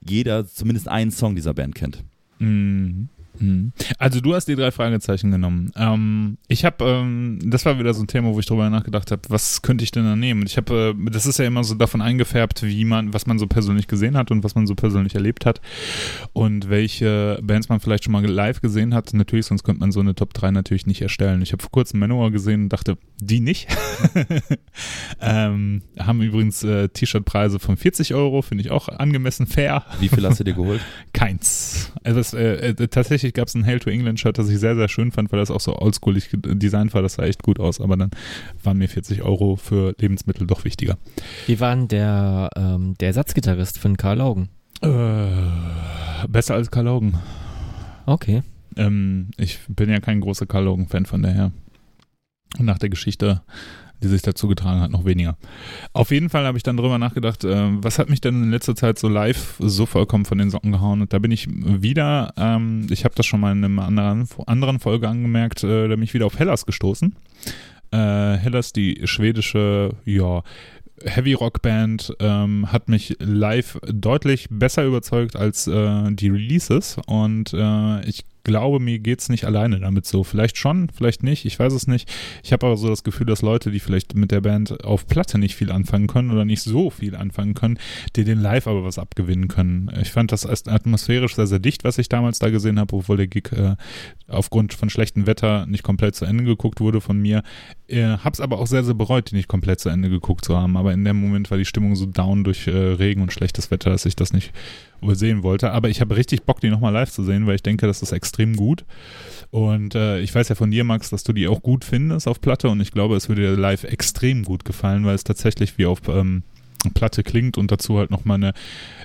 jeder zumindest einen Song dieser Band kennt. Mhm. Mhm. Also du hast die drei Fragezeichen genommen. Ähm, ich habe, ähm, das war wieder so ein Thema, wo ich drüber nachgedacht habe, was könnte ich denn da nehmen? Und ich habe, äh, das ist ja immer so davon eingefärbt, wie man, was man so persönlich gesehen hat und was man so persönlich erlebt hat und welche Bands man vielleicht schon mal live gesehen hat. Natürlich, sonst könnte man so eine Top 3 natürlich nicht erstellen. Ich habe vor kurzem Manowar gesehen und dachte, die nicht. ähm, haben übrigens äh, T-Shirt-Preise von 40 Euro, finde ich auch angemessen fair. Wie viel hast du dir geholt? Keins. Also es, äh, äh, tatsächlich gab es ein Hail to England Shirt, das ich sehr, sehr schön fand, weil das auch so oldschoolig designt war. Das sah echt gut aus, aber dann waren mir 40 Euro für Lebensmittel doch wichtiger. Wie war denn der, ähm, der Ersatzgitarrist den Karl Laugen? Äh, besser als Carl Logan. Okay. Ähm, ich bin ja kein großer Carl Logan-Fan von daher. Und nach der Geschichte, die sich dazu getragen hat, noch weniger. Auf jeden Fall habe ich dann drüber nachgedacht, äh, was hat mich denn in letzter Zeit so live so vollkommen von den Socken gehauen? Und da bin ich wieder, ähm, ich habe das schon mal in einer anderen, anderen Folge angemerkt, äh, da bin ich wieder auf Hellas gestoßen. Äh, Hellas, die schwedische, ja, Heavy Rock Band ähm, hat mich live deutlich besser überzeugt als äh, die Releases und äh, ich glaube, mir geht's nicht alleine damit so. Vielleicht schon, vielleicht nicht, ich weiß es nicht. Ich habe aber so das Gefühl, dass Leute, die vielleicht mit der Band auf Platte nicht viel anfangen können oder nicht so viel anfangen können, die den live aber was abgewinnen können. Ich fand das atmosphärisch sehr, sehr dicht, was ich damals da gesehen habe, obwohl der Gig äh, aufgrund von schlechtem Wetter nicht komplett zu Ende geguckt wurde von mir. Äh, hab's aber auch sehr, sehr bereut, die nicht komplett zu Ende geguckt zu haben. Aber in dem Moment war die Stimmung so down durch äh, Regen und schlechtes Wetter, dass ich das nicht übersehen wollte. Aber ich habe richtig Bock, die nochmal live zu sehen, weil ich denke, das ist extrem gut. Und äh, ich weiß ja von dir, Max, dass du die auch gut findest auf Platte und ich glaube, es würde dir live extrem gut gefallen, weil es tatsächlich wie auf ähm, Platte klingt und dazu halt nochmal eine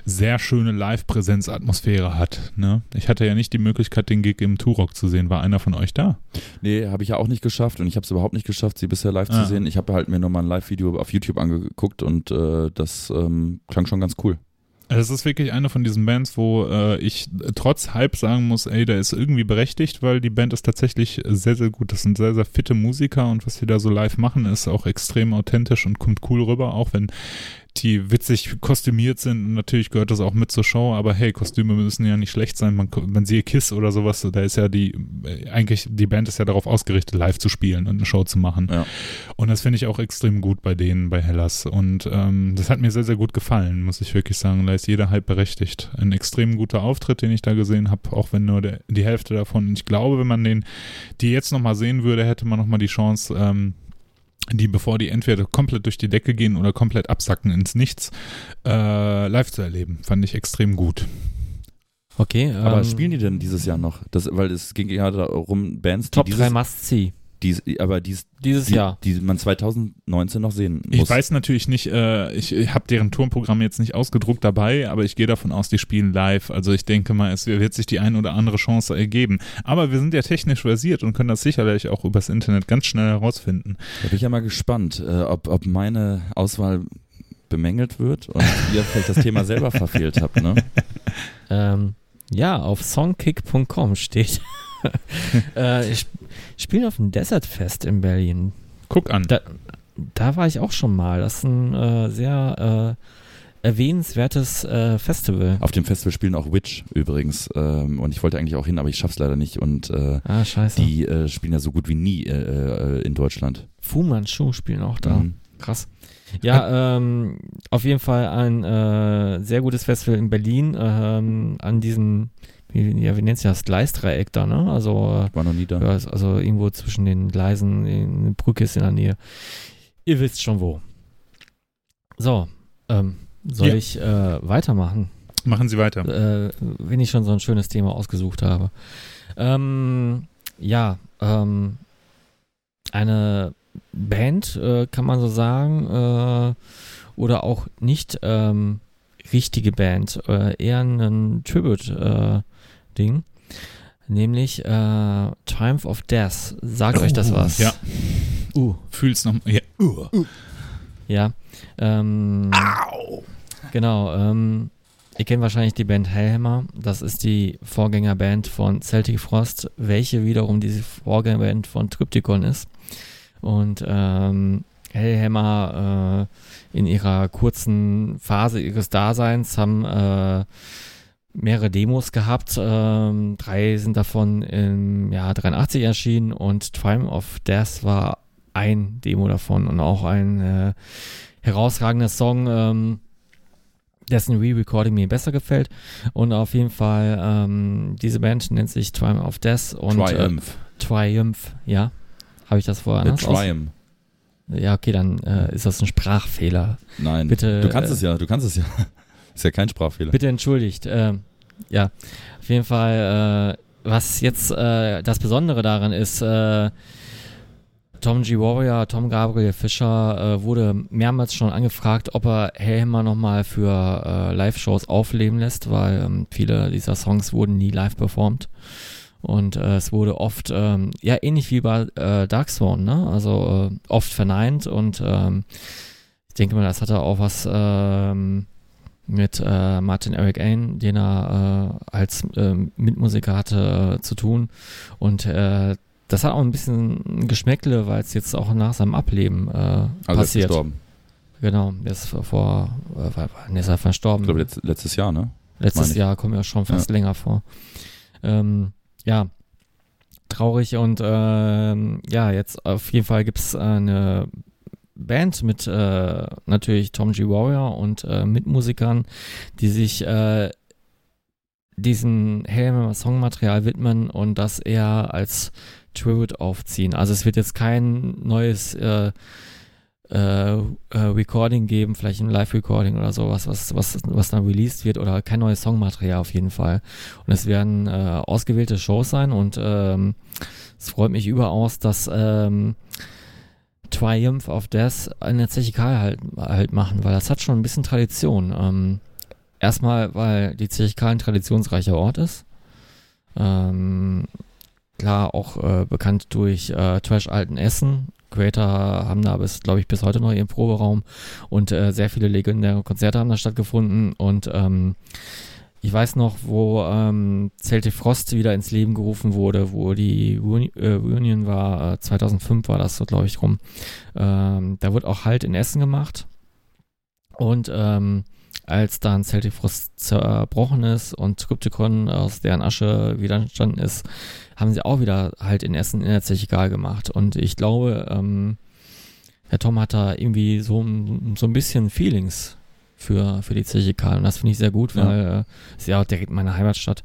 sehr schöne Live-Präsenz-Atmosphäre hat. Ne? Ich hatte ja nicht die Möglichkeit, den Gig im Turok zu sehen. War einer von euch da? Nee, habe ich ja auch nicht geschafft und ich habe es überhaupt nicht geschafft, sie bisher live Ah. zu sehen. Ich habe halt mir nochmal ein Live-Video auf YouTube angeguckt und äh, das ähm, klang schon ganz cool. Es ist wirklich eine von diesen Bands, wo äh, ich trotz Hype sagen muss, ey, der ist irgendwie berechtigt, weil die Band ist tatsächlich sehr, sehr gut. Das sind sehr, sehr fitte Musiker und was sie da so live machen, ist auch extrem authentisch und kommt cool rüber, auch wenn die witzig kostümiert sind. Und natürlich gehört das auch mit zur Show, aber hey, Kostüme müssen ja nicht schlecht sein. Man, man sieht Kiss oder sowas, da ist ja die, äh, eigentlich, die Band ist ja darauf ausgerichtet, live zu spielen und eine Show zu machen. Ja. Und das finde ich auch extrem gut bei denen, bei Hellas. Und ähm, das hat mir sehr, sehr gut gefallen, muss ich wirklich sagen. Da ist jeder halb berechtigt. Ein extrem guter Auftritt, den ich da gesehen habe, auch wenn nur der, die Hälfte davon. Und ich glaube, wenn man den, die jetzt nochmal sehen würde, hätte man nochmal die Chance, ähm, die, bevor die entweder komplett durch die Decke gehen oder komplett absacken ins Nichts, äh, live zu erleben. Fand ich extrem gut. Okay. Aber ähm, spielen die denn dieses Jahr noch? Das, weil es ging ja darum, Bands, die Top dieses, 3 Must-See. Die, aber dies, Dieses die, Jahr. die man 2019 noch sehen muss. Ich weiß natürlich nicht, äh, ich, ich habe deren Turnprogramm jetzt nicht ausgedruckt dabei, aber ich gehe davon aus, die spielen live. Also ich denke mal, es wird sich die ein oder andere Chance ergeben. Aber wir sind ja technisch versiert und können das sicherlich auch übers Internet ganz schnell herausfinden. Da bin ich ja mal gespannt, äh, ob, ob meine Auswahl bemängelt wird und ihr vielleicht das Thema selber verfehlt habt. Ne? Ähm, ja, auf songkick.com steht, äh, ich spiele auf dem Desert Fest in Berlin. Guck an. Da, da war ich auch schon mal. Das ist ein äh, sehr äh, erwähnenswertes äh, Festival. Auf dem Festival spielen auch Witch übrigens. Ähm, und ich wollte eigentlich auch hin, aber ich schaff's leider nicht. Und äh, Ah, scheiße. die äh, spielen ja so gut wie nie äh, äh, in Deutschland. Fu Manchu spielen auch da. Mhm. Krass. Ja, ähm, auf jeden Fall ein äh, sehr gutes Festival in Berlin ähm, an diesem, wie, ja, wie nennt sich das, Gleisdreieck da, ne? Also, War noch nie da. äh, ja, also irgendwo zwischen den Gleisen, eine Brücke ist in der Nähe. Ihr wisst schon wo. So, ähm, soll Ja. ich äh, weitermachen? Machen Sie weiter. äh, wenn ich schon so ein schönes Thema ausgesucht habe. Ähm, ja, ähm, eine Band, äh, kann man so sagen, äh, oder auch nicht ähm, richtige Band, äh, eher ein Tribute-Ding, nämlich äh, Triumph of Death. Sagt euch das Oh, was? ja. Uh, Fühl's noch. Ja. Uh. ja. Ähm, Genau, ähm, ihr kennt wahrscheinlich die Band Hellhammer. Das ist die Vorgängerband von Celtic Frost, welche wiederum diese Vorgängerband von Triptychon ist. Und ähm, Hellhammer äh, in ihrer kurzen Phase ihres Daseins haben äh, mehrere Demos gehabt. Ähm, drei sind davon im Jahr 83 erschienen und Triumph of Death war ein Demo davon und auch ein äh, herausragender Song. Ähm, dessen Re-Recording mir besser gefällt. Und auf jeden Fall, ähm, diese Band nennt sich Triumph of Death und Triumph. Äh, Triumph, ja. Habe ich das vorher Der anders aus? Triumph. Ja, okay, dann äh, ist das ein Sprachfehler. Nein. Bitte, Du kannst äh, es ja, du kannst es ja. Ist ja kein Sprachfehler. Bitte entschuldigt. Ähm, ja, auf jeden Fall, äh, was jetzt äh, das Besondere daran ist, äh, Tom G. Warrior, Tom Gabriel Fischer äh, wurde mehrmals schon angefragt, ob er Hellhammer nochmal für äh, Live-Shows aufleben lässt, weil ähm, viele dieser Songs wurden nie live performt. Und äh, es wurde oft, ähm, ja, ähnlich wie bei äh, Dark Swan, ne? Also äh, oft verneint und ähm, ich denke mal, das hatte auch was ähm, mit äh, Martin Eric Ain, den er äh, als ähm, Mitmusiker hatte, äh, zu tun. Und äh, das hat auch ein bisschen Geschmäckle, weil es jetzt auch nach seinem Ableben äh, also er ist passiert. gestorben. Genau, der ist vor, äh, ist er verstorben? Ich glaube, letzt, letztes Jahr, ne? Letztes. Jahr kommt ja schon fast länger vor. Ähm, ja, traurig und ähm, ja, jetzt auf jeden Fall gibt's eine Band mit äh, natürlich Tom G. Warrior und äh, Mitmusikern, die sich äh, diesem Helmer Songmaterial widmen und das eher als Tribute aufziehen. Also es wird jetzt kein neues äh, äh, äh, Recording geben, vielleicht ein Live-Recording oder sowas, was, was, was dann released wird oder kein neues Songmaterial auf jeden Fall. Und es werden äh, ausgewählte Shows sein und ähm, es freut mich überaus, dass ähm, Triumph of Death eine Zechikal halt, halt machen, weil das hat schon ein bisschen Tradition. Ähm, erstmal, weil die Zechikal ein traditionsreicher Ort ist. Ähm, klar, auch äh, bekannt durch äh, Trash Alten Essen. Creator haben da bis, glaube ich, bis heute noch ihren Proberaum und äh, sehr viele legendäre Konzerte haben da stattgefunden und ähm, ich weiß noch, wo ähm, Celtic Frost wieder ins Leben gerufen wurde, wo die Reuni- äh, Reunion war, äh, 2005 war das so, glaube ich, rum. Ähm, da wird auch Halt in Essen gemacht. Und ähm, als dann Celtic Frost zerbrochen ist und Triptychon aus deren Asche wieder entstanden ist, haben sie auch wieder halt in Essen in der Zechigal gemacht. Und ich glaube, ähm, Herr Tom hat da irgendwie so, so ein bisschen Feelings für, für die Zechikal. Und das finde ich sehr gut, Ja. weil äh, ist ja auch direkt meine Heimatstadt.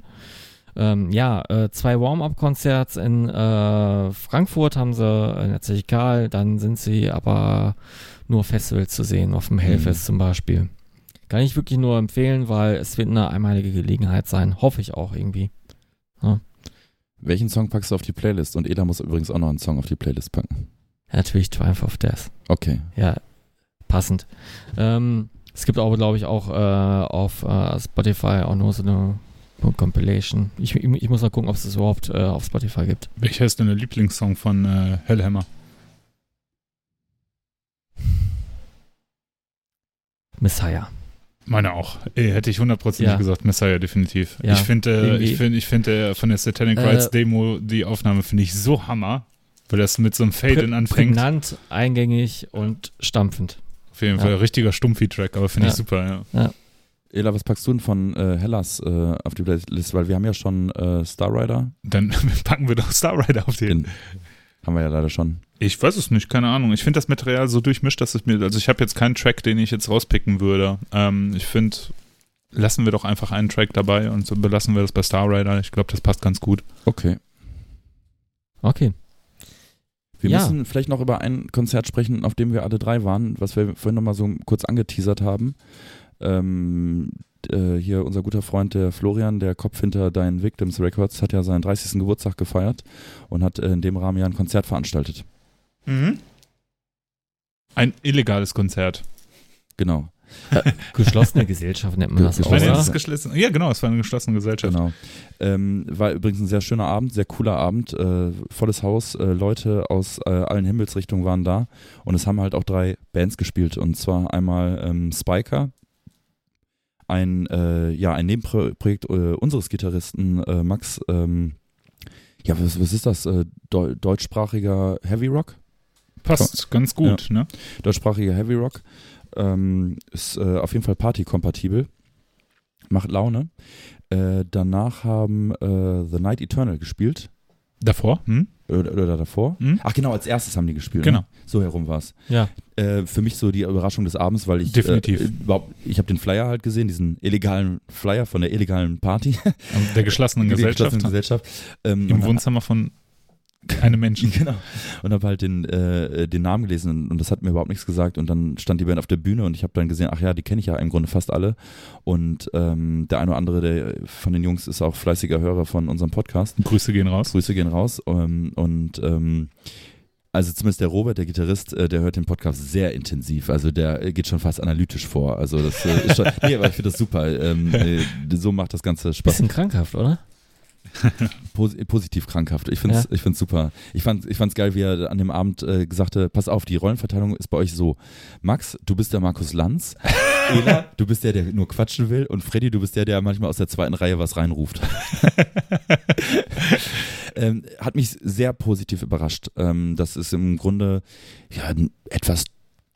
Ähm, ja, äh, zwei Warm-Up-Konzerts in äh, Frankfurt haben sie in der Zechikal, dann sind sie aber nur Festivals zu sehen, auf dem Hellfest zum Beispiel. Kann ich wirklich nur empfehlen, weil es wird eine einmalige Gelegenheit sein. Hoffe ich auch irgendwie. Welchen Song packst du auf die Playlist? Und Eda muss übrigens auch noch einen Song auf die Playlist packen. Ja, natürlich Triumph of Death. Okay. Ja, passend. Ähm, es gibt aber, glaube ich, auch äh, auf äh, Spotify auch nur so eine, Compilation. Ich, ich, muss mal gucken, ob es das überhaupt äh, auf Spotify gibt. Welcher ist denn der Lieblingssong von äh, Hellhammer? Messiah. Meine auch. Ey, hätte ich hundertprozentig Ja. gesagt, Messiah definitiv. Ja, ich finde, äh, ich finde, ich finde äh, von der Satanic Äh, Rights Demo die Aufnahme finde ich so hammer, weil das mit so einem Fade-in anfängt. Prägnant, eingängig und stampfend. Auf jeden Ja. Fall richtiger Stumpfi-Track, aber finde ich super. Ja. Ela, was packst du denn von äh, Hellas äh, auf die Playlist? Weil wir haben ja schon äh, Star Rider. Dann packen wir doch Star Rider auf den. Den haben wir ja leider schon. Ich weiß es nicht, keine Ahnung. Ich finde das Material so durchmischt, dass es mir, also ich habe jetzt keinen Track, den ich jetzt rauspicken würde. Ähm, ich finde, lassen wir doch einfach einen Track dabei und so belassen wir das bei Star Rider. Ich glaube, das passt ganz gut. Okay. Okay. Wir Ja. müssen vielleicht noch über ein Konzert sprechen, auf dem wir alle drei waren, was wir vorhin nochmal so kurz angeteasert haben. Ähm, äh, hier unser guter Freund, der Florian, der Kopf hinter Dein Victims Records, hat ja seinen 30. Geburtstag gefeiert und hat äh, in dem Rahmen ja ein Konzert veranstaltet. Ein illegales Konzert. Genau, Geschlossene Gesellschaft nennt man das auch. Meine, das geschlossen. Ja, genau, es war eine geschlossene Gesellschaft. genau. Ähm, war übrigens ein sehr schöner Abend, sehr cooler Abend, äh, volles Haus, äh, Leute aus äh, allen Himmelsrichtungen waren da und es haben halt auch drei Bands gespielt und zwar einmal ähm, Spiker, ein, äh, ja, ein Nebenprojekt äh, unseres Gitarristen äh, Max, ähm, ja, was, was ist das? Äh, deu deutschsprachiger Heavy Rock? Passt ganz gut, ne? Deutschsprachiger Heavy Rock. Ähm, ist äh, auf jeden Fall partykompatibel. Macht Laune. Äh, danach haben äh, The Night Eternal gespielt. Davor? Hm? Oder, oder davor. Hm? Ach genau, als erstes haben die gespielt. Genau. Ne? So herum war es. Ja. Äh, für mich so die Überraschung des Abends, weil ich Definitiv. Äh, überhaupt, ich habe den Flyer halt gesehen, diesen illegalen Flyer von der illegalen Party. Der geschlossenen Gesellschaft. geschlossene Gesellschaft. Ähm, Im Wohnzimmer von keine Menschen. Genau. Und habe halt den, äh, den Namen gelesen und, und das hat mir überhaupt nichts gesagt. Und dann stand die Band auf der Bühne und ich habe dann gesehen, ach ja, die kenne ich ja im Grunde fast alle. Und ähm, der eine oder andere der von den Jungs ist auch fleißiger Hörer von unserem Podcast. Grüße gehen raus. Grüße gehen raus. Ähm, und ähm, also zumindest der Robert, der Gitarrist, äh, der hört den Podcast sehr intensiv. Also der äh, geht schon fast analytisch vor. Also das äh, ist schon, nee, aber ich finde das super. Ähm, äh, so macht das Ganze Spaß. Bisschen krankhaft, oder? Pos positiv krankhaft. Ich finde es ich find's super. Ich fand ich fand's geil, wie er an dem Abend äh, gesagt hat, pass auf, die Rollenverteilung ist bei euch so. Max, du bist der Markus Lanz. Ela, du bist der, der nur quatschen will. Und Freddy, du bist der, der manchmal aus der zweiten Reihe was reinruft. ähm, hat mich sehr positiv überrascht. Ähm, das ist im Grunde ja eine etwas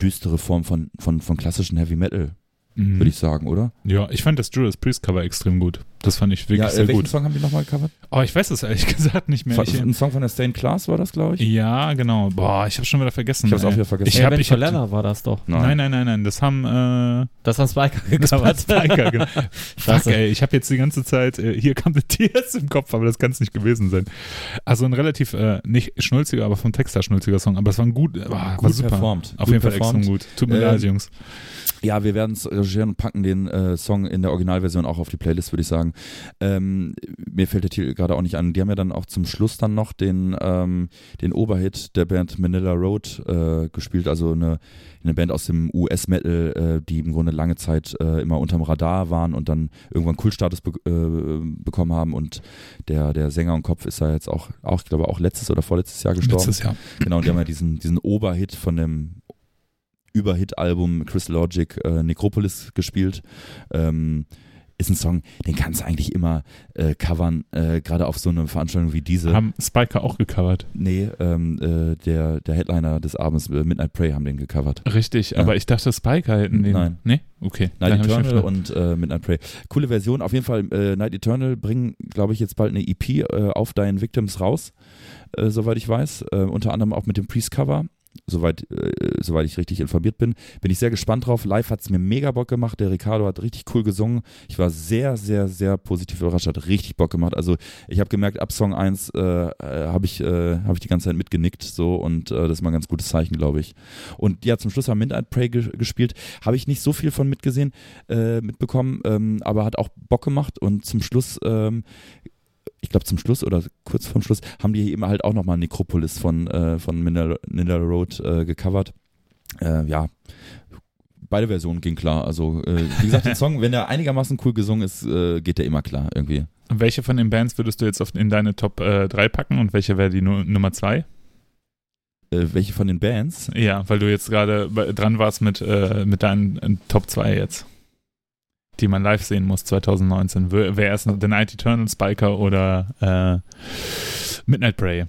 düstere Form von, von, von klassischen Heavy Metal, Mhm. würde ich sagen, oder? Ja, ich fand das Judas Priest Cover extrem gut. Das fand ich wirklich ja, äh, sehr welchen gut. Song haben die nochmal gecovert? Oh, ich weiß es ehrlich gesagt nicht mehr. Ich, Ein Song von der Stained Class war das, glaube ich? ja, genau. Boah, ich habe schon wieder vergessen. Ich habe es auch wieder vergessen. Ich Ich hab- ich hab- war das doch. Nein, nein, nein, nein. Das haben äh, Das haben Spiker das war gecovert. Spiker, genau. Fuck, ey, ich habe jetzt die ganze Zeit, äh, hier kam der Tears im Kopf, aber das kann es nicht gewesen sein. Also ein relativ, äh, nicht schnulziger, aber vom Text her schnulziger Song, aber es war ein gut, äh, war, Gut war super. performt. Auf Gut jeden Fall performt. extrem gut. Tut mir Ähm, leid, Jungs. Ja, wir werden es recherchieren und packen den äh, Song in der Originalversion auch auf die Playlist, würde ich sagen. Ähm, mir fällt der Titel gerade auch nicht an. Die haben ja dann auch zum Schluss dann noch den, ähm, den Oberhit der Band Manila Road äh, gespielt, also eine, eine Band aus dem US-Metal, äh, die im Grunde lange Zeit äh, immer unterm Radar waren und dann irgendwann Kultstatus be äh, bekommen haben und der, der Sänger und Kopf ist ja jetzt auch, auch, ich glaube auch letztes oder vorletztes Jahr gestorben. Letztes Jahr. Genau, und die haben ja diesen, diesen Oberhit von dem Überhit-Album Crystal Logic äh, Necropolis gespielt. Ähm, ist ein Song, den kannst du eigentlich immer äh, covern, äh, gerade auf so eine Veranstaltung wie diese. Haben Spiker auch gecovert. nee, ähm, äh, der, der Headliner des Abends, äh, Midnight Prey, haben den gecovert. Richtig, Ja. aber ich dachte, Spiker hätten den. Nein. Nee? Okay. Night Dann Eternal und äh, Midnight Prey. Coole Version. Auf jeden Fall, äh, Night Eternal bringen, glaube ich, jetzt bald eine EP auf Deinen Victims raus, soweit ich weiß. Unter anderem auch mit dem Priest-Cover. Soweit, äh, soweit ich richtig informiert bin. Bin ich sehr gespannt drauf. Live hat es mir mega Bock gemacht. Der Ricardo hat richtig cool gesungen. Ich war sehr, sehr, sehr positiv überrascht. Hat richtig Bock gemacht. Also ich habe gemerkt, ab Song 1 äh, äh, habe ich, äh, hab ich die ganze Zeit mitgenickt. So und äh, das ist mal ein ganz gutes Zeichen, glaube ich. Und ja, zum Schluss haben Midnight Prey ge gespielt. Habe ich nicht so viel von mitgesehen, äh, mitbekommen, ähm, aber hat auch Bock gemacht. Und zum Schluss, ähm, ich glaube zum Schluss oder kurz vorm Schluss, haben die eben halt auch nochmal Necropolis von, äh, von Manila Road äh, gecovert. Äh, ja, beide Versionen ging klar. Also, äh, wie gesagt, den Song, wenn der einigermaßen cool gesungen ist, äh, geht der immer klar irgendwie. Welche von den Bands würdest du jetzt auf, in deine Top äh, 3 packen und welche wäre die Nu- Nummer 2? Äh, welche von den Bands? Ja, weil du jetzt gerade dran warst mit, äh, mit deinen äh, Top 2 jetzt. Die man live sehen muss 2019? Wer ist The Night Eternal, Spiker oder äh, Midnight Prey?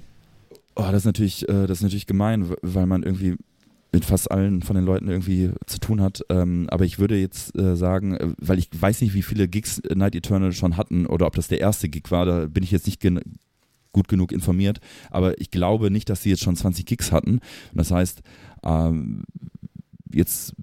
Oh, das ist natürlich, äh, das ist natürlich gemein, weil man irgendwie mit fast allen von den Leuten irgendwie zu tun hat. Ähm, aber ich würde jetzt äh, sagen, äh, weil ich weiß nicht, wie viele Gigs Night Eternal schon hatten oder ob das der erste Gig war, da bin ich jetzt nicht gen gut genug informiert. Aber ich glaube nicht, dass sie jetzt schon 20 Gigs hatten. Und das heißt, ähm, jetzt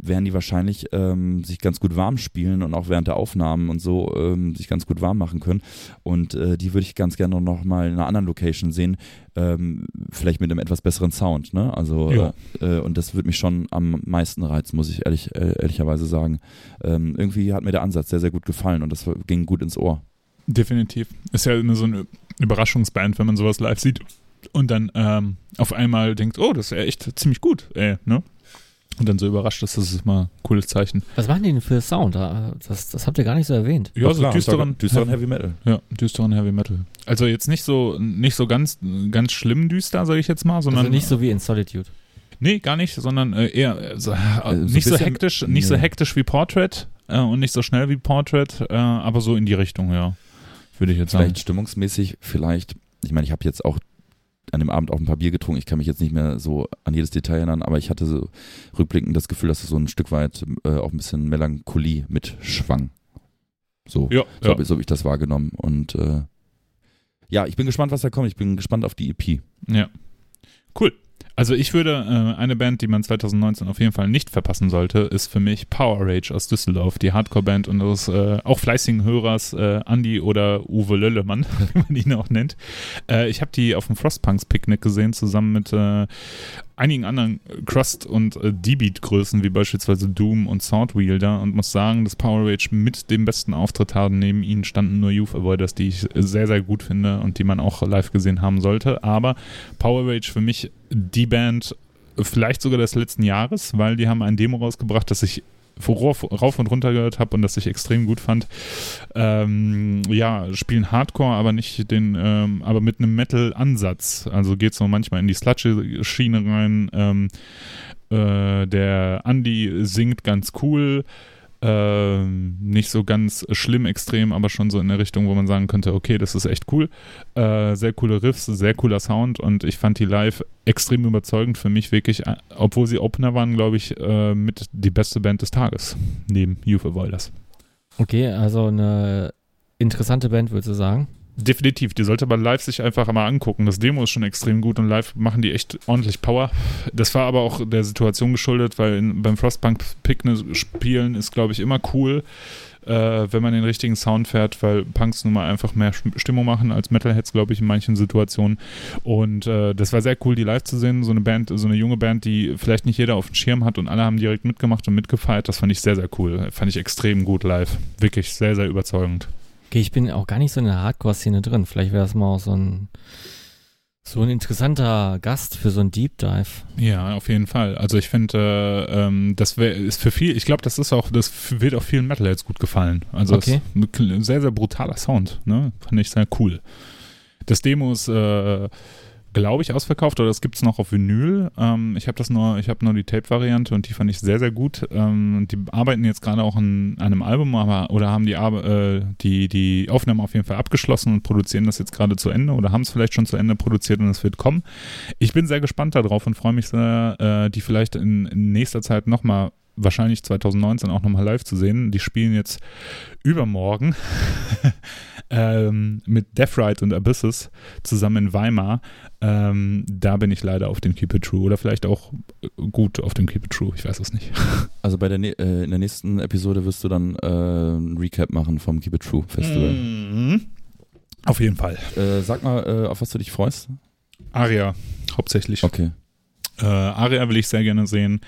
werden die wahrscheinlich ähm, sich ganz gut warm spielen und auch während der Aufnahmen und so ähm, sich ganz gut warm machen können. Und äh, die würde ich ganz gerne noch mal in einer anderen Location sehen, ähm, vielleicht mit einem etwas besseren Sound. Ne? Also Ja. äh, und das würde mich schon am meisten reizen, muss ich ehrlich, äh, ehrlicherweise sagen. Ähm, irgendwie hat mir der Ansatz sehr, sehr gut gefallen und das ging gut ins Ohr. Definitiv. Ist ja immer so eine Überraschungsband, wenn man sowas live sieht und dann ähm, auf einmal denkt, oh, das ist ja echt ziemlich gut, ey, ne? Und dann so überrascht ist, das ist mal ein cooles Zeichen. Was machen die denn für Sound? Da- Das, das habt ihr gar nicht so erwähnt. Ja, so klar, düsteren, düsteren Heavy Metal. Ja, düsteren Heavy Metal. Also jetzt nicht so, nicht so ganz, ganz schlimm düster, sage ich jetzt mal, sondern Also nicht so wie in Solitude. Nee, gar nicht, sondern äh, eher äh, so, äh, so nicht so hektisch, nicht so nee. hektisch wie Portrait äh, und nicht so schnell wie Portrait, äh, aber so in die Richtung, ja. Würde ich jetzt sagen. Vielleicht stimmungsmäßig, vielleicht, ich meine, ich habe jetzt auch an dem Abend auch ein paar Bier getrunken, ich kann mich jetzt nicht mehr so an jedes Detail erinnern, aber ich hatte so rückblickend das Gefühl, dass es so ein Stück weit äh, auch ein bisschen Melancholie mitschwang. So, Ja, so, ja. habe so hab ich das wahrgenommen. Und äh, ja, ich bin gespannt, was da kommt. Ich bin gespannt auf die EP. Ja. Cool. Also ich würde, äh, eine Band, die man 2019 auf jeden Fall nicht verpassen sollte, ist für mich Power Rage aus Düsseldorf, die Hardcore-Band unseres äh, auch fleißigen Hörers äh, Andy oder Uwe Löllemann, wie man ihn auch nennt. Äh, ich habe die auf dem Frostpunks Picknick gesehen, zusammen mit äh, einigen anderen Crust- und äh, D-Beat-Größen, wie beispielsweise Doom und Swordwielder und muss sagen, dass Power Rage mit dem besten Auftritt haben. Neben ihnen standen nur Youth Avoiders, die ich sehr, sehr gut finde und die man auch live gesehen haben sollte. Aber Power Rage für mich die Band vielleicht sogar des letzten Jahres, weil die haben ein Demo rausgebracht, das ich rauf rauf und runter gehört habe und das ich extrem gut fand. Ähm, ja, spielen Hardcore, aber nicht den, ähm, aber mit einem Metal-Ansatz. Also geht so manchmal in die Sludge-Schiene rein. Ähm, äh, der Andy singt ganz cool. Ähm, nicht so ganz schlimm extrem, aber schon so in der Richtung, wo man sagen könnte, okay, das ist echt cool. Äh, sehr coole Riffs, sehr cooler Sound und ich fand die live extrem überzeugend für mich wirklich, äh, obwohl sie Opener waren, glaube ich, äh, mit die beste Band des Tages, neben Youth Avoiders. Okay, also eine interessante Band, würdest du sagen? Definitiv, die sollte man live sich einfach mal angucken. Das Demo ist schon extrem gut und live machen die echt ordentlich Power. Das war aber auch der Situation geschuldet, weil in, beim Frostpunk Picknick spielen ist, glaube ich, immer cool, äh, wenn man den richtigen Sound fährt, weil Punks nun mal einfach mehr Stimmung machen als Metalheads, glaube ich, in manchen Situationen. Und äh, das war sehr cool, die live zu sehen. So eine Band, so eine junge Band, die vielleicht nicht jeder auf dem Schirm hat und alle haben direkt mitgemacht und mitgefeiert. Das fand ich sehr, sehr cool. Fand ich extrem gut live. Wirklich sehr, sehr überzeugend. Okay, ich bin auch gar nicht so in der Hardcore-Szene drin. Vielleicht wäre das mal auch so ein, so ein interessanter Gast für so ein Deep Dive. Ja, auf jeden Fall. Also ich finde, äh, ähm, das wär, ist für viel, ich glaube, das ist auch, das wird auch vielen Metalheads gut gefallen. Also Okay. ist ein sehr, sehr brutaler Sound, ne? Fand ich sehr cool. Das Demo ist, äh, glaube ich, ausverkauft oder das gibt es noch auf Vinyl. Ähm, ich habe das nur, ich habe nur die Tape-Variante und die fand ich sehr, sehr gut. Ähm, die arbeiten jetzt gerade auch an einem Album, aber oder haben die, äh, die, die Aufnahme auf jeden Fall abgeschlossen und produzieren das jetzt gerade zu Ende oder haben es vielleicht schon zu Ende produziert und es wird kommen. Ich bin sehr gespannt darauf und freue mich sehr, äh, die vielleicht in, in nächster Zeit nochmal, wahrscheinlich 2019 auch nochmal live zu sehen. Die spielen jetzt übermorgen ähm, mit Death Ride und Abysses zusammen in Weimar. Ähm, da bin ich leider auf dem Keep It True oder vielleicht auch äh, gut auf dem Keep It True, ich weiß es nicht. Also bei der, ne- äh, in der nächsten Episode wirst du dann äh, ein Recap machen vom Keep It True Festival. Mhm. Auf jeden Fall. Äh, sag mal, äh, auf was du dich freust. Aria hauptsächlich. Okay. Äh, Aria will ich sehr gerne sehen.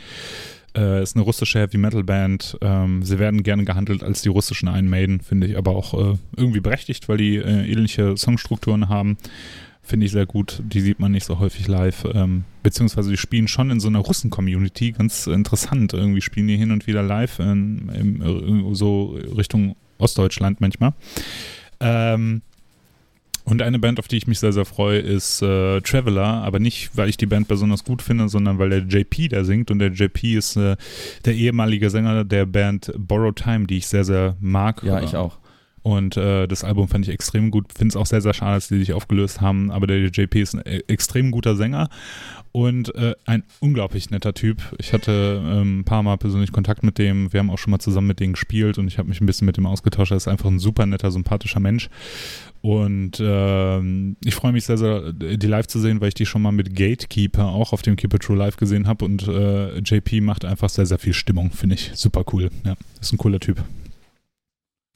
Äh, ist eine russische Heavy Metal Band. Ähm, sie werden gerne gehandelt als die russischen Iron Maiden, finde ich aber auch äh, irgendwie berechtigt, weil die äh, ähnliche Songstrukturen haben. Finde ich sehr gut. Die sieht man nicht so häufig live. Ähm, beziehungsweise die spielen schon in so einer Russen-Community. Ganz interessant. Irgendwie spielen die hin und wieder live in, im, äh, so Richtung Ostdeutschland manchmal. Ähm, Und eine Band, auf die ich mich sehr, sehr freue, ist äh, Traveler, aber nicht, weil ich die Band besonders gut finde, sondern weil der JP da singt und der JP ist äh, der ehemalige Sänger der Band Borrow Time, die ich sehr, sehr mag. Ja, ich auch. Und äh, das Album fand ich extrem gut. Finde es auch sehr, sehr schade, dass die sich aufgelöst haben. Aber der JP ist ein e extrem guter Sänger und äh, ein unglaublich netter Typ. Ich hatte ähm, ein paar Mal persönlich Kontakt mit dem. Wir haben auch schon mal zusammen mit denen gespielt und ich habe mich ein bisschen mit dem ausgetauscht. Er ist einfach ein super netter, sympathischer Mensch. Und ähm, ich freue mich sehr, sehr, die live zu sehen, weil ich die schon mal mit Gatekeeper auch auf dem Keep It True Live gesehen habe. Und äh, JP macht einfach sehr, sehr viel Stimmung, finde ich. Super cool. Ja, ist ein cooler Typ.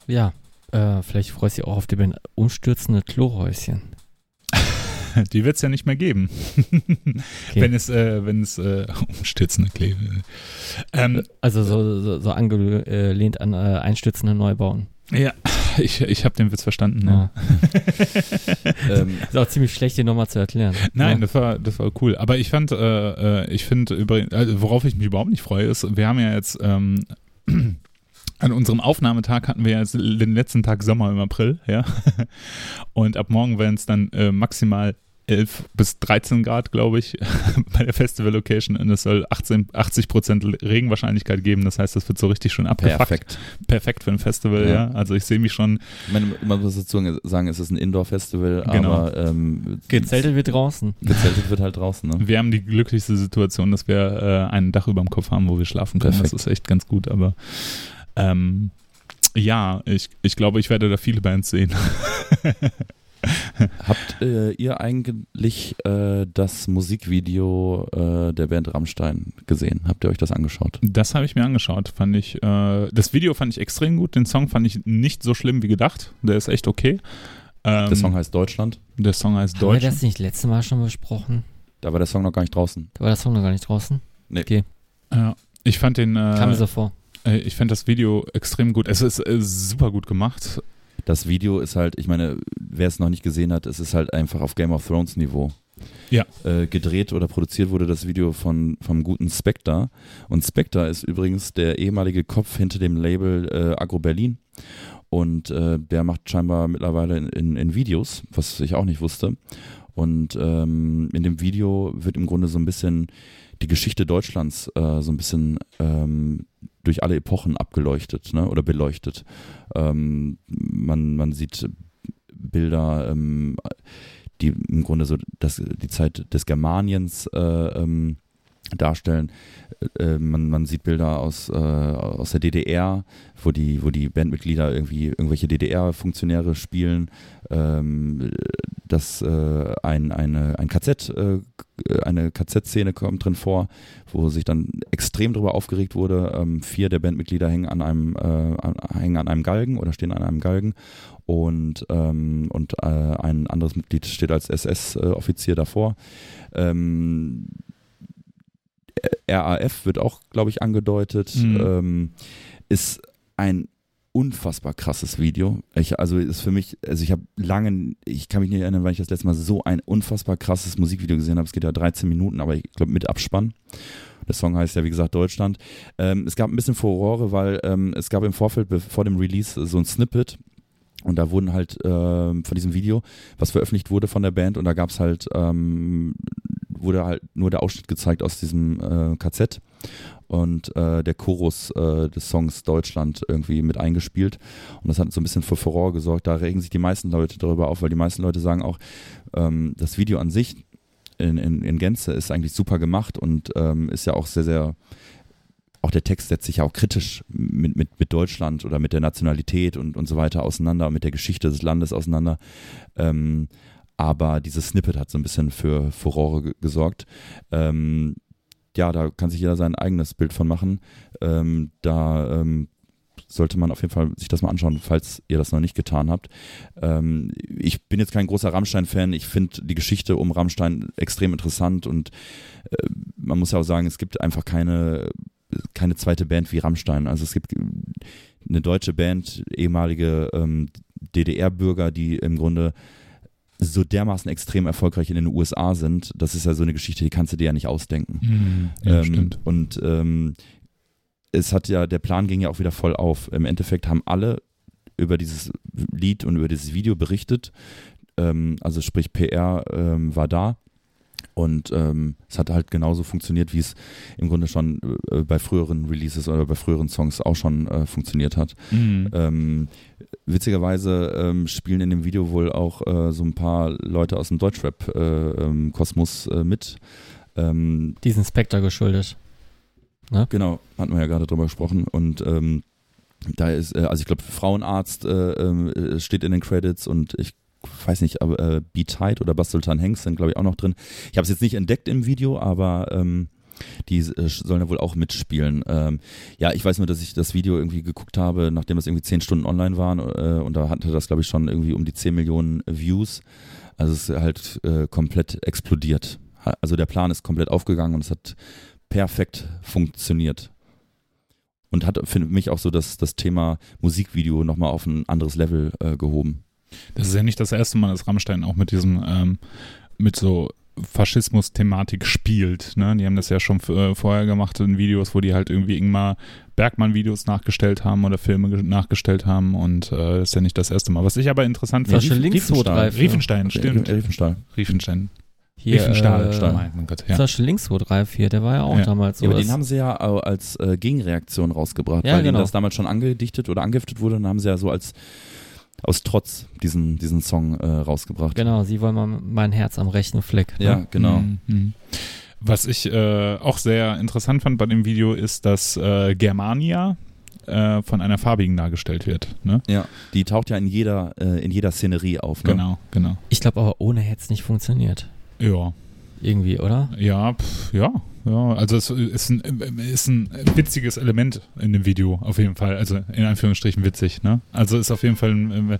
Ja, äh, vielleicht freust du dich auch auf die Umstürzende Klohäuschen. Die wird es ja nicht mehr geben. okay. Wenn es, äh, wenn es äh, umstürzende Klee. Ähm, also so, so, so angelehnt an äh, einstürzende Neubauen. Ja, ich, ich habe den Witz verstanden. Ja. ähm, ist auch ziemlich schlecht, den nochmal zu erklären. Nein, ja. das, war, das war cool. Aber ich fand, äh, äh ich finde, also worauf ich mich überhaupt nicht freue, ist, wir haben ja jetzt ähm, an unserem Aufnahmetag hatten wir jetzt den letzten Tag Sommer im April, ja. Und ab morgen werden es dann äh, maximal 11 bis 13 Grad, glaube ich, bei der Festival-Location. Und es soll 18, 80 Prozent Regenwahrscheinlichkeit geben. Das heißt, das wird so richtig schön abgefuckt. Perfekt. Perfekt für ein Festival, ja. ja. Also ich sehe mich schon. Ich meine, man muss dazu sagen, es ist ein Indoor-Festival, genau. aber ähm, gezeltet wird draußen. Gezeltet wird halt draußen. Ne? Wir haben die glücklichste Situation, dass wir äh, ein Dach über dem Kopf haben, wo wir schlafen können. Perfekt. Das ist echt ganz gut, aber ähm, ja, ich, ich glaube, ich werde da viele Bands sehen. Habt äh, ihr eigentlich äh, das Musikvideo äh, der Band Rammstein gesehen? Habt ihr euch das angeschaut? Das habe ich mir angeschaut. Fand ich, äh, das Video fand ich extrem gut. Den Song fand ich nicht so schlimm wie gedacht. Der ist echt okay. Ähm, der Song heißt Deutschland. Der Song heißt Haben Deutschland. Haben wir das nicht letzte Mal schon besprochen? Da war der Song noch gar nicht draußen. Da war der Song noch gar nicht draußen? Nee. Okay. Ja, ich fand den. Äh, Kam mir so vor. Äh, ich fand das Video extrem gut. Es ist äh, super gut gemacht. Das Video ist halt, ich meine, wer es noch nicht gesehen hat, es ist halt einfach auf Game of Thrones Niveau. Ja. Äh, gedreht oder produziert wurde das Video von vom guten Spectre. Und Spectre ist übrigens der ehemalige Kopf hinter dem Label äh, Agro Berlin. Und äh, der macht scheinbar mittlerweile in, in, in, Videos, was ich auch nicht wusste. Und ähm, in dem Video wird im Grunde so ein bisschen die Geschichte Deutschlands äh, so ein bisschen ähm, durch alle Epochen abgeleuchtet ne, oder beleuchtet. Ähm, man, man sieht Bilder, ähm, die im Grunde so das, die Zeit des Germaniens äh, ähm, darstellen. Äh, man, man sieht Bilder aus, äh, aus der DDR, wo die, wo die Bandmitglieder irgendwie irgendwelche DDR-Funktionäre spielen, ähm, dass äh, ein, eine, ein KZ, äh, eine KZ-Szene kommt drin vor, wo sich dann extrem darüber aufgeregt wurde. Ähm, vier der Bandmitglieder hängen an einem, äh, hängen an einem Galgen oder stehen an einem Galgen und, ähm, und äh, ein anderes Mitglied steht als SS-Offizier davor. Ähm, RAF wird auch, glaube ich, angedeutet. Mhm. Ähm, ist ein unfassbar krasses Video. Ich, also ist für mich, also ich habe lange, ich kann mich nicht erinnern, weil ich das letzte Mal so ein unfassbar krasses Musikvideo gesehen habe. Es geht ja 13 Minuten, aber ich glaube mit Abspann. Der Song heißt ja, wie gesagt, Deutschland. Ähm, es gab ein bisschen Furore, weil ähm, es gab im Vorfeld, vor dem Release, so ein Snippet. Und da wurden halt äh, von diesem Video, was veröffentlicht wurde von der Band, und da gab es halt ähm, wurde halt nur der Ausschnitt gezeigt aus diesem äh, KZ und äh, der Chorus äh, des Songs Deutschland irgendwie mit eingespielt. Und das hat so ein bisschen für Furore gesorgt. Da regen sich die meisten Leute darüber auf, weil die meisten Leute sagen auch, ähm, das Video an sich in, in, in Gänze ist eigentlich super gemacht und ähm, ist ja auch sehr, sehr auch der Text setzt sich ja auch kritisch mit, mit, mit Deutschland oder mit der Nationalität und, und so weiter auseinander, mit der Geschichte des Landes auseinander. Ähm, aber dieses Snippet hat so ein bisschen für Furore gesorgt. Ähm, ja, da kann sich jeder sein eigenes Bild von machen. Ähm, da ähm, sollte man auf jeden Fall sich das mal anschauen, falls ihr das noch nicht getan habt. Ähm, ich bin jetzt kein großer Rammstein-Fan. Ich finde die Geschichte um Rammstein extrem interessant und äh, man muss ja auch sagen, es gibt einfach keine, keine zweite Band wie Rammstein. Also es gibt eine deutsche Band, ehemalige ähm, DDR-Bürger, die im Grunde so dermaßen extrem erfolgreich in den USA sind, das ist ja so eine Geschichte, die kannst du dir ja nicht ausdenken. Mhm, ja, ähm, stimmt. Und ähm, es hat ja, der Plan ging ja auch wieder voll auf. Im Endeffekt haben alle über dieses Lied und über dieses Video berichtet. ähm, also sprich PR ähm, war da. Und ähm, es hat halt genauso funktioniert, wie es im Grunde schon äh, bei früheren Releases oder bei früheren Songs auch schon äh, funktioniert hat. Mhm. Ähm, witzigerweise ähm, spielen in dem Video wohl auch äh, so ein paar Leute aus dem Deutschrap-Kosmos äh, ähm, mit. Ähm, Diesen Spectre geschuldet. Genau, hatten wir ja gerade drüber gesprochen. Und ähm, da ist, äh, also ich glaube, Frauenarzt äh, äh, steht in den Credits und ich weiß nicht, aber äh, Be Tight oder Bassultan Hengst sind, glaube ich, auch noch drin. Ich habe es jetzt nicht entdeckt im Video, aber ähm, die äh, sollen ja wohl auch mitspielen. Ähm, ja, ich weiß nur, dass ich das Video irgendwie geguckt habe, nachdem es irgendwie zehn Stunden online war äh, und da hatte das, glaube ich, schon irgendwie um die 10 Millionen Views. Also es ist halt äh, komplett explodiert. Also der Plan ist komplett aufgegangen und es hat perfekt funktioniert. Und hat für mich auch so das, das Thema Musikvideo nochmal auf ein anderes Level äh, gehoben. Das ist ja nicht das erste Mal, dass Rammstein auch mit diesem, ähm, mit so Faschismus-Thematik spielt. Ne? Die haben das ja schon äh, vorher gemacht in Videos, wo die halt irgendwie Ingmar Bergmann-Videos nachgestellt haben oder Filme nachgestellt haben und äh, das ist ja nicht das erste Mal. Was ich aber interessant Ja, Riefenstahl. drei. Riefenstein, stimmt. Riefenstahl. Riefenstein. Hier, Riefenstahl, äh, mein mein Gott, Ja. ja. Zum links 234, der war ja auch Ja. damals so. Ja, aber den haben sie ja auch als äh, Gegenreaktion rausgebracht, Ja, weil genau. ihnen das damals schon angedichtet oder angeheftet wurde, dann haben sie ja so als aus Trotz diesen, diesen Song äh, rausgebracht. genau, sie wollen mal mein Herz am rechten Fleck. Ne? Ja, genau. Mhm, mhm. Was ich äh, auch sehr interessant fand bei dem Video ist, dass äh, Germania äh, von einer farbigen dargestellt wird. Ne? Ja, die taucht ja in jeder, äh, in jeder Szenerie auf. Ne? Genau, genau. Ich glaube aber, ohne hätte es nicht funktioniert. Ja, Irgendwie, oder? ja, pf, ja, ja. Also es ist ein, ist ein witziges Element in dem Video auf jeden Fall. Also in Anführungsstrichen witzig. Ne? Also ist auf jeden Fall, ein, äh,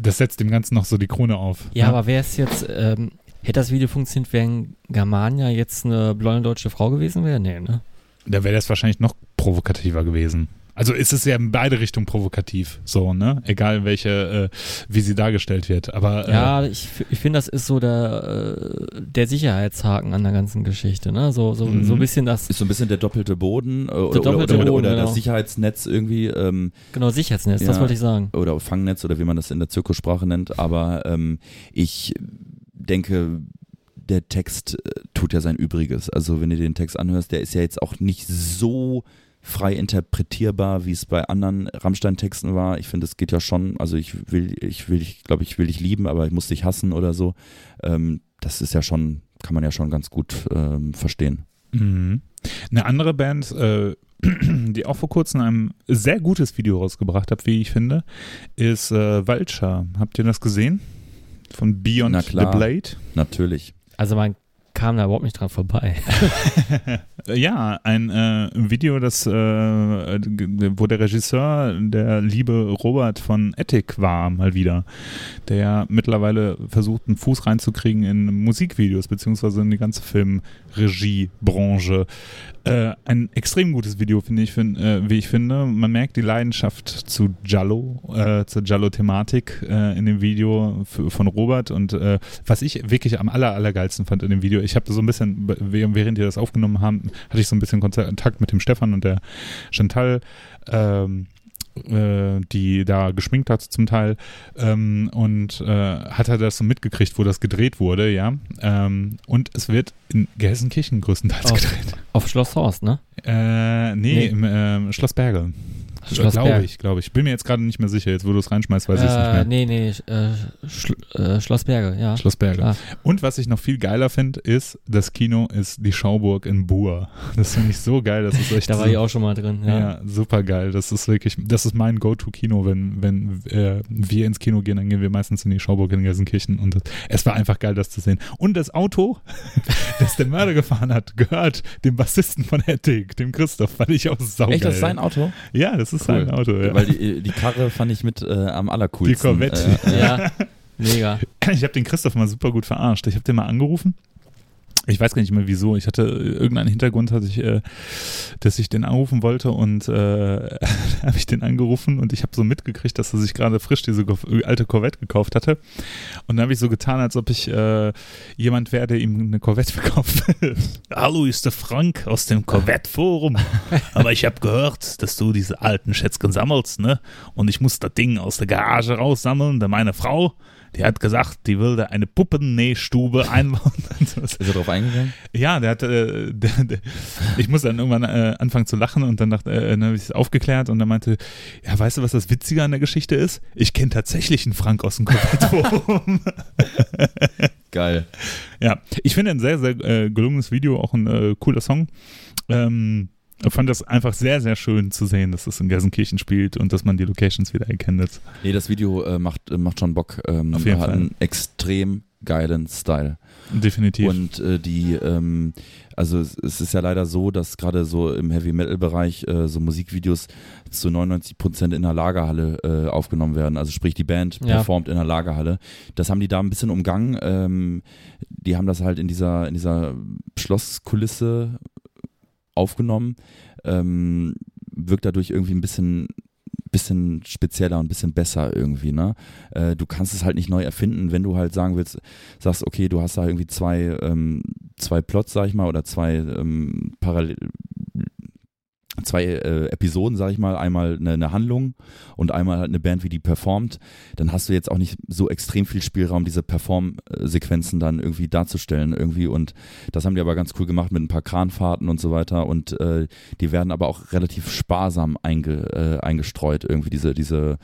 das setzt dem Ganzen noch so die Krone auf. Ja, ne? aber wäre es jetzt, ähm, hätte das Video funktioniert, wenn Germania jetzt eine blonde deutsche Frau gewesen wäre? Nee, ne? da wäre das wahrscheinlich noch provokativer gewesen. Also ist es ja in beide Richtungen provokativ, so, ne? Egal welche, äh, wie sie dargestellt wird. Aber äh, Ja, ich, ich finde, das ist so der, äh, der Sicherheitshaken an der ganzen Geschichte, ne? So, so, Mhm. so ein bisschen das, Ist so ein bisschen der doppelte Boden äh, oder, doppelte oder, oder, Boden, oder genau. das Sicherheitsnetz irgendwie ähm, genau, Sicherheitsnetz, das Ja. wollte ich sagen. oder Fangnetz oder wie man das in der Zirkussprache nennt. Aber ähm, ich denke, der Text äh, tut ja sein Übriges. Also wenn du den Text anhörst, der ist ja jetzt auch nicht so frei interpretierbar, wie es bei anderen Rammstein-Texten war. Ich finde, es geht ja schon, also ich will, ich will, ich glaube, ich will dich lieben, aber ich muss dich hassen oder so. Ähm, das ist ja schon, kann man ja schon ganz gut ähm, verstehen. Mhm. Eine andere Band, äh, die auch vor kurzem ein sehr gutes Video rausgebracht hat, wie ich finde, ist äh, Vulture. Habt ihr das gesehen? Von Beyond Na the klar. Blade? Natürlich. Also man kam da überhaupt nicht dran vorbei. Ja, ein äh, Video, das, äh, wo der Regisseur der liebe Robert von Ethic war, mal wieder, der mittlerweile versucht, einen Fuß reinzukriegen in Musikvideos, beziehungsweise in die ganze Filmregiebranche. Äh, ein extrem gutes Video, finde ich, fin äh, wie ich finde. Man merkt die Leidenschaft zu Giallo, äh, zur Giallo-Thematik äh, in dem Video von Robert und äh, was ich wirklich am aller, allergeilsten fand in dem Video, ich habe so ein bisschen, während während die das aufgenommen haben, hatte ich so ein bisschen Kontakt mit dem Stefan und der Chantal, ähm, äh, die da geschminkt hat zum Teil ähm, und äh, hat er das so mitgekriegt, wo das gedreht wurde, ja. Ähm, und es wird in Gelsenkirchen größtenteils Oh. gedreht. Auf Schloss Horst, ne? Äh, nee, Nee. im ähm, Schloss Berge. Schloss Glaube Berg. ich, glaube ich. Bin mir jetzt gerade nicht mehr sicher. Jetzt, wo du es reinschmeißt, weiß ich es nicht Äh, mehr. nee, nee, äh, Schl äh, Schloss Berge, ja. Schloss Berge. Klar. Und was ich noch viel geiler finde, ist, das Kino ist die Schauburg in Buhr. Das finde ich so geil. Das ist echt Da war so, ich auch schon mal drin, ja. Ja, super geil. Das ist wirklich, das ist mein Go-To-Kino, wenn, wenn äh, wir ins Kino gehen, dann gehen wir meistens in die Schauburg in Gelsenkirchen und das, es war einfach geil, das zu sehen. Und das Auto, das der Mörder gefahren hat, gehört dem Bassisten von Ethic, dem Christoph, fand ich auch saugeil. Echt, das ist sein Auto? Ja, das ist Cool. sein Auto, ja. Weil die, die Karre fand ich mit äh, am allercoolsten. Die Corvette. Äh, Ja, mega. Ich habe den Christoph mal super gut verarscht. Ich habe den mal angerufen. Ich weiß gar nicht mehr wieso. Ich hatte äh, irgendeinen Hintergrund, hatte ich, äh, dass ich den anrufen wollte und äh, habe ich den angerufen und ich habe so mitgekriegt, dass er sich gerade frisch diese Go- alte Corvette gekauft hatte. Und dann habe ich so getan, als ob ich äh, jemand wäre, der ihm eine Corvette verkauft. Hallo, ist der Frank aus dem Corvette-Forum. Aber ich habe gehört, dass du diese alten Schätzchen sammelst, ne? Und ich muss das Ding aus der Garage raussammeln, da meine Frau, die hat gesagt, die würde eine Puppennähstube einbauen. Ist er drauf eingegangen? Ja, der hat, äh, der, der, ich muss dann irgendwann äh, anfangen zu lachen und dann dachte, äh, dann habe ich es aufgeklärt und er meinte, ja, weißt du, was das Witzige an der Geschichte ist? Ich kenne tatsächlich einen Frank aus dem Konservatorium. Geil. ja, ich finde ein sehr, sehr äh, gelungenes Video, auch ein äh, cooler Song. Ähm, ich fand das einfach sehr, sehr schön zu sehen, dass das in Gelsenkirchen spielt und dass man die Locations wieder erkennt. Nee, das Video äh, macht, äh, macht schon Bock. Ähm, Auf jeden hat Fall. einen extrem geilen Style. Definitiv. Und äh, die, ähm, also es, es ist ja leider so, dass gerade so im Heavy Metal Bereich äh, so Musikvideos zu 99 Prozent in der Lagerhalle äh, aufgenommen werden. Also sprich die Band Ja. performt in der Lagerhalle. Das haben die da ein bisschen umgangen. Ähm, die haben das halt in dieser in dieser Schlosskulisse aufgenommen. Ähm, wirkt dadurch irgendwie ein bisschen bisschen spezieller und ein bisschen besser irgendwie, ne? Äh, du kannst es halt nicht neu erfinden, wenn du halt sagen willst, sagst, okay, du hast da irgendwie zwei, ähm, zwei Plots, sag ich mal, oder zwei ähm, parallel zwei äh, Episoden, sag ich mal, einmal eine, eine Handlung und einmal halt eine Band, wie die performt, dann hast du jetzt auch nicht so extrem viel Spielraum, diese Perform-Sequenzen dann irgendwie darzustellen irgendwie. Und das haben die aber ganz cool gemacht mit ein paar Kranfahrten und so weiter. Und äh, die werden aber auch relativ sparsam einge, äh, eingestreut irgendwie diese diese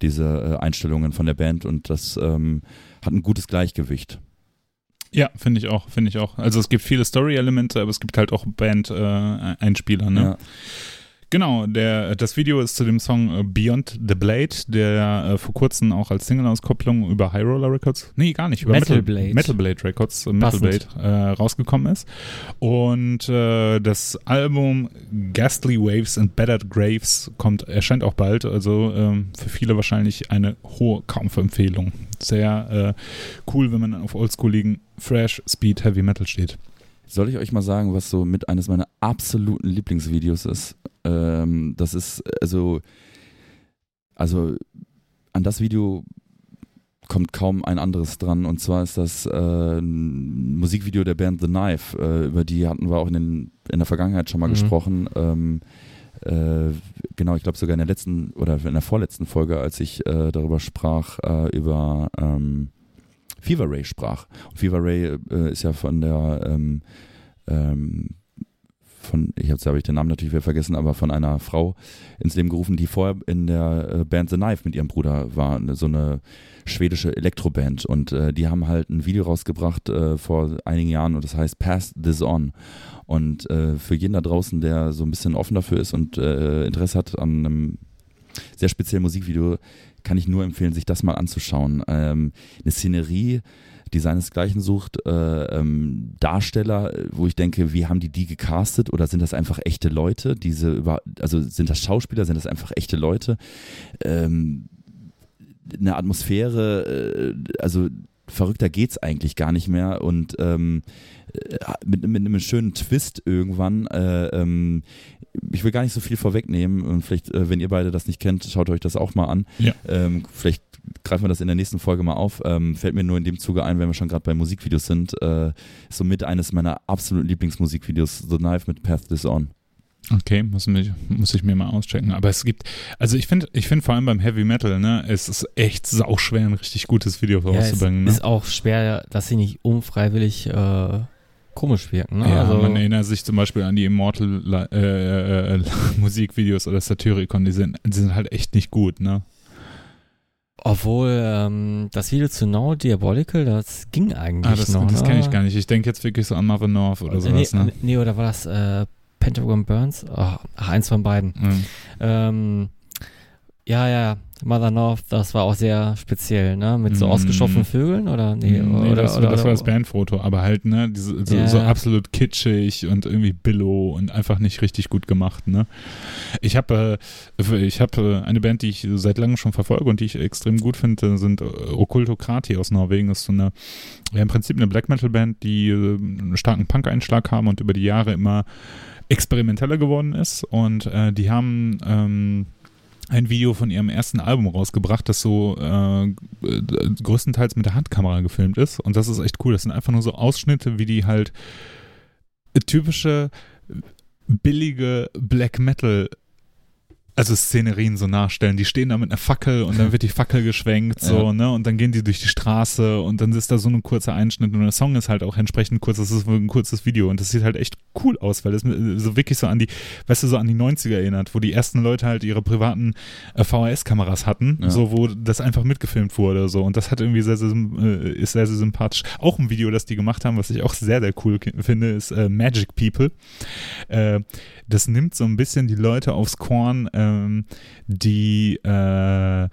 diese äh, Einstellungen von der Band. Und das ähm, hat ein gutes Gleichgewicht. Ja, finde ich auch, finde ich auch. Also es gibt viele Story-Elemente, aber es gibt halt auch Band-Einspieler, ne? Ja. Genau, der, das Video ist zu dem Song äh, Beyond the Blade, der äh, vor kurzem auch als Single-Auskopplung über High Roller Records, nee, gar nicht, über Metal Metal, Blade. Metal Blade Records, äh, Metal Blade äh, rausgekommen ist. Und äh, das Album Ghastly Waves and Battered Graves kommt, erscheint auch bald, also ähm, für viele wahrscheinlich eine hohe Kampfempfehlung. Sehr äh, cool, wenn man auf oldschooligen Fresh Speed Heavy Metal steht. Soll ich euch mal sagen, was so mit eines meiner absoluten Lieblingsvideos ist? Ähm, das ist also, also an das Video kommt kaum ein anderes dran. Und zwar ist das äh, ein Musikvideo der Band The Knife. Äh, über die hatten wir auch in, den, in der Vergangenheit schon mal Mhm. gesprochen. Ähm, äh, genau, ich glaube sogar in der letzten oder in der vorletzten Folge, als ich äh, darüber sprach, äh, über ähm, Fever Ray sprach. Und Fever Ray äh, ist ja von der ähm, ähm, von, ich habe hab ich den Namen natürlich wieder vergessen, aber von einer Frau ins Leben gerufen, die vorher in der äh, Band The Knife mit ihrem Bruder war, ne, so eine schwedische Elektroband und äh, die haben halt ein Video rausgebracht äh, vor einigen Jahren und das heißt Pass This On und äh, für jeden da draußen, der so ein bisschen offen dafür ist und äh, Interesse hat an einem sehr speziellen Musikvideo, kann ich nur empfehlen, sich das mal anzuschauen. Ähm, eine Szenerie, die seinesgleichen sucht, äh, ähm, Darsteller, wo ich denke, wie haben die die gecastet oder sind das einfach echte Leute? Diese über, also sind das Schauspieler, sind das einfach echte Leute? Ähm, eine Atmosphäre, äh, also verrückter geht's eigentlich gar nicht mehr und ähm, äh, mit, mit einem schönen Twist irgendwann. Äh, ähm, ich will gar nicht so viel vorwegnehmen und vielleicht, äh, wenn ihr beide das nicht kennt, schaut euch das auch mal an. Ja. Ähm, vielleicht greifen wir das in der nächsten Folge mal auf. Ähm, fällt mir nur in dem Zuge ein, wenn wir schon gerade bei Musikvideos sind, äh, somit eines meiner absoluten Lieblingsmusikvideos, The Knife mit Path This On. Okay, muss, mich, muss ich mir mal auschecken. Aber es gibt, also ich finde, ich finde vor allem beim Heavy Metal, ne, es ist echt sauschwer, ein richtig gutes Video Ja, es rauszubringen. ne? ist auch schwer, dass sie nicht unfreiwillig äh, komisch wirken. Ne? Ja, also, man erinnert sich zum Beispiel an die Immortal äh, äh, Musikvideos oder Satyricon, die sind, die sind halt echt nicht gut, ne? obwohl ähm, das Video zu No Diabolical, das ging eigentlich Ah, das, noch. das ne? kenne ich gar nicht. Ich denke jetzt wirklich so an Mother North oder nee, sowas, ne? nee, oder war das äh, Pentagon Burns? Oh, ach, eins von beiden. Mhm. Ähm, ja, ja, Mother North, das war auch sehr speziell, ne? Mit so Mm. ausgestochenen Vögeln oder nee, Nee, oder, das, oder, das war oder, das Bandfoto, aber halt, ne, diese, so, Ja. so absolut kitschig und irgendwie billow und einfach nicht richtig gut gemacht, ne. Ich habe äh, ich habe äh, eine Band, die ich seit langem schon verfolge und die ich extrem gut finde, sind äh, Okkultokrati aus Norwegen. Das ist so eine, ja, im Prinzip eine Black Metal Band, die äh, einen starken Punk-Einschlag haben und über die Jahre immer experimenteller geworden ist und äh, die haben ähm, ein Video von ihrem ersten Album rausgebracht, das so äh, größtenteils mit der Handkamera gefilmt ist. Und das ist echt cool. Das sind einfach nur so Ausschnitte, wie die halt typische billige Black Metal also Szenerien so nachstellen. Die stehen da mit einer Fackel und dann wird die Fackel geschwenkt, so, Ja. ne? Und dann gehen die durch die Straße und dann ist da so ein kurzer Einschnitt und der Song ist halt auch entsprechend kurz. Das ist ein kurzes Video und das sieht halt echt cool aus, weil das mir so wirklich so an die, weißt du, so an die 90er erinnert, wo die ersten Leute halt ihre privaten äh, VHS-Kameras hatten, Ja. so, wo das einfach mitgefilmt wurde, so. Und das hat irgendwie sehr, sehr, äh, ist sehr, sehr sympathisch. Auch ein Video, das die gemacht haben, was ich auch sehr, sehr cool finde, ist äh, Magic People. Äh, das nimmt so ein bisschen die Leute aufs Korn, ähm, die äh,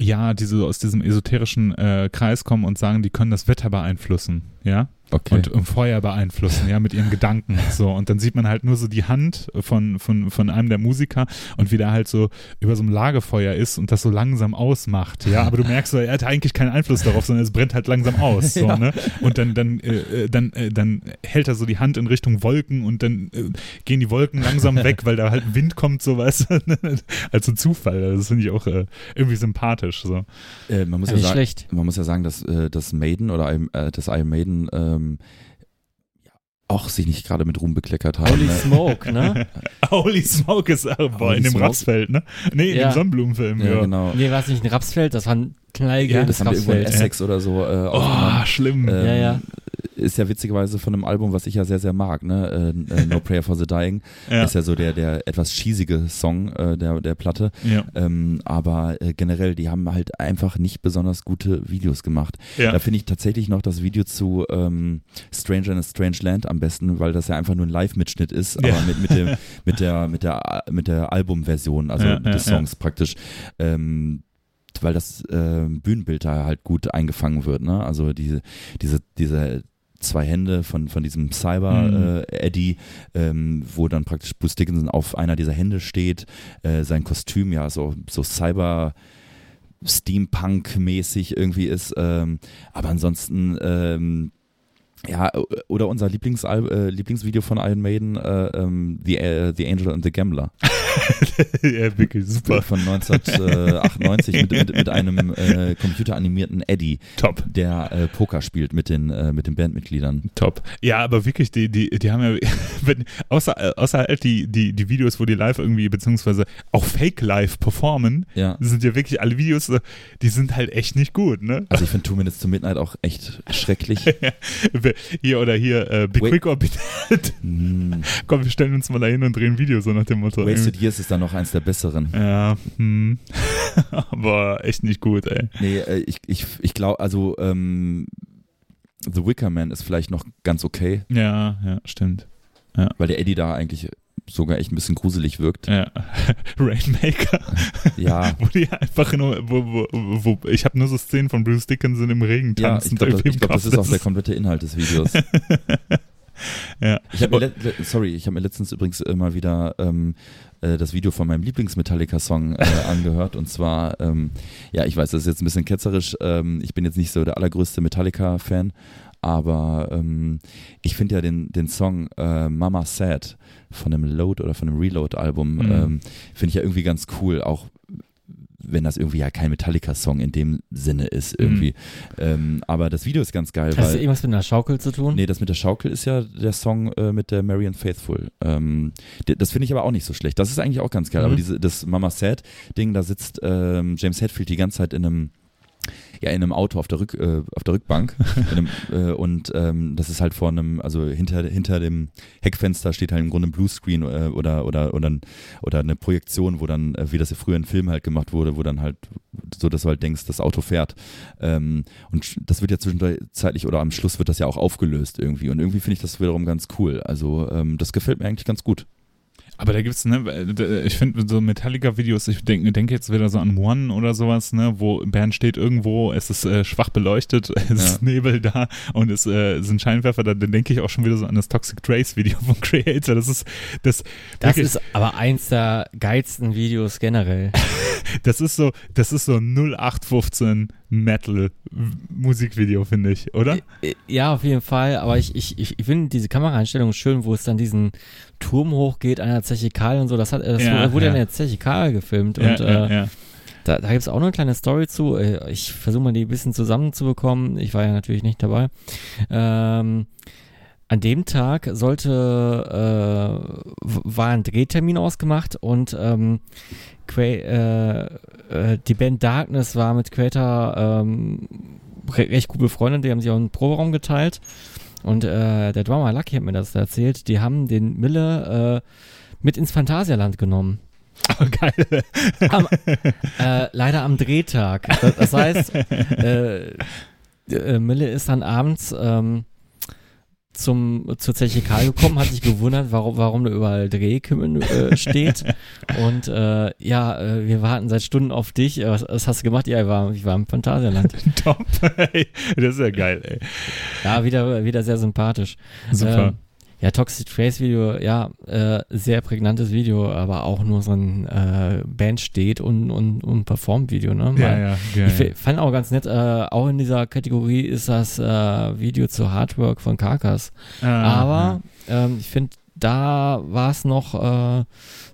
ja, die so aus diesem esoterischen äh, Kreis kommen und sagen, die können das Wetter beeinflussen, ja, Okay. und, und Feuer beeinflussen, ja, mit ihren Gedanken, so und dann sieht man halt nur so die Hand von von von einem der Musiker und wie der halt so über so einem Lagefeuer ist und das so langsam ausmacht, ja, aber du merkst, so, er hat eigentlich keinen Einfluss darauf, sondern es brennt halt langsam aus, so, Ja. ne, und dann dann äh, äh, dann äh, dann hält er so die Hand in Richtung Wolken und dann äh, gehen die Wolken langsam weg, weil da halt Wind kommt, so weißt du, als ein Zufall, das finde ich auch äh, irgendwie sympathisch, so. äh, man, muss Ja, sagen, schlecht. man muss ja sagen, dass äh, das Maiden oder Iron- äh, das Iron Ähm, ja, auch sich nicht gerade mit Ruhm bekleckert haben. Holy ne? Smoke, ne? Holy Smoke ist äh, Holy in dem Smoke. Rapsfeld, ne? Nee, in Ja. dem Sonnenblumenfilm, Ja, ja. genau. Nee, war es nicht ein Rapsfeld, das war ein knallgelbes Das haben wir irgendwo in Rapsfeld. Essex oder so äh, Oh, schlimm. Ähm, Ja, ja. Ist ja witzigerweise von einem Album, was ich ja sehr, sehr mag, ne? Äh, äh, no Prayer for the Dying. ja. Ist ja so der, der etwas cheesige Song äh, der, der Platte. ja. Ähm, aber äh, generell, die haben halt einfach nicht besonders gute Videos gemacht. Ja. Da finde ich tatsächlich noch das Video zu ähm, Stranger in a Strange Land am besten, weil das ja einfach nur ein Live-Mitschnitt ist, aber mit, mit, dem, mit der, mit der, mit der Albumversion, also des Songs praktisch. Ähm, weil das äh, Bühnenbild da halt gut eingefangen wird, ne? Also diese, diese, diese zwei Hände von, von diesem Cyber Mhm. äh, Eddie, ähm, wo dann praktisch Bruce Dickinson auf einer dieser Hände steht, äh, sein Kostüm ja so, so Cyber Steampunk-mäßig irgendwie ist. Ähm, aber ansonsten, ähm, ja, oder unser Lieblingsalb äh, Lieblingsvideo von Iron Maiden, äh, ähm, The, äh, The Angel and the Gambler ja, wirklich super. von 1998 mit, mit, mit einem äh, computeranimierten Eddie, Top. der äh, Poker spielt mit den, äh, mit den Bandmitgliedern. Top. Ja, aber wirklich, die, die, die haben ja, wenn, außer, äh, außer halt die, die, die Videos, wo die live irgendwie, beziehungsweise auch fake live performen, Ja. sind ja wirklich alle Videos, äh, die sind halt echt nicht gut, ne? Also ich finde Two Minutes to Midnight auch echt schrecklich. Hier oder hier, äh, Be Wait. Quick or Be Dead. Hm. Komm, wir stellen uns mal dahin und drehen ein Video, so nach dem Motto. Wasted Years ist dann noch eins der besseren. Ja, hm. aber echt nicht gut, ey. Nee, äh, ich, ich, ich glaube, also ähm, The Wicker Man ist vielleicht noch ganz okay, Ja, ja, stimmt. weil der Eddie da eigentlich sogar echt ein bisschen gruselig wirkt. Ja. Rainmaker. Ja, Wo die einfach nur, wo, wo, wo, ich habe nur so Szenen von Bruce Dickinson im Regen ja tanzen. ich glaube, das, im ich glaub, das ist auch der komplette Inhalt des Videos. Ja. Ich hab mir le- le- sorry, ich habe mir letztens übrigens mal wieder ähm, äh, das Video von meinem Lieblings-Metallica-Song äh, angehört und zwar, ähm, ja, ich weiß, das ist jetzt ein bisschen ketzerisch, ähm, ich bin jetzt nicht so der allergrößte Metallica-Fan, aber ähm, ich finde ja den, den Song äh, Mama Sad von dem Load oder von dem Reload-Album, Mhm. ähm, finde ich ja irgendwie ganz cool, auch wenn das irgendwie ja kein Metallica-Song in dem Sinne ist irgendwie. Ähm, aber das Video ist ganz geil, Hat das weil irgendwas mit einer Schaukel zu tun? Nee, das mit der Schaukel ist ja der Song äh, mit der Marian Faithful. Ähm, das finde ich aber auch nicht so schlecht. Das ist eigentlich auch ganz geil. Mhm. Aber diese, das Mama Sad Ding, da sitzt ähm, James Hetfield die ganze Zeit in einem ja, in einem Auto auf der, Rück, äh, auf der Rückbank in einem, äh, und ähm, das ist halt vor einem, also hinter, hinter dem Heckfenster steht halt im Grunde ein Bluescreen äh, oder, oder, oder, oder eine Projektion, wo dann, äh, wie das ja früher in Filmen halt gemacht wurde, wo dann halt, so dass du halt denkst, das Auto fährt. Ähm, und das wird ja zwischenzeitlich oder am Schluss wird das ja auch aufgelöst irgendwie. Und irgendwie finde ich das wiederum ganz cool. Also ähm, das gefällt mir eigentlich ganz gut. Aber da gibt's, ne, ich finde so Metallica-Videos, ich denke denk jetzt wieder so an One oder sowas, ne, wo Band steht irgendwo, es ist äh, schwach beleuchtet, es ist Nebel da und es äh, sind Scheinwerfer da, dann denke ich auch schon wieder so an das Toxic Trace Video von Creator. Das ist, das, Das ist aber eins der geilsten Videos generell. das ist so, das ist so 0815 Metal Musikvideo, finde ich, oder? Ja, auf jeden Fall, aber ich, ich, ich finde diese Kameraeinstellung schön, wo es dann diesen Turm hochgeht an der Zeche Karl und so. Das, hat, das Ja, wurde ja in der Zeche Karl gefilmt. Ja, und ja, äh, da, da gibt es auch noch eine kleine Story zu. Äh, Ich versuche mal die ein bisschen zusammenzubekommen. Ich war ja natürlich nicht dabei. Ähm, an dem Tag sollte, äh, war ein Drehtermin ausgemacht und ähm, äh, äh, die Band Darkness war mit Quater ähm, re recht gut befreundet, die haben sich auch einen Proberaum geteilt. Und äh, der Drummer Lucky hat mir das erzählt, die haben den Mille äh, mit ins Phantasialand genommen. Oh, geil. Am, äh, leider am Drehtag. Das, das heißt, äh, äh, Mille ist dann abends ähm, zum, zur Zeche Karl gekommen, hat sich gewundert, warum, warum da überall Drehkümmel äh, steht. Und äh, ja, äh, wir warten seit Stunden auf dich. Äh, Was, was hast du gemacht? Ja, ich war, ich war im Phantasialand. Top. Ey, das ist ja geil, ey. Ja, wieder, wieder sehr sympathisch. Super. Ähm, ja, Toxic Trace Video, ja, äh, sehr prägnantes Video, aber auch nur so ein äh, Band steht und, und, und performt Video, ne? ja, Weil ja, ja, Ich ja. fi- fand auch ganz nett, äh, auch in dieser Kategorie ist das äh, Video zu Hardwork von Karkas. Ah, aber ähm, ich finde, da war es noch, äh,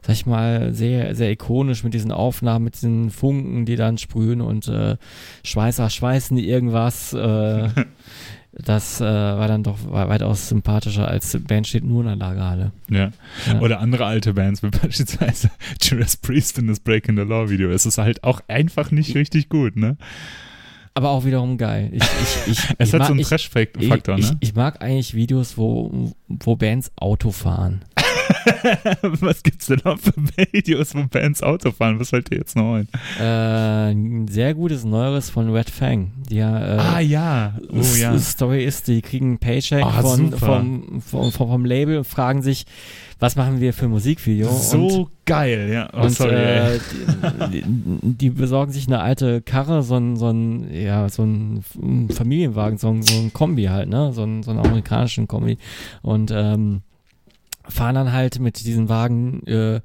sag ich mal, sehr, sehr ikonisch mit diesen Aufnahmen, mit diesen Funken, die dann sprühen und äh, Schweißer schweißen irgendwas. Äh, das äh, war dann doch we- weitaus sympathischer als Band steht nur in der Lagerhalle. Ja. Ja. Oder andere alte Bands, wie beispielsweise Judas Priest in das Breaking the Law Video. Es ist halt auch einfach nicht richtig gut, ne? Aber auch wiederum geil. Ich, ich, ich, Es hat mag, so einen Trash-Faktor, ne? ich, ich mag eigentlich Videos, wo, wo Bands Auto fahren. Was gibt's denn noch für Videos, wo Bands Auto fahren? Was fällt dir jetzt noch ein? Äh, ein sehr gutes Neueres von Red Fang. Die ja, äh, ah ja, oh ja. Story ist, die kriegen einen Paycheck Ah, von, vom, vom, vom, Label und fragen sich, was machen wir für Musikvideo? So und, geil, ja. Oh, und sorry, äh, die, die, die besorgen sich eine alte Karre, so ein, so ein, ja, so ein Familienwagen, so ein, so ein Kombi halt, ne? So ein, so einen amerikanischen Kombi. Und ähm, fahren dann halt mit diesem Wagen äh,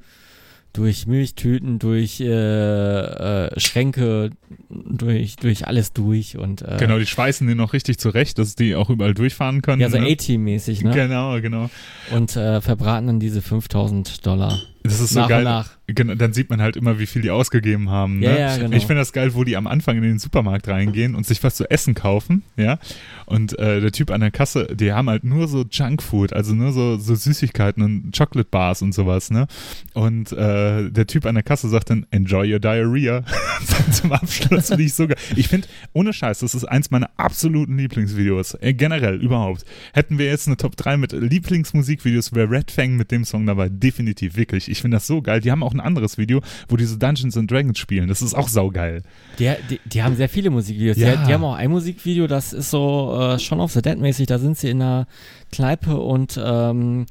durch Milchtüten, durch äh, äh, Schränke, durch, durch alles durch und äh, Genau, die schweißen den noch richtig zurecht, dass die auch überall durchfahren können. ja, so ne? A-Team-mäßig, ne? Genau, genau. Und äh, verbraten dann diese 5000 Dollar. Das ist so nach geil. nach. Genau, dann sieht man halt immer, wie viel die ausgegeben haben. Ne? Ja, ja, genau. Ich finde das geil, wo die am Anfang in den Supermarkt reingehen und sich was zu essen kaufen, ja. Und äh, der Typ an der Kasse, die haben halt nur so Junkfood, also nur so, so Süßigkeiten und Chocolate Bars und sowas, ne? Und äh, der Typ an der Kasse sagt dann, enjoy your diarrhea. Zum Abschluss finde ich so geil. Ich finde, ohne Scheiß, das ist eins meiner absoluten Lieblingsvideos. Äh, generell, überhaupt. Hätten wir jetzt eine Top 3 mit Lieblingsmusikvideos, wäre Red Fang mit dem Song dabei. Definitiv, wirklich. Ich finde das so geil. Die haben auch ein anderes Video, wo diese Dungeons and Dragons spielen. Das ist auch saugeil. Die, die, die haben sehr viele Musikvideos. Ja. Die, die haben auch ein Musikvideo, das ist so äh, schon auf the Dead mäßig. Da sind sie in einer Kneipe und ähm,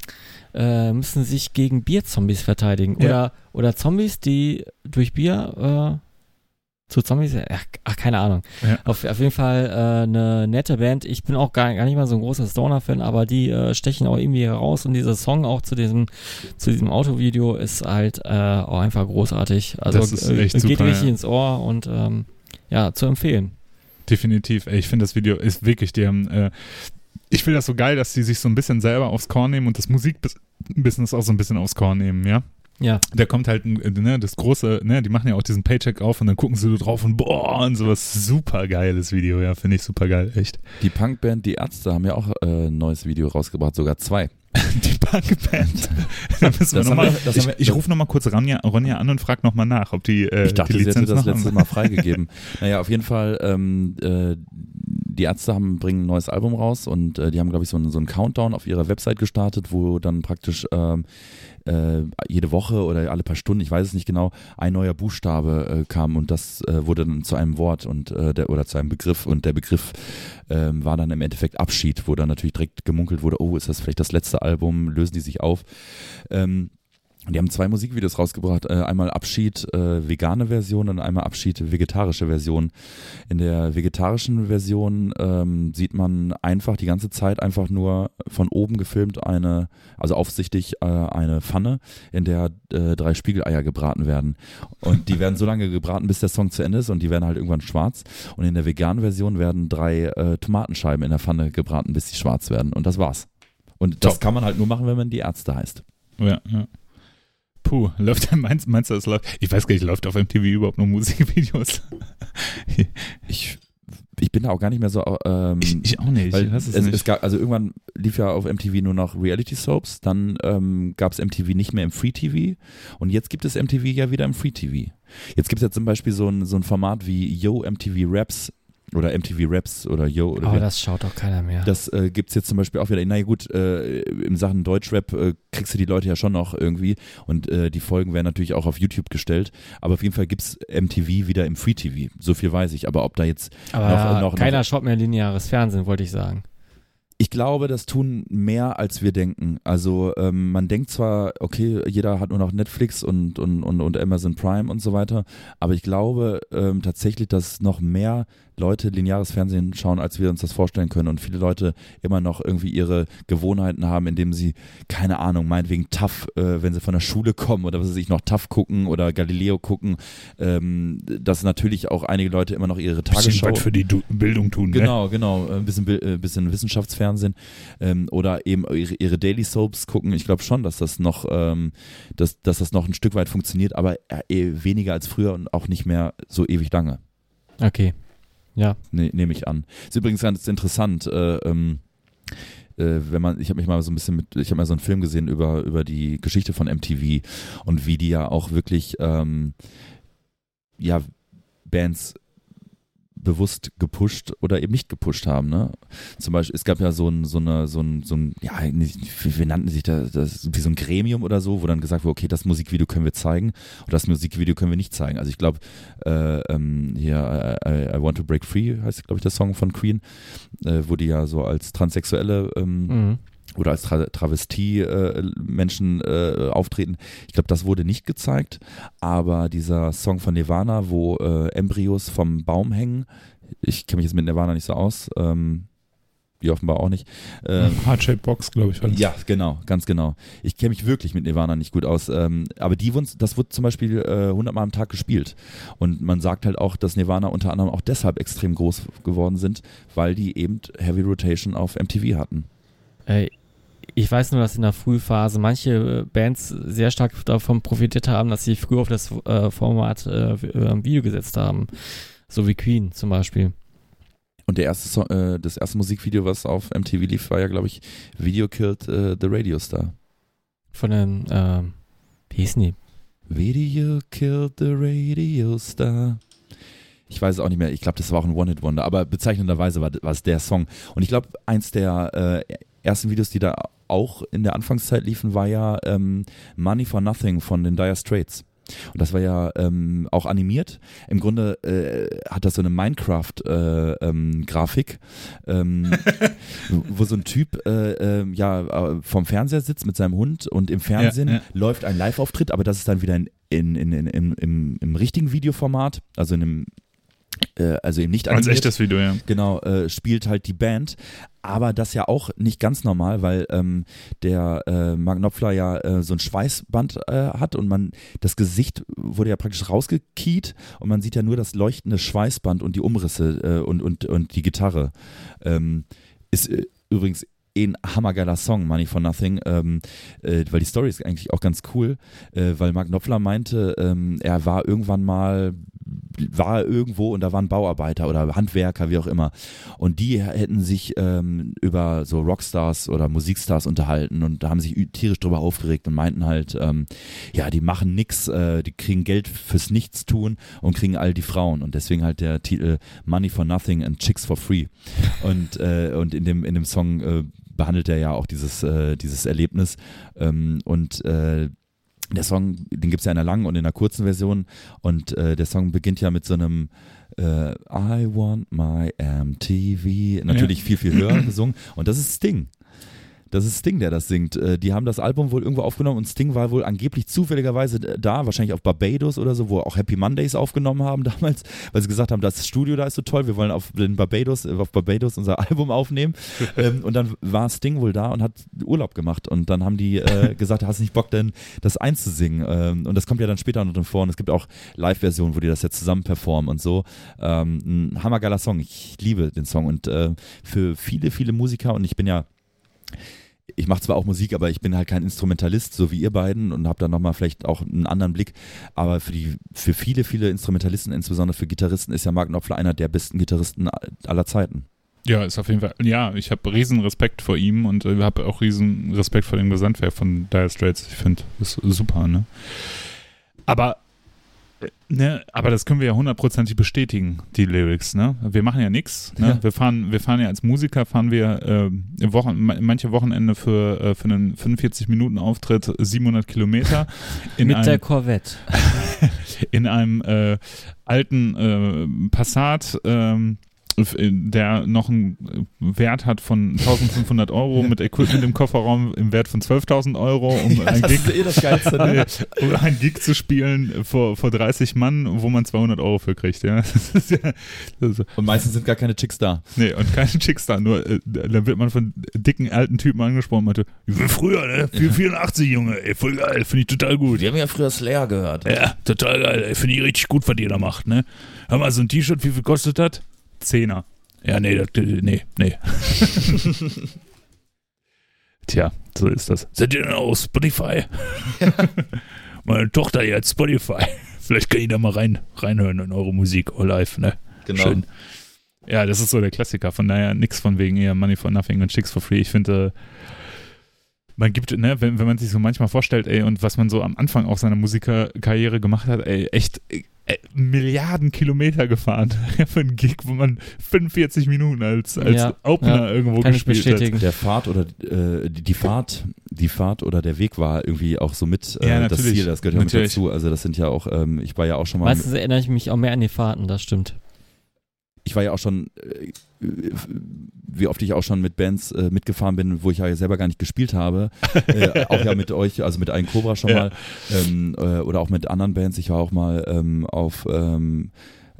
äh, müssen sich gegen Bierzombies verteidigen. Ja. Oder, oder Zombies, die durch Bier äh, zu Zombies, ach, ach keine Ahnung. Ja. Auf, auf jeden Fall äh, eine nette Band. Ich bin auch gar, gar nicht mal so ein großer Stoner-Fan, aber die äh, stechen auch irgendwie heraus und dieser Song auch zu diesem, zu diesem Autovideo ist halt äh, auch einfach großartig. Also Das ist äh, echt geht super, richtig ja. ins Ohr und ähm, ja, zu empfehlen. Definitiv. Ey, ich finde das Video ist wirklich, die haben, äh, ich finde das so geil, dass die sich so ein bisschen selber aufs Korn nehmen und das Musikbusiness auch so ein bisschen aufs Korn nehmen, ja. Ja, Da kommt halt, äh, ne, das große, ne, die machen ja auch diesen Paycheck auf und dann gucken sie so drauf und boah, und sowas super geiles Video, ja, finde ich super geil, echt. Die Punkband Die Ärzte haben ja auch äh, ein neues Video rausgebracht, sogar zwei. Die Punkband. da müssen wir noch mal, wir- ich ich rufe nochmal kurz Ronja, Ronja an und frage nochmal nach, ob die, äh, Ich dachte, die sie hätte Lizenz das noch letzte. Mal freigegeben. naja, auf jeden Fall, ähm, äh, die Ärzte haben, bringen ein neues Album raus und äh, die haben, glaube ich, so einen, so einen Countdown auf ihrer Website gestartet, wo dann praktisch ähm, äh, jede Woche oder alle paar Stunden, ich weiß es nicht genau, ein neuer Buchstabe äh, kam und das äh, wurde dann zu einem Wort und äh, der, oder zu einem Begriff und der Begriff ähm, war dann im Endeffekt Abschied, wo dann natürlich direkt gemunkelt wurde, oh, ist das vielleicht das letzte Album, lösen die sich auf. Ähm, und die haben zwei Musikvideos rausgebracht. Äh, einmal Abschied äh, vegane Version und einmal Abschied vegetarische Version. In der vegetarischen Version ähm, sieht man einfach die ganze Zeit einfach nur von oben gefilmt eine, also aufsichtig äh, eine Pfanne, in der äh, drei Spiegeleier gebraten werden. Und die werden so lange gebraten, bis der Song zu Ende ist und die werden halt irgendwann schwarz. Und in der veganen Version werden drei äh, Tomatenscheiben in der Pfanne gebraten, bis sie schwarz werden. Und das war's. Und das Top. kann man halt nur machen, wenn man die Ärzte heißt. Ja, ja. Puh, läuft meinst, meinst du, es läuft? Ich weiß gar nicht, läuft auf MTV überhaupt noch Musikvideos? Ich, ich bin da auch gar nicht mehr so. Ähm, Ich, ich auch nicht. weil es, es nicht. gab, also irgendwann lief ja auf MTV nur noch Reality Soaps, dann ähm, gab es MTV nicht mehr im Free TV und jetzt gibt es MTV ja wieder im Free TV. Jetzt gibt es ja zum Beispiel so ein, so ein Format wie Yo MTV Raps oder MTV Raps oder Yo oder Aber wie- das schaut doch keiner mehr. das äh, gibt es jetzt zum Beispiel auch wieder. Na ja, gut, äh, in Sachen Deutschrap äh, kriegst du die Leute ja schon noch irgendwie und äh, die Folgen werden natürlich auch auf YouTube gestellt. Aber auf jeden Fall gibt es MTV wieder im Free TV. So viel weiß ich. Aber ob da jetzt, Aber noch- noch- keiner noch- schaut mehr lineares Fernsehen, wollte ich sagen. ich glaube, das tun mehr als wir denken. Also ähm, man denkt zwar, okay, jeder hat nur noch Netflix und, und, und, und Amazon Prime und so weiter, aber ich glaube ähm, tatsächlich, dass noch mehr Leute lineares Fernsehen schauen, als wir uns das vorstellen können und viele Leute immer noch irgendwie ihre Gewohnheiten haben, indem sie, keine Ahnung, meinetwegen TAF, äh, wenn sie von der Schule kommen oder was weiß ich, noch TAF gucken oder Galileo gucken, ähm, dass natürlich auch einige Leute immer noch ihre bisschen Tagesschau was für die du Bildung tun. Ne? Genau, genau. Ein bisschen, äh, bisschen Wissenschaftsfernsehen ähm, oder eben ihre, ihre Daily Soaps gucken. Ich glaube schon, dass das noch, ähm, dass, dass das noch ein Stück weit funktioniert, aber äh, eh weniger als früher und auch nicht mehr so ewig lange. Okay. Ja. Ne, Nehme ich an. Ist übrigens ganz interessant. Äh, ähm, äh, wenn man, ich habe mich mal so ein bisschen mit, ich habe mal so einen Film gesehen über über die Geschichte von MTV und wie die ja auch wirklich ähm, ja Bands bewusst gepusht oder eben nicht gepusht haben. Ne? Zum Beispiel, es gab ja so ein, so eine, so ein, so ein ja, wie, nannten sich das, das, wie so ein Gremium oder so, wo dann gesagt wurde, okay, das Musikvideo können wir zeigen und das Musikvideo können wir nicht zeigen. Also ich glaube, äh, ähm, hier, I, I, I Want to Break Free heißt, glaube ich, der Song von Queen, äh, wo die ja so als Transsexuelle ähm, Mhm. Oder als Tra Travestie-Menschen äh, auftreten. Ich glaube, das wurde nicht gezeigt, aber dieser Song von Nirvana, wo äh, Embryos vom Baum hängen, ich kenne mich jetzt mit Nirvana nicht so aus, ähm, wie offenbar auch nicht. Ähm, Heart-Shaped Box, glaube ich. war das. ja, genau, ganz genau. Ich kenne mich wirklich mit Nirvana nicht gut aus. Ähm, aber die das wurde zum Beispiel äh, 100 Mal am Tag gespielt. Und man sagt halt auch, dass Nirvana unter anderem auch deshalb extrem groß geworden sind, weil die eben Heavy Rotation auf MTV hatten. Äh, ich weiß nur, dass in der Frühphase manche äh, Bands sehr stark davon profitiert haben, dass sie früh auf das äh, Format äh, äh, Video gesetzt haben. So wie Queen zum Beispiel. Und der erste Song, äh, das erste Musikvideo, was auf MTV lief, war ja, glaube ich, Video Killed äh, the Radio Star. Von den, ähm, wie hießen die? Video Killed the Radio Star. Ich weiß es auch nicht mehr. Ich glaube, das war auch ein One-Hit-Wonder. Aber bezeichnenderweise war, war es der Song. Und ich glaube, eins der äh, ersten Videos, die da auch in der Anfangszeit liefen, war ja ähm, Money for Nothing von den Dire Straits. Und das war ja ähm, auch animiert. Im Grunde äh, hat das so eine Minecraft-Grafik, ähm, wo so ein Typ äh, ähm, ja äh, vom Fernseher sitzt mit seinem Hund und im Fernsehen Ja, ja. läuft ein Live-Auftritt, aber das ist dann wieder in, in, in, in, im, im, im richtigen Videoformat, also in einem äh, also eben nicht Als animiert. echtes Video, ja. Genau, äh, spielt halt die Band. Aber das ja auch nicht ganz normal, weil ähm, der äh, Mark Knopfler ja äh, so ein Schweißband äh, hat und man, das Gesicht wurde ja praktisch rausgekiet und man sieht ja nur das leuchtende Schweißband und die Umrisse äh, und, und, und die Gitarre. Ähm, ist äh, übrigens eh ein hammergeiler Song, Money for Nothing, ähm, äh, weil die Story ist eigentlich auch ganz cool, äh, weil Mark Knopfler meinte, ähm, er war irgendwann mal, war irgendwo und da waren Bauarbeiter oder Handwerker, wie auch immer. Und die hätten sich ähm, über so Rockstars oder Musikstars unterhalten und da haben sich tierisch drüber aufgeregt und meinten halt, ähm, ja, die machen nix, äh, die kriegen Geld fürs Nichtstun und kriegen all die Frauen. Und deswegen halt der Titel Money for Nothing and Chicks for Free. Und, äh, und in dem, in dem Song äh, behandelt er ja auch dieses, äh, dieses Erlebnis. Ähm, und äh, der Song, den gibt es ja in einer langen und in einer kurzen Version. Und äh, der Song beginnt ja mit so einem äh, I want my MTV. Natürlich viel, viel höher gesungen. Und das ist Sting. Das ist Sting, der das singt. Äh, Die haben das Album wohl irgendwo aufgenommen und Sting war wohl angeblich zufälligerweise äh, da, wahrscheinlich auf Barbados oder so, wo auch Happy Mondays aufgenommen haben damals, weil sie gesagt haben, das Studio da ist so toll, wir wollen auf den Barbados, äh, auf Barbados unser Album aufnehmen. ähm, und dann war Sting wohl da und hat Urlaub gemacht und dann haben die gesagt, hast du nicht Bock denn das einzusingen? Ähm, und das kommt ja dann später noch vor und es gibt auch Live-Versionen, wo die das jetzt zusammen performen und so. Ähm, ein hammergeiler Song. Ich liebe den Song und für viele, viele Musiker und ich bin ja ich mache zwar auch Musik, aber ich bin halt kein Instrumentalist, so wie ihr beiden und habe dann nochmal vielleicht auch einen anderen Blick. Aber für die, für viele, viele Instrumentalisten, insbesondere für Gitarristen, ist ja Mark Knopfler einer der besten Gitarristen aller Zeiten. Ja, ist auf jeden Fall. Ja, ich habe riesen Respekt vor ihm und äh, habe auch riesen Respekt vor dem Gesamtwerk von Dire Straits. Ich finde, das ist super, ne? Aber Ne, aber das können wir ja hundertprozentig bestätigen, die Lyrics, ne? Wir machen ja nichts, ne? Ja. Wir fahren, wir fahren ja als Musiker, fahren wir äh, Wochen, manche Wochenende für, äh, für einen 45 Minuten Auftritt 700 Kilometer. Mit einem, der Corvette. in einem äh, alten äh, Passat, ähm, der noch einen Wert hat von 1500 Euro mit Equipment im Kofferraum im Wert von 12.000 Euro, um, ja, ein Gig, eh Geilste, ne? um ein Gig zu spielen vor, vor 30 Mann, wo man 200 Euro für kriegt. Ja? ja und meistens sind gar keine Chicks da. Nee, und keine Chicks da, nur äh, dann wird man von dicken alten Typen angesprochen und meinte, früher, ne? 84, Junge, ey, voll geil, finde ich total gut. Die haben ja früher Slayer gehört. Ja, total geil, finde ich richtig gut, was ihr da macht, ne? Hör mal, so ein T-Shirt, wie viel kostet das? Zehner. Ja, nee, nee, nee. Tja, so ist das. Seid ihr denn auf Spotify? Ja. Meine Tochter jetzt Spotify. Vielleicht kann ich da mal rein, reinhören in eure Musik all live, ne? Genau. Schön. Ja, das ist so der Klassiker. Von daher nix von wegen eher Money for Nothing und Chicks for Free. Ich finde, äh, man gibt, ne, wenn, wenn man sich so manchmal vorstellt, ey, und was man so am Anfang auch seiner Musikerkarriere gemacht hat, ey, echt ey, Milliarden Kilometer gefahren für einen Gig, wo man 45 Minuten als, als ja, Opener ja, irgendwo gespielt hat. Der Fahrt oder äh, die, die, Fahrt, die Fahrt oder der Weg war irgendwie auch so mit äh, ja, das Ziel, das gehört ja mit dazu. Also das sind ja auch, ähm, ich war ja auch schon mal. Meistens erinnere ich mich auch mehr an die Fahrten, das stimmt ich war ja auch schon, äh, wie oft ich auch schon mit Bands äh, mitgefahren bin, wo ich ja selber gar nicht gespielt habe. äh, auch ja mit euch, also mit Ein Cobra schon ja. mal. Ähm, äh, oder auch mit anderen Bands. Ich war auch mal ähm, auf ähm,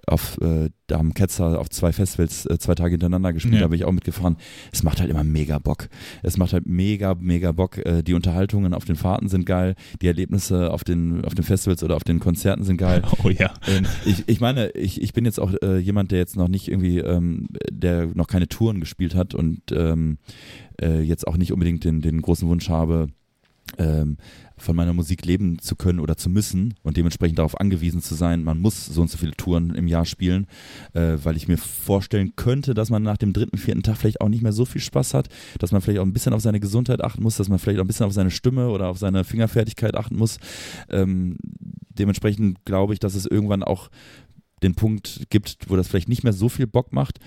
auf, äh, da haben Ketzer auf zwei Festivals äh, zwei Tage hintereinander gespielt, ja. da bin ich auch mitgefahren. Es macht halt immer mega Bock. Es macht halt mega, mega Bock. Äh, die Unterhaltungen auf den Fahrten sind geil, die Erlebnisse auf den, auf den Festivals oder auf den Konzerten sind geil. Oh ja. Ähm, ich, ich meine, ich, ich bin jetzt auch äh, jemand, der jetzt noch nicht irgendwie, ähm, der noch keine Touren gespielt hat und ähm, äh, jetzt auch nicht unbedingt den, den großen Wunsch habe, ähm, von meiner Musik leben zu können oder zu müssen und dementsprechend darauf angewiesen zu sein, man muss so und so viele Touren im Jahr spielen, äh, weil ich mir vorstellen könnte, dass man nach dem dritten, vierten Tag vielleicht auch nicht mehr so viel Spaß hat, dass man vielleicht auch ein bisschen auf seine Gesundheit achten muss, dass man vielleicht auch ein bisschen auf seine Stimme oder auf seine Fingerfertigkeit achten muss. Ähm, dementsprechend glaube ich, dass es irgendwann auch den Punkt gibt, wo das vielleicht nicht mehr so viel Bock macht,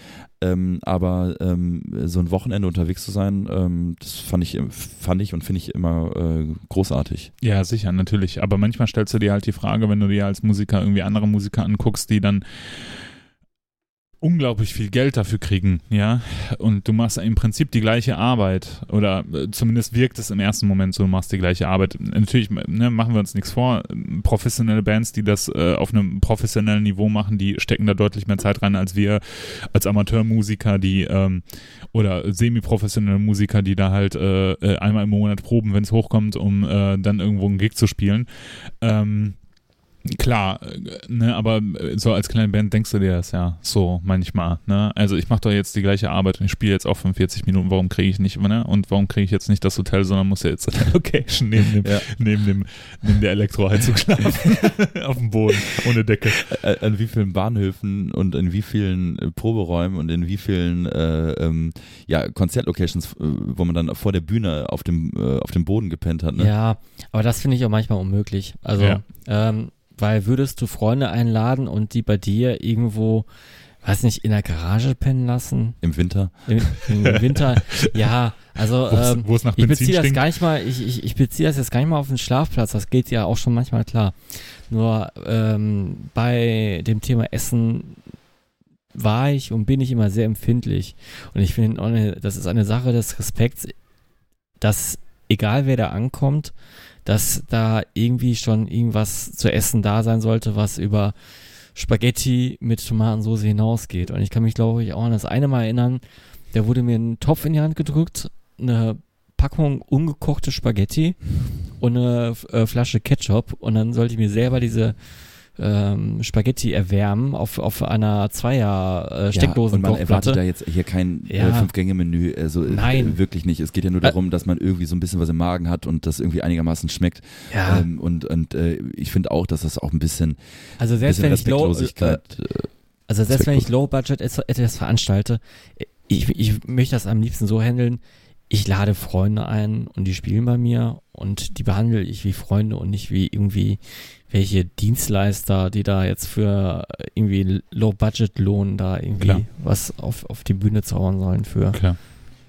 ähm, aber ähm, so ein Wochenende unterwegs zu sein, ähm, das fand ich, fand ich und finde ich immer äh, großartig. Ja, sicher, natürlich. Aber manchmal stellst du dir halt die Frage, wenn du dir als Musiker irgendwie andere Musiker anguckst, die dann unglaublich viel Geld dafür kriegen, ja. Und du machst im Prinzip die gleiche Arbeit. Oder äh, zumindest wirkt es im ersten Moment so, du machst die gleiche Arbeit. Natürlich ne, machen wir uns nichts vor. Professionelle Bands, die das äh, auf einem professionellen Niveau machen, die stecken da deutlich mehr Zeit rein als wir als Amateurmusiker, die ähm, oder semi-professionelle Musiker, die da halt äh, äh einmal im Monat proben, wenn es hochkommt, um äh, dann irgendwo einen Gig zu spielen. Ähm, Klar, ne, aber so als kleine Band denkst du dir das ja so manchmal, ne? Also ich mache doch jetzt die gleiche Arbeit und ich spiele jetzt auch 45 Minuten, warum kriege ich nicht, ne? Und warum kriege ich jetzt nicht das Hotel, sondern muss ja jetzt in der Location neben dem, ja. neben dem, neben der Elektroheizung schlafen. auf dem Boden, ohne Decke. An wie vielen Bahnhöfen und in wie vielen äh, Proberäumen und in wie vielen äh, ähm, ja, Konzertlocations, äh, wo man dann vor der Bühne auf dem, äh, auf dem Boden gepennt hat, ne? Ja, aber das finde ich auch manchmal unmöglich. Also, ja. ähm, weil würdest du Freunde einladen und die bei dir irgendwo, weiß nicht, in der Garage pennen lassen? Im Winter? Im, im Winter, ja. Also ähm, ich beziehe das gar nicht mal, ich, ich, ich beziehe das jetzt gar nicht mal auf den Schlafplatz, das geht ja auch schon manchmal klar. Nur ähm, bei dem Thema Essen war ich und bin ich immer sehr empfindlich. Und ich finde, das ist eine Sache des Respekts, dass egal wer da ankommt, dass da irgendwie schon irgendwas zu essen da sein sollte, was über Spaghetti mit Tomatensauce hinausgeht. Und ich kann mich, glaube ich, auch an das eine Mal erinnern, da wurde mir ein Topf in die Hand gedrückt, eine Packung ungekochte Spaghetti und eine äh, Flasche Ketchup und dann sollte ich mir selber diese ähm, Spaghetti erwärmen auf, auf einer Zweier äh, Ja, und man Steckdosen erwartet da jetzt hier kein Ja. äh, Fünf-Gänge-Menü, also äh, Nein. wirklich nicht. Es geht ja nur darum, dass man irgendwie so ein bisschen was im Magen hat und das irgendwie einigermaßen schmeckt. Ja, Ähm, und und äh, ich finde auch, dass das auch ein bisschen, also selbst bisschen wenn ich low, äh, äh, also selbst wenn ich. Low Budget etwas- etwas veranstalte, ich, ich möchte das am liebsten so handeln. Ich lade Freunde ein und die spielen bei mir und die behandle ich wie Freunde und nicht wie irgendwie welche Dienstleister, die da jetzt für irgendwie Low Budget Lohn da irgendwie Klar. was auf, auf die Bühne zaubern sollen für. Klar.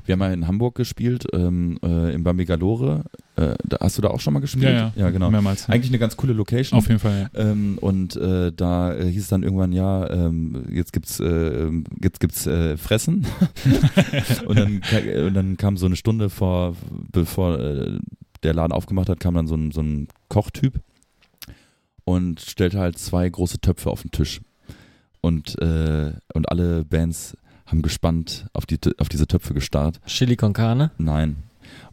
Wir haben ja in Hamburg gespielt, ähm, äh, im Bambigalore. Äh, da, hast du da auch schon mal gespielt? Ja, ja. Ja, genau. Mehrmals. ja. Eigentlich eine ganz coole Location. Auf jeden Fall, ja. Ähm, und äh, da äh, hieß es dann irgendwann, ja, ähm, jetzt gibt's, äh, jetzt gibt's äh, Fressen. und, dann, und dann kam so eine Stunde vor, bevor äh, der Laden aufgemacht hat, kam dann so ein, so ein Kochtyp und stellte halt zwei große Töpfe auf den Tisch. Und, äh, und alle Bands haben gespannt auf, die, auf diese Töpfe gestarrt. Chili con Carne. Nein.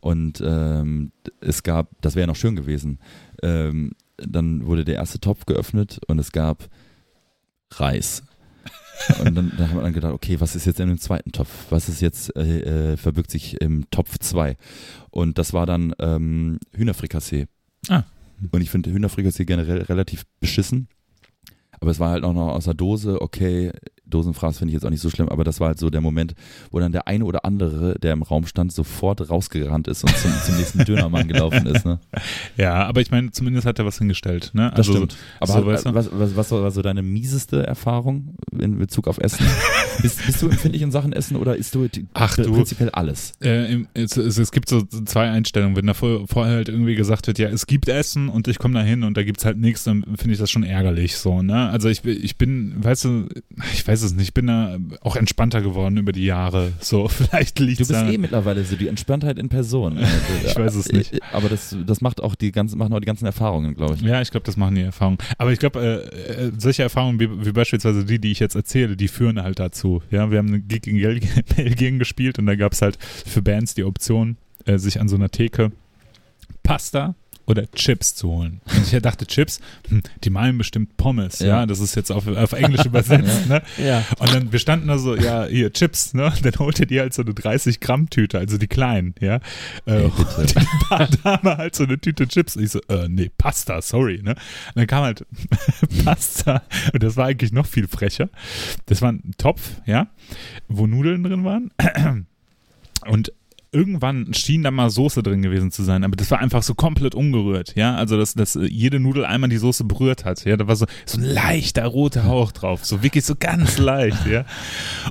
Und ähm, es gab, das wäre noch schön gewesen, ähm, dann wurde der erste Topf geöffnet und es gab Reis. Und dann, dann haben wir dann gedacht, okay, was ist jetzt in dem zweiten Topf? Was ist jetzt, äh, äh, verbirgt sich im Topf 2? Und das war dann ähm, Hühnerfrikassee. Ah. Und ich finde Hühnerfrikassee generell relativ beschissen. Aber es war halt auch noch aus der Dose, okay, Dosenfraß finde ich jetzt auch nicht so schlimm, aber das war halt so der Moment, wo dann der eine oder andere, der im Raum stand, sofort rausgerannt ist und zum, zum nächsten Dönermann gelaufen ist. Ne? Ja, aber ich meine, zumindest hat er was hingestellt. Ne? Das stimmt. Aber so, du? was, was, was war so deine mieseste Erfahrung in Bezug auf Essen? bist, bist du empfindlich in Sachen Essen oder isst du Ach, du. prinzipiell alles? Äh, im- es, es, es gibt so zwei Einstellungen. Wenn da vor, vorher halt irgendwie gesagt wird, ja, es gibt Essen und ich komme da hin und da gibt's halt nichts, dann finde ich das schon ärgerlich so, ne? Also ich, ich bin, weißt du, ich weiß es nicht, ich bin da auch entspannter geworden über die Jahre. So, vielleicht liegt Du bist da. eh mittlerweile so die Entspanntheit in Person. Ich weiß es nicht. Äh, Aber das, das macht auch die ganzen, machen auch die ganzen Erfahrungen, glaube ich. Ja, ich glaube, das machen die Erfahrungen. Aber ich glaube, äh, äh, solche Erfahrungen wie, wie beispielsweise die, die ich jetzt erzähle, die führen halt dazu. Ja, wir haben einen Gig in Belgien gespielt und da gab es halt für Bands die Option, äh, sich an so einer Theke Pasta oder Chips zu holen. Und ich dachte, Chips, hm, die meinen bestimmt Pommes, ja, Ja. das ist jetzt auf, auf Englisch übersetzt, ne? Ja. Und dann, wir standen da so, ja, hier, Chips, ne? Dann holte die halt so eine 30-Gramm-Tüte, also die kleinen, ja. Äh, Ey, bitte. und die paar Dame halt so eine Tüte Chips. Und ich so, äh, nee, Pasta, sorry, ne? Und dann kam halt Pasta und das war eigentlich noch viel frecher. Das war ein Topf, ja, wo Nudeln drin waren. Und irgendwann schien da mal Soße drin gewesen zu sein, aber das war einfach so komplett ungerührt, ja, also dass, dass äh, jede Nudel einmal die Soße berührt hat, ja, da war so, so ein leichter roter Hauch drauf, so wirklich so ganz leicht, ja,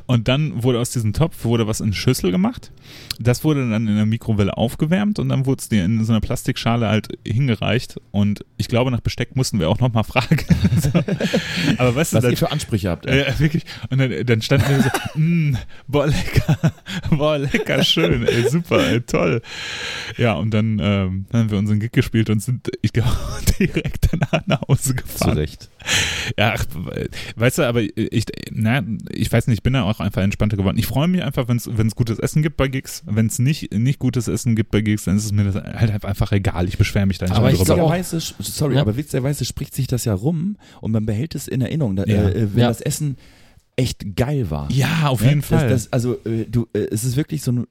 und dann wurde aus diesem Topf, wurde was in Schüssel gemacht, das wurde dann in der Mikrowelle aufgewärmt und dann wurde es dir in so einer Plastikschale halt hingereicht und ich glaube, nach Besteck mussten wir auch nochmal fragen, so. aber weißt du, Was ihr für Ansprüche habt. ey. ja, wirklich. Und dann, dann standen wir so, mm, boah, lecker, boah, lecker, schön, ey, super, ey, toll. Ja, und dann ähm, haben wir unseren Gig gespielt und sind, ich glaube, direkt danach nach Hause Zu gefahren. Recht. Ja, ach, weißt du, aber ich, na, ich weiß nicht, ich bin da auch einfach entspannter geworden. Ich freue mich einfach, wenn es gutes Essen gibt bei Gigs. Wenn es nicht, nicht gutes Essen gibt bei Gigs, dann ist es mir das halt einfach egal. Ich beschwere mich da nicht Aber ich drüber. Witzigerweise, sorry, Ja. aber witzigerweise spricht sich das ja rum und man behält es in Erinnerung, da, Ja. äh, wenn Ja. das Essen echt geil war. ja, auf Ne? jeden Fall. Das, das, also äh, du, äh, es ist wirklich so ein,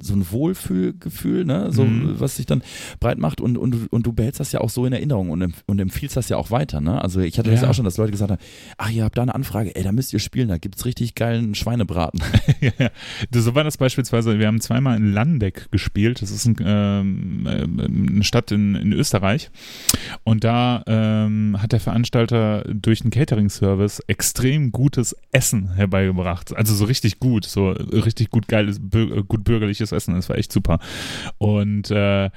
so ein Wohlfühlgefühl, ne? so, Mhm. was sich dann breit macht und, und, du- und du behältst das ja auch so in Erinnerung und, und empfiehlst das ja auch weiter. Ne? Also ich hatte das Ja. auch schon, dass Leute gesagt haben, ach, ihr habt da eine Anfrage, ey, da müsst ihr spielen, da gibt's richtig geilen Schweinebraten. ja, ja. So war das beispielsweise, wir haben zweimal in Landeck gespielt, das ist ein, ähm, ähm, eine Stadt in, in Österreich und da ähm, hat der Veranstalter durch einen Catering-Service extrem gutes Essen herbeigebracht, also so richtig gut, so richtig gut geiles, gut bürgerliches Essen, das war echt super und äh,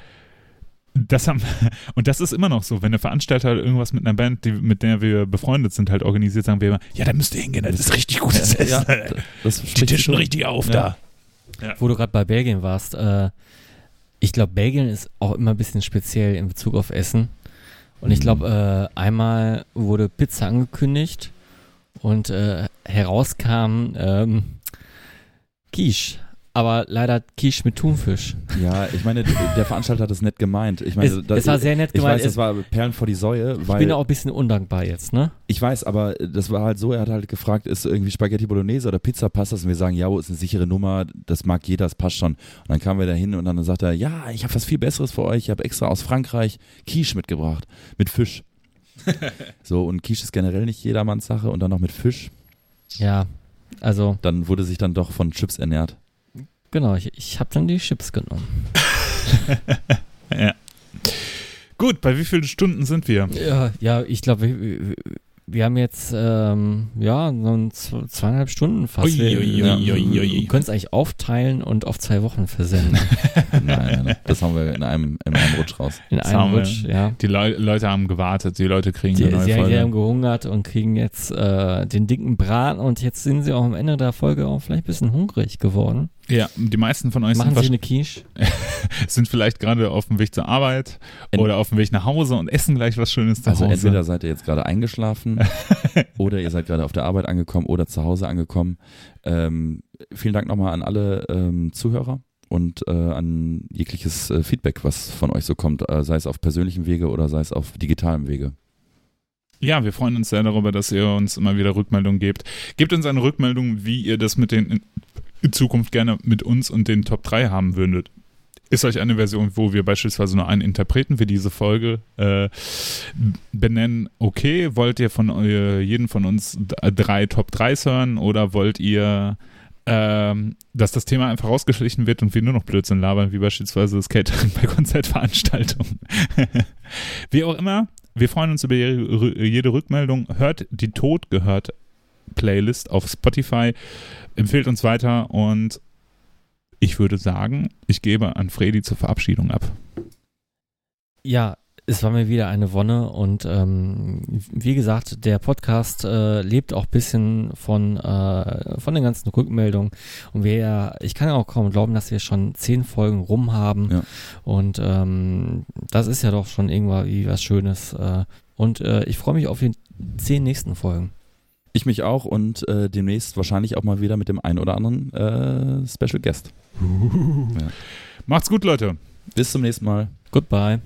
das haben, und das ist immer noch so, wenn der Veranstalter halt irgendwas mit einer Band, die, mit der wir befreundet sind, halt organisiert, sagen wir immer, ja, da müsst ihr hingehen, das ist richtig gutes Essen. ja, das Die tischen schon. richtig auf Ja. da. Wo du gerade bei Belgien warst, äh, ich glaube, Belgien ist auch immer ein bisschen speziell in Bezug auf Essen. Und ich Mhm. glaube, äh, einmal wurde Pizza angekündigt und äh, herauskam ähm, Quiche. aber leider Quiche mit Thunfisch. Ja, ich meine, der Veranstalter hat es nett gemeint. Ich meine, Es, es war sehr nett ich gemeint. weiß, das Es- war Perlen vor die Säue, ich bin auch ein bisschen undankbar jetzt, ne? ich weiß, aber das war halt so, er hat halt gefragt, ist irgendwie Spaghetti Bolognese oder Pizza passt das? Und wir sagen, ja, ist eine sichere Nummer, das mag jeder, das passt schon. Und dann kamen wir da hin und dann sagt er, ja, ich habe was viel Besseres für euch, ich habe extra aus Frankreich Quiche mitgebracht, mit Fisch. so, und Quiche ist generell nicht jedermanns Sache und dann noch mit Fisch. Ja, also Dann wurde sich dann doch von Chips ernährt. genau, ich, ich habe dann die Chips genommen. Ja. Gut, bei wie vielen Stunden sind wir? Ja, ja ich glaube, wir, haben jetzt ähm, ja so ein zwe- zweieinhalb Stunden fast. Ui, Wir- ui, ja, ui, ui, ui. Wir können es eigentlich aufteilen und auf zwei Wochen versenden. Nein, nein, nein, das haben wir in einem, in einem Rutsch raus. In Das einem. Rutsch, ja. Die Leu Leute haben gewartet, die Leute kriegen Die, eine neue sie, Folge. sie haben gehungert und kriegen jetzt äh, den dicken Braten und jetzt sind sie auch am Ende der Folge auch vielleicht ein bisschen hungrig geworden. Ja, die meisten von euch Machen sind, sie eine Quiche? sind vielleicht gerade auf dem Weg zur Arbeit En- oder auf dem Weg nach Hause und essen gleich was Schönes zu Also Hause. entweder seid ihr jetzt gerade eingeschlafen oder ihr seid gerade auf der Arbeit angekommen oder zu Hause angekommen. Ähm, vielen Dank nochmal an alle ähm, Zuhörer und äh, an jegliches äh, Feedback, was von euch so kommt, äh, sei es auf persönlichem Wege oder sei es auf digitalem Wege. Ja, wir freuen uns sehr darüber, dass ihr uns immer wieder Rückmeldungen gebt. Gebt uns eine Rückmeldung, wie ihr das mit den in, Zukunft gerne mit uns und den Top 3 haben würdet. Ist euch eine Version, wo wir beispielsweise nur einen Interpreten für diese Folge äh, benennen, okay? Wollt ihr von eu- jedem von uns drei Top 3s hören oder wollt ihr, ähm, dass das Thema einfach rausgeschlichen wird und wir nur noch Blödsinn labern, wie beispielsweise das Catering bei Konzertveranstaltungen? wie auch immer, wir freuen uns über jede Rückmeldung. Hört die Tod gehört Playlist auf Spotify. Empfehlt uns weiter und ich würde sagen, ich gebe an Fredi zur Verabschiedung ab. Ja, es war mir wieder eine Wonne und ähm, wie gesagt, der Podcast äh, lebt auch ein bisschen von, äh, von den ganzen Rückmeldungen und wir, ich kann auch kaum glauben, dass wir schon zehn Folgen rum haben Ja. und ähm, das ist ja doch schon irgendwie was Schönes äh, und äh, ich freue mich auf die zehn nächsten Folgen. Ich mich auch und äh, demnächst wahrscheinlich auch mal wieder mit dem einen oder anderen äh, Special Guest. Macht's gut, Leute. Bis zum nächsten Mal. Goodbye.